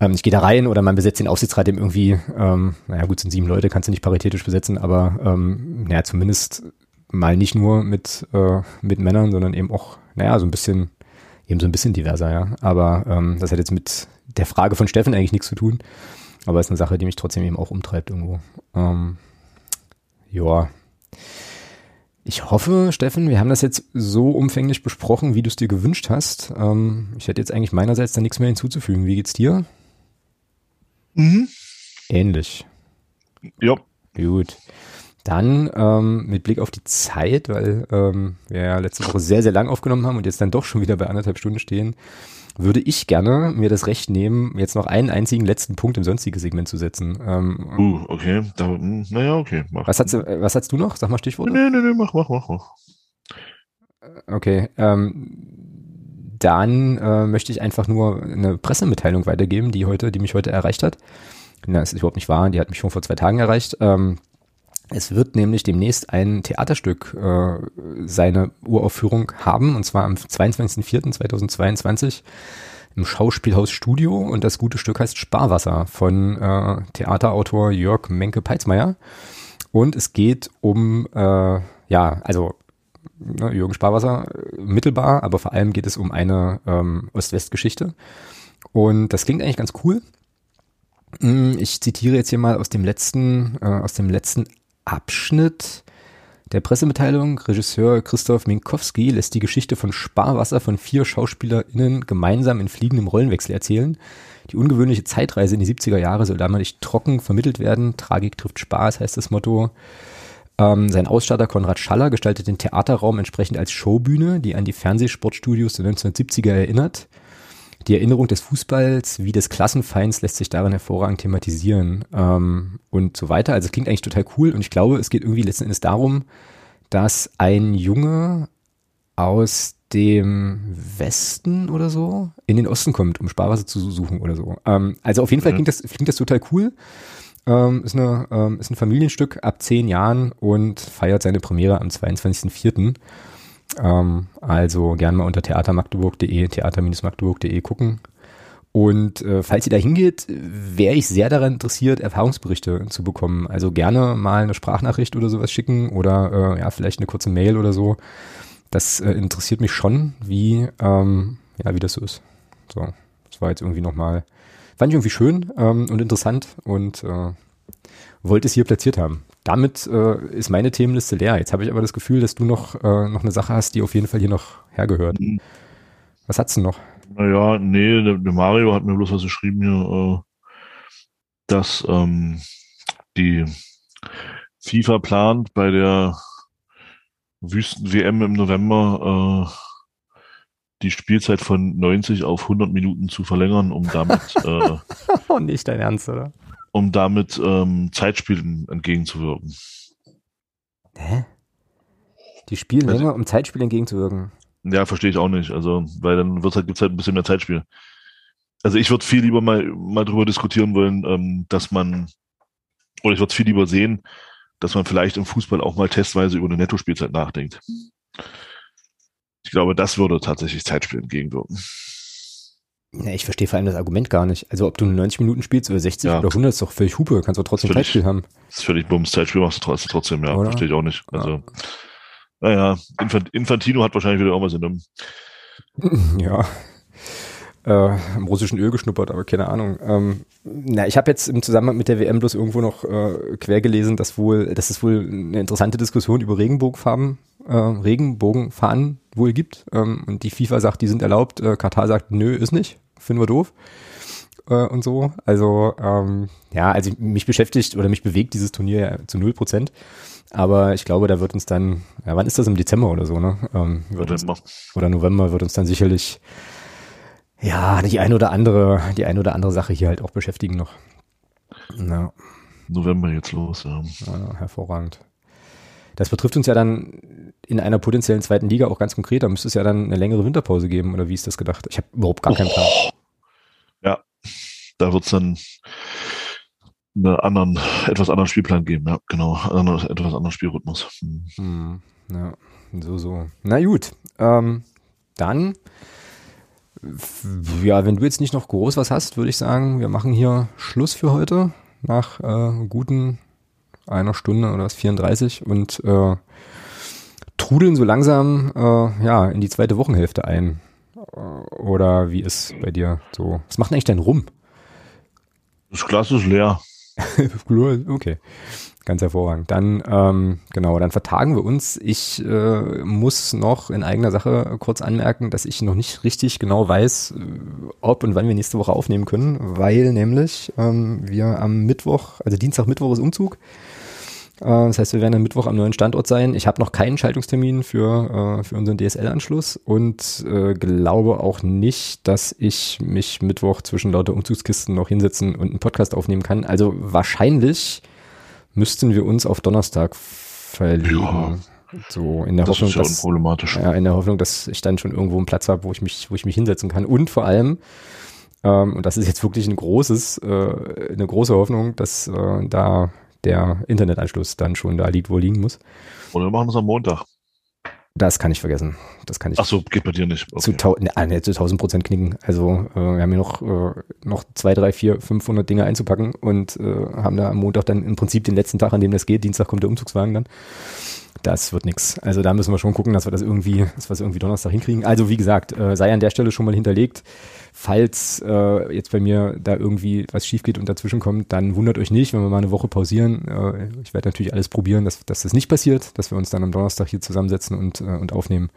ähm, ich gehe da rein oder man besetzt den Aufsichtsrat dem irgendwie, ähm, naja gut, sind sieben Leute, kannst du nicht paritätisch besetzen, aber ähm, naja, zumindest mal nicht nur mit, äh, mit Männern, sondern eben auch, naja, so ein bisschen, eben so ein bisschen diverser, ja. Aber ähm, das hat jetzt mit der Frage von Steffen eigentlich nichts zu tun. Aber ist eine Sache, die mich trotzdem eben auch umtreibt irgendwo. Ähm, ja. Ich hoffe, Steffen, wir haben das jetzt so umfänglich besprochen, wie du es dir gewünscht hast. Ähm, ich hätte jetzt eigentlich meinerseits da nichts mehr hinzuzufügen. Wie geht's dir? Mhm. Ähnlich. Ja. Gut. Dann ähm, mit Blick auf die Zeit, weil ähm, wir ja letzte Woche sehr, sehr lang aufgenommen haben und jetzt dann doch schon wieder bei anderthalb Stunden stehen, würde ich gerne mir das Recht nehmen, jetzt noch einen einzigen letzten Punkt im sonstige Segment zu setzen. Ähm, uh, okay. Da, hm, naja, okay. Mach. Was, hast, was hast du noch? Sag mal Stichworte. Nee, nee, nee, mach, mach, mach, mach. Okay. Ähm, dann äh, möchte ich einfach nur eine Pressemitteilung weitergeben, die heute, die mich heute erreicht hat. Na, das ist überhaupt nicht wahr, die hat mich schon vor zwei Tagen erreicht. Ähm, Es wird nämlich demnächst ein Theaterstück äh, seine Uraufführung haben, und zwar am 22.04.2022 im Schauspielhaus Studio. Und das gute Stück heißt Sparwasser von äh, Theaterautor Jörg Menke-Peitzmeier. Und es geht um, äh, ja, also ne, Jürgen Sparwasser äh, mittelbar, aber vor allem geht es um eine ähm, Ost-West-Geschichte. Und das klingt eigentlich ganz cool. Hm, ich zitiere jetzt hier mal aus dem letzten, äh, aus dem letzten Abschnitt der Pressemitteilung. Regisseur Christoph Minkowski lässt die Geschichte von Sparwasser von vier SchauspielerInnen gemeinsam in fliegendem Rollenwechsel erzählen. Die ungewöhnliche Zeitreise in die 70er Jahre soll damals trocken vermittelt werden. Tragik trifft Spaß heißt das Motto. Ähm, sein Ausstatter Konrad Schaller gestaltet den Theaterraum entsprechend als Showbühne, die an die Fernsehsportstudios der 1970er erinnert. Die Erinnerung des Fußballs wie des Klassenfeinds lässt sich darin hervorragend thematisieren ähm, und so weiter. Also es klingt eigentlich total cool und ich glaube, es geht irgendwie letzten Endes darum, dass ein Junge aus dem Westen oder so in den Osten kommt, um Sparwasser zu suchen oder so. Ähm, also auf jeden Fall klingt das, klingt das total cool. Ähm, ist, eine, ähm, ist ein Familienstück ab zehn Jahren und feiert seine Premiere am 22.04. Ähm, also gern mal unter theatermagdeburg.de, theater-magdeburg.de gucken. Und äh, falls ihr da hingeht, wäre ich sehr daran interessiert, Erfahrungsberichte zu bekommen. Also gerne mal eine Sprachnachricht oder sowas schicken oder äh, ja, vielleicht eine kurze Mail oder so. Das äh, interessiert mich schon, wie, ähm, ja, wie das so ist. So, das war jetzt irgendwie nochmal, fand ich irgendwie schön ähm, und interessant und äh, wollte es hier platziert haben damit äh, ist meine Themenliste leer. Jetzt habe ich aber das Gefühl, dass du noch, äh, noch eine Sache hast, die auf jeden Fall hier noch hergehört. Mhm. Was hat's denn noch? Naja, nee, der, der, Mario hat mir bloß was geschrieben hier, äh, dass ähm, die FIFA plant bei der Wüsten-WM im November äh, die Spielzeit von 90 auf 100 Minuten zu verlängern, um damit *laughs* äh, oh, nicht dein Ernst, oder? Um damit ähm, Zeitspielen entgegenzuwirken. Hä? Die spielen also, länger, um Zeitspielen entgegenzuwirken. Ja, verstehe ich auch nicht. Also, weil dann wird's halt, gibt's halt ein bisschen mehr Zeitspiel. Also ich würde viel lieber mal, mal drüber diskutieren wollen, ähm, dass man, oder ich würde viel lieber sehen, dass man vielleicht im Fußball auch mal testweise über eine Nettospielzeit nachdenkt. Ich glaube, das würde tatsächlich Zeitspiel entgegenwirken. Ja, ich verstehe vor allem das Argument gar nicht. Also ob du 90 Minuten spielst oder 60 ja. oder 100 ist doch völlig Hupe. Kannst du trotzdem völlig, Zeitspiel haben. Das ist völlig Bums. Zeitspiel machst du trotzdem, ja. Oder? Verstehe ich auch nicht. Also, ja. naja, Infantino hat wahrscheinlich wieder irgendwas in dem. Ja. Äh, im russischen Öl geschnuppert, aber keine Ahnung. Ähm, na, ich habe jetzt im Zusammenhang mit der WM bloß irgendwo noch äh, quer gelesen, dass wohl, dass es wohl eine interessante Diskussion über Regenbogenfarben, äh, Regenbogenfahnen wohl gibt. Ähm, und die FIFA sagt, die sind erlaubt. Äh, Katar sagt, nö, ist nicht finden wir doof äh, und so. Also ähm, ja, also mich beschäftigt oder mich bewegt dieses Turnier ja zu null Prozent. Aber ich glaube, da wird uns dann, ja, wann ist das im Dezember oder so, ne? Ähm, November. Uns, oder November wird uns dann sicherlich ja die eine oder andere, die eine oder andere Sache hier halt auch beschäftigen noch. Ja. November jetzt los, ja. ja hervorragend. Das betrifft uns ja dann in einer potenziellen zweiten Liga auch ganz konkret. Da müsste es ja dann eine längere Winterpause geben, oder wie ist das gedacht? Ich habe überhaupt gar keinen Plan. Ja, da wird es dann einen anderen, etwas anderen Spielplan geben, ja, genau. Einen etwas anderen Spielrhythmus. Hm. Hm, ja, so, so. Na gut. Ähm, dann, ja, wenn du jetzt nicht noch groß was hast, würde ich sagen, wir machen hier Schluss für heute. Nach äh, guten einer Stunde oder was 34 und äh, trudeln so langsam äh, ja in die zweite Wochenhälfte ein. Äh, oder wie ist bei dir so? Was macht denn eigentlich dein Rum? Das Glas ist leer. *laughs* okay. Ganz hervorragend. Dann, ähm, genau, dann vertagen wir uns. Ich äh, muss noch in eigener Sache kurz anmerken, dass ich noch nicht richtig genau weiß, äh, ob und wann wir nächste Woche aufnehmen können, weil nämlich ähm, wir am Mittwoch, also Dienstag, Mittwoch ist Umzug. Äh, das heißt, wir werden am Mittwoch am neuen Standort sein. Ich habe noch keinen Schaltungstermin für, äh, für unseren DSL-Anschluss und äh, glaube auch nicht, dass ich mich Mittwoch zwischen lauter Umzugskisten noch hinsetzen und einen Podcast aufnehmen kann. Also wahrscheinlich müssten wir uns auf Donnerstag verlegen. Ja. So in der das Hoffnung, ist ja dass, unproblematisch. Ja, in der Hoffnung, dass ich dann schon irgendwo einen Platz habe, wo ich mich, wo ich mich hinsetzen kann. Und vor allem, ähm, und das ist jetzt wirklich ein großes, äh, eine große Hoffnung, dass äh, da der Internetanschluss dann schon da liegt, wo liegen muss. Oder wir machen es am Montag. Das kann ich vergessen. Das kann ich. Ach so, geht bei dir nicht. Okay. Zu, ne, ne, zu 1000 Prozent knicken. Also äh, wir haben hier noch, äh, noch zwei, drei, vier, 500 Dinge einzupacken und äh, haben da am Montag dann im Prinzip den letzten Tag, an dem das geht. Dienstag kommt der Umzugswagen dann. Das wird nix. Also da müssen wir schon gucken, dass wir das irgendwie, dass wir das irgendwie Donnerstag hinkriegen. Also wie gesagt, äh, sei an der Stelle schon mal hinterlegt. Falls äh, jetzt bei mir da irgendwie was schief geht und dazwischen kommt, dann wundert euch nicht, wenn wir mal eine Woche pausieren. Äh, ich werde natürlich alles probieren, dass, dass das nicht passiert, dass wir uns dann am Donnerstag hier zusammensetzen und, äh, und aufnehmen.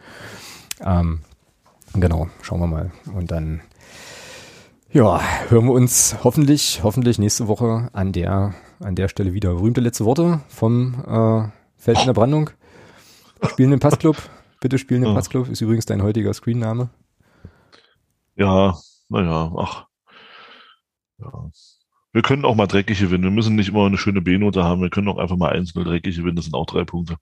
Ähm, genau, schauen wir mal. Und dann ja, hören wir uns hoffentlich, hoffentlich nächste Woche an der, an der Stelle wieder. Berühmte letzte Worte vom äh, Feld in der Brandung. Spielen im Passclub. *laughs* Bitte spielen im Passclub. Ist übrigens dein heutiger Screenname. Ja, naja, ach. Ja. Wir können auch mal dreckig gewinnen. Wir müssen nicht immer eine schöne B-Note haben. Wir können auch einfach mal einzeln dreckig gewinnen. Das sind auch drei Punkte.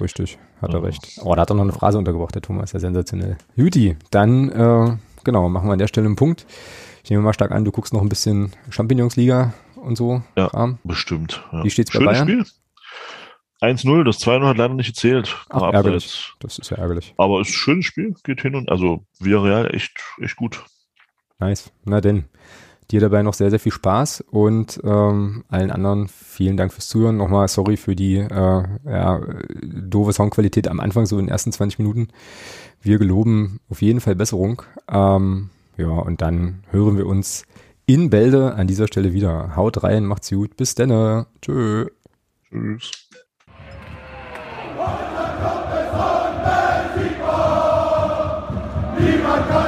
Richtig, hat er recht. Oh, da hat er noch eine Phrase untergebracht, der Thomas. Ja, sensationell. Juti, dann, äh, genau, machen wir an der Stelle einen Punkt. Ich nehme mal stark an, du guckst noch ein bisschen Champignonsliga und so. Ja, Kram. bestimmt. Ja. Wie steht's bei Schönes Bayern? Spiel. 1-0, das 2-0 hat leider nicht gezählt. Ach, ärgerlich. Das ist ja ärgerlich. Aber es ist ein schönes Spiel, geht hin und, also Villarreal echt, echt gut. Nice. Na denn, dir dabei noch sehr, sehr viel Spaß und ähm, allen anderen vielen Dank fürs Zuhören. Nochmal sorry für die äh, ja, doofe Soundqualität am Anfang, so in den ersten 20 Minuten. Wir geloben auf jeden Fall Besserung. Ähm, ja, und dann hören wir uns in Bälde an dieser Stelle wieder. Haut rein, macht's gut. Bis dann. Tschö. Tschüss. Niemand kann uns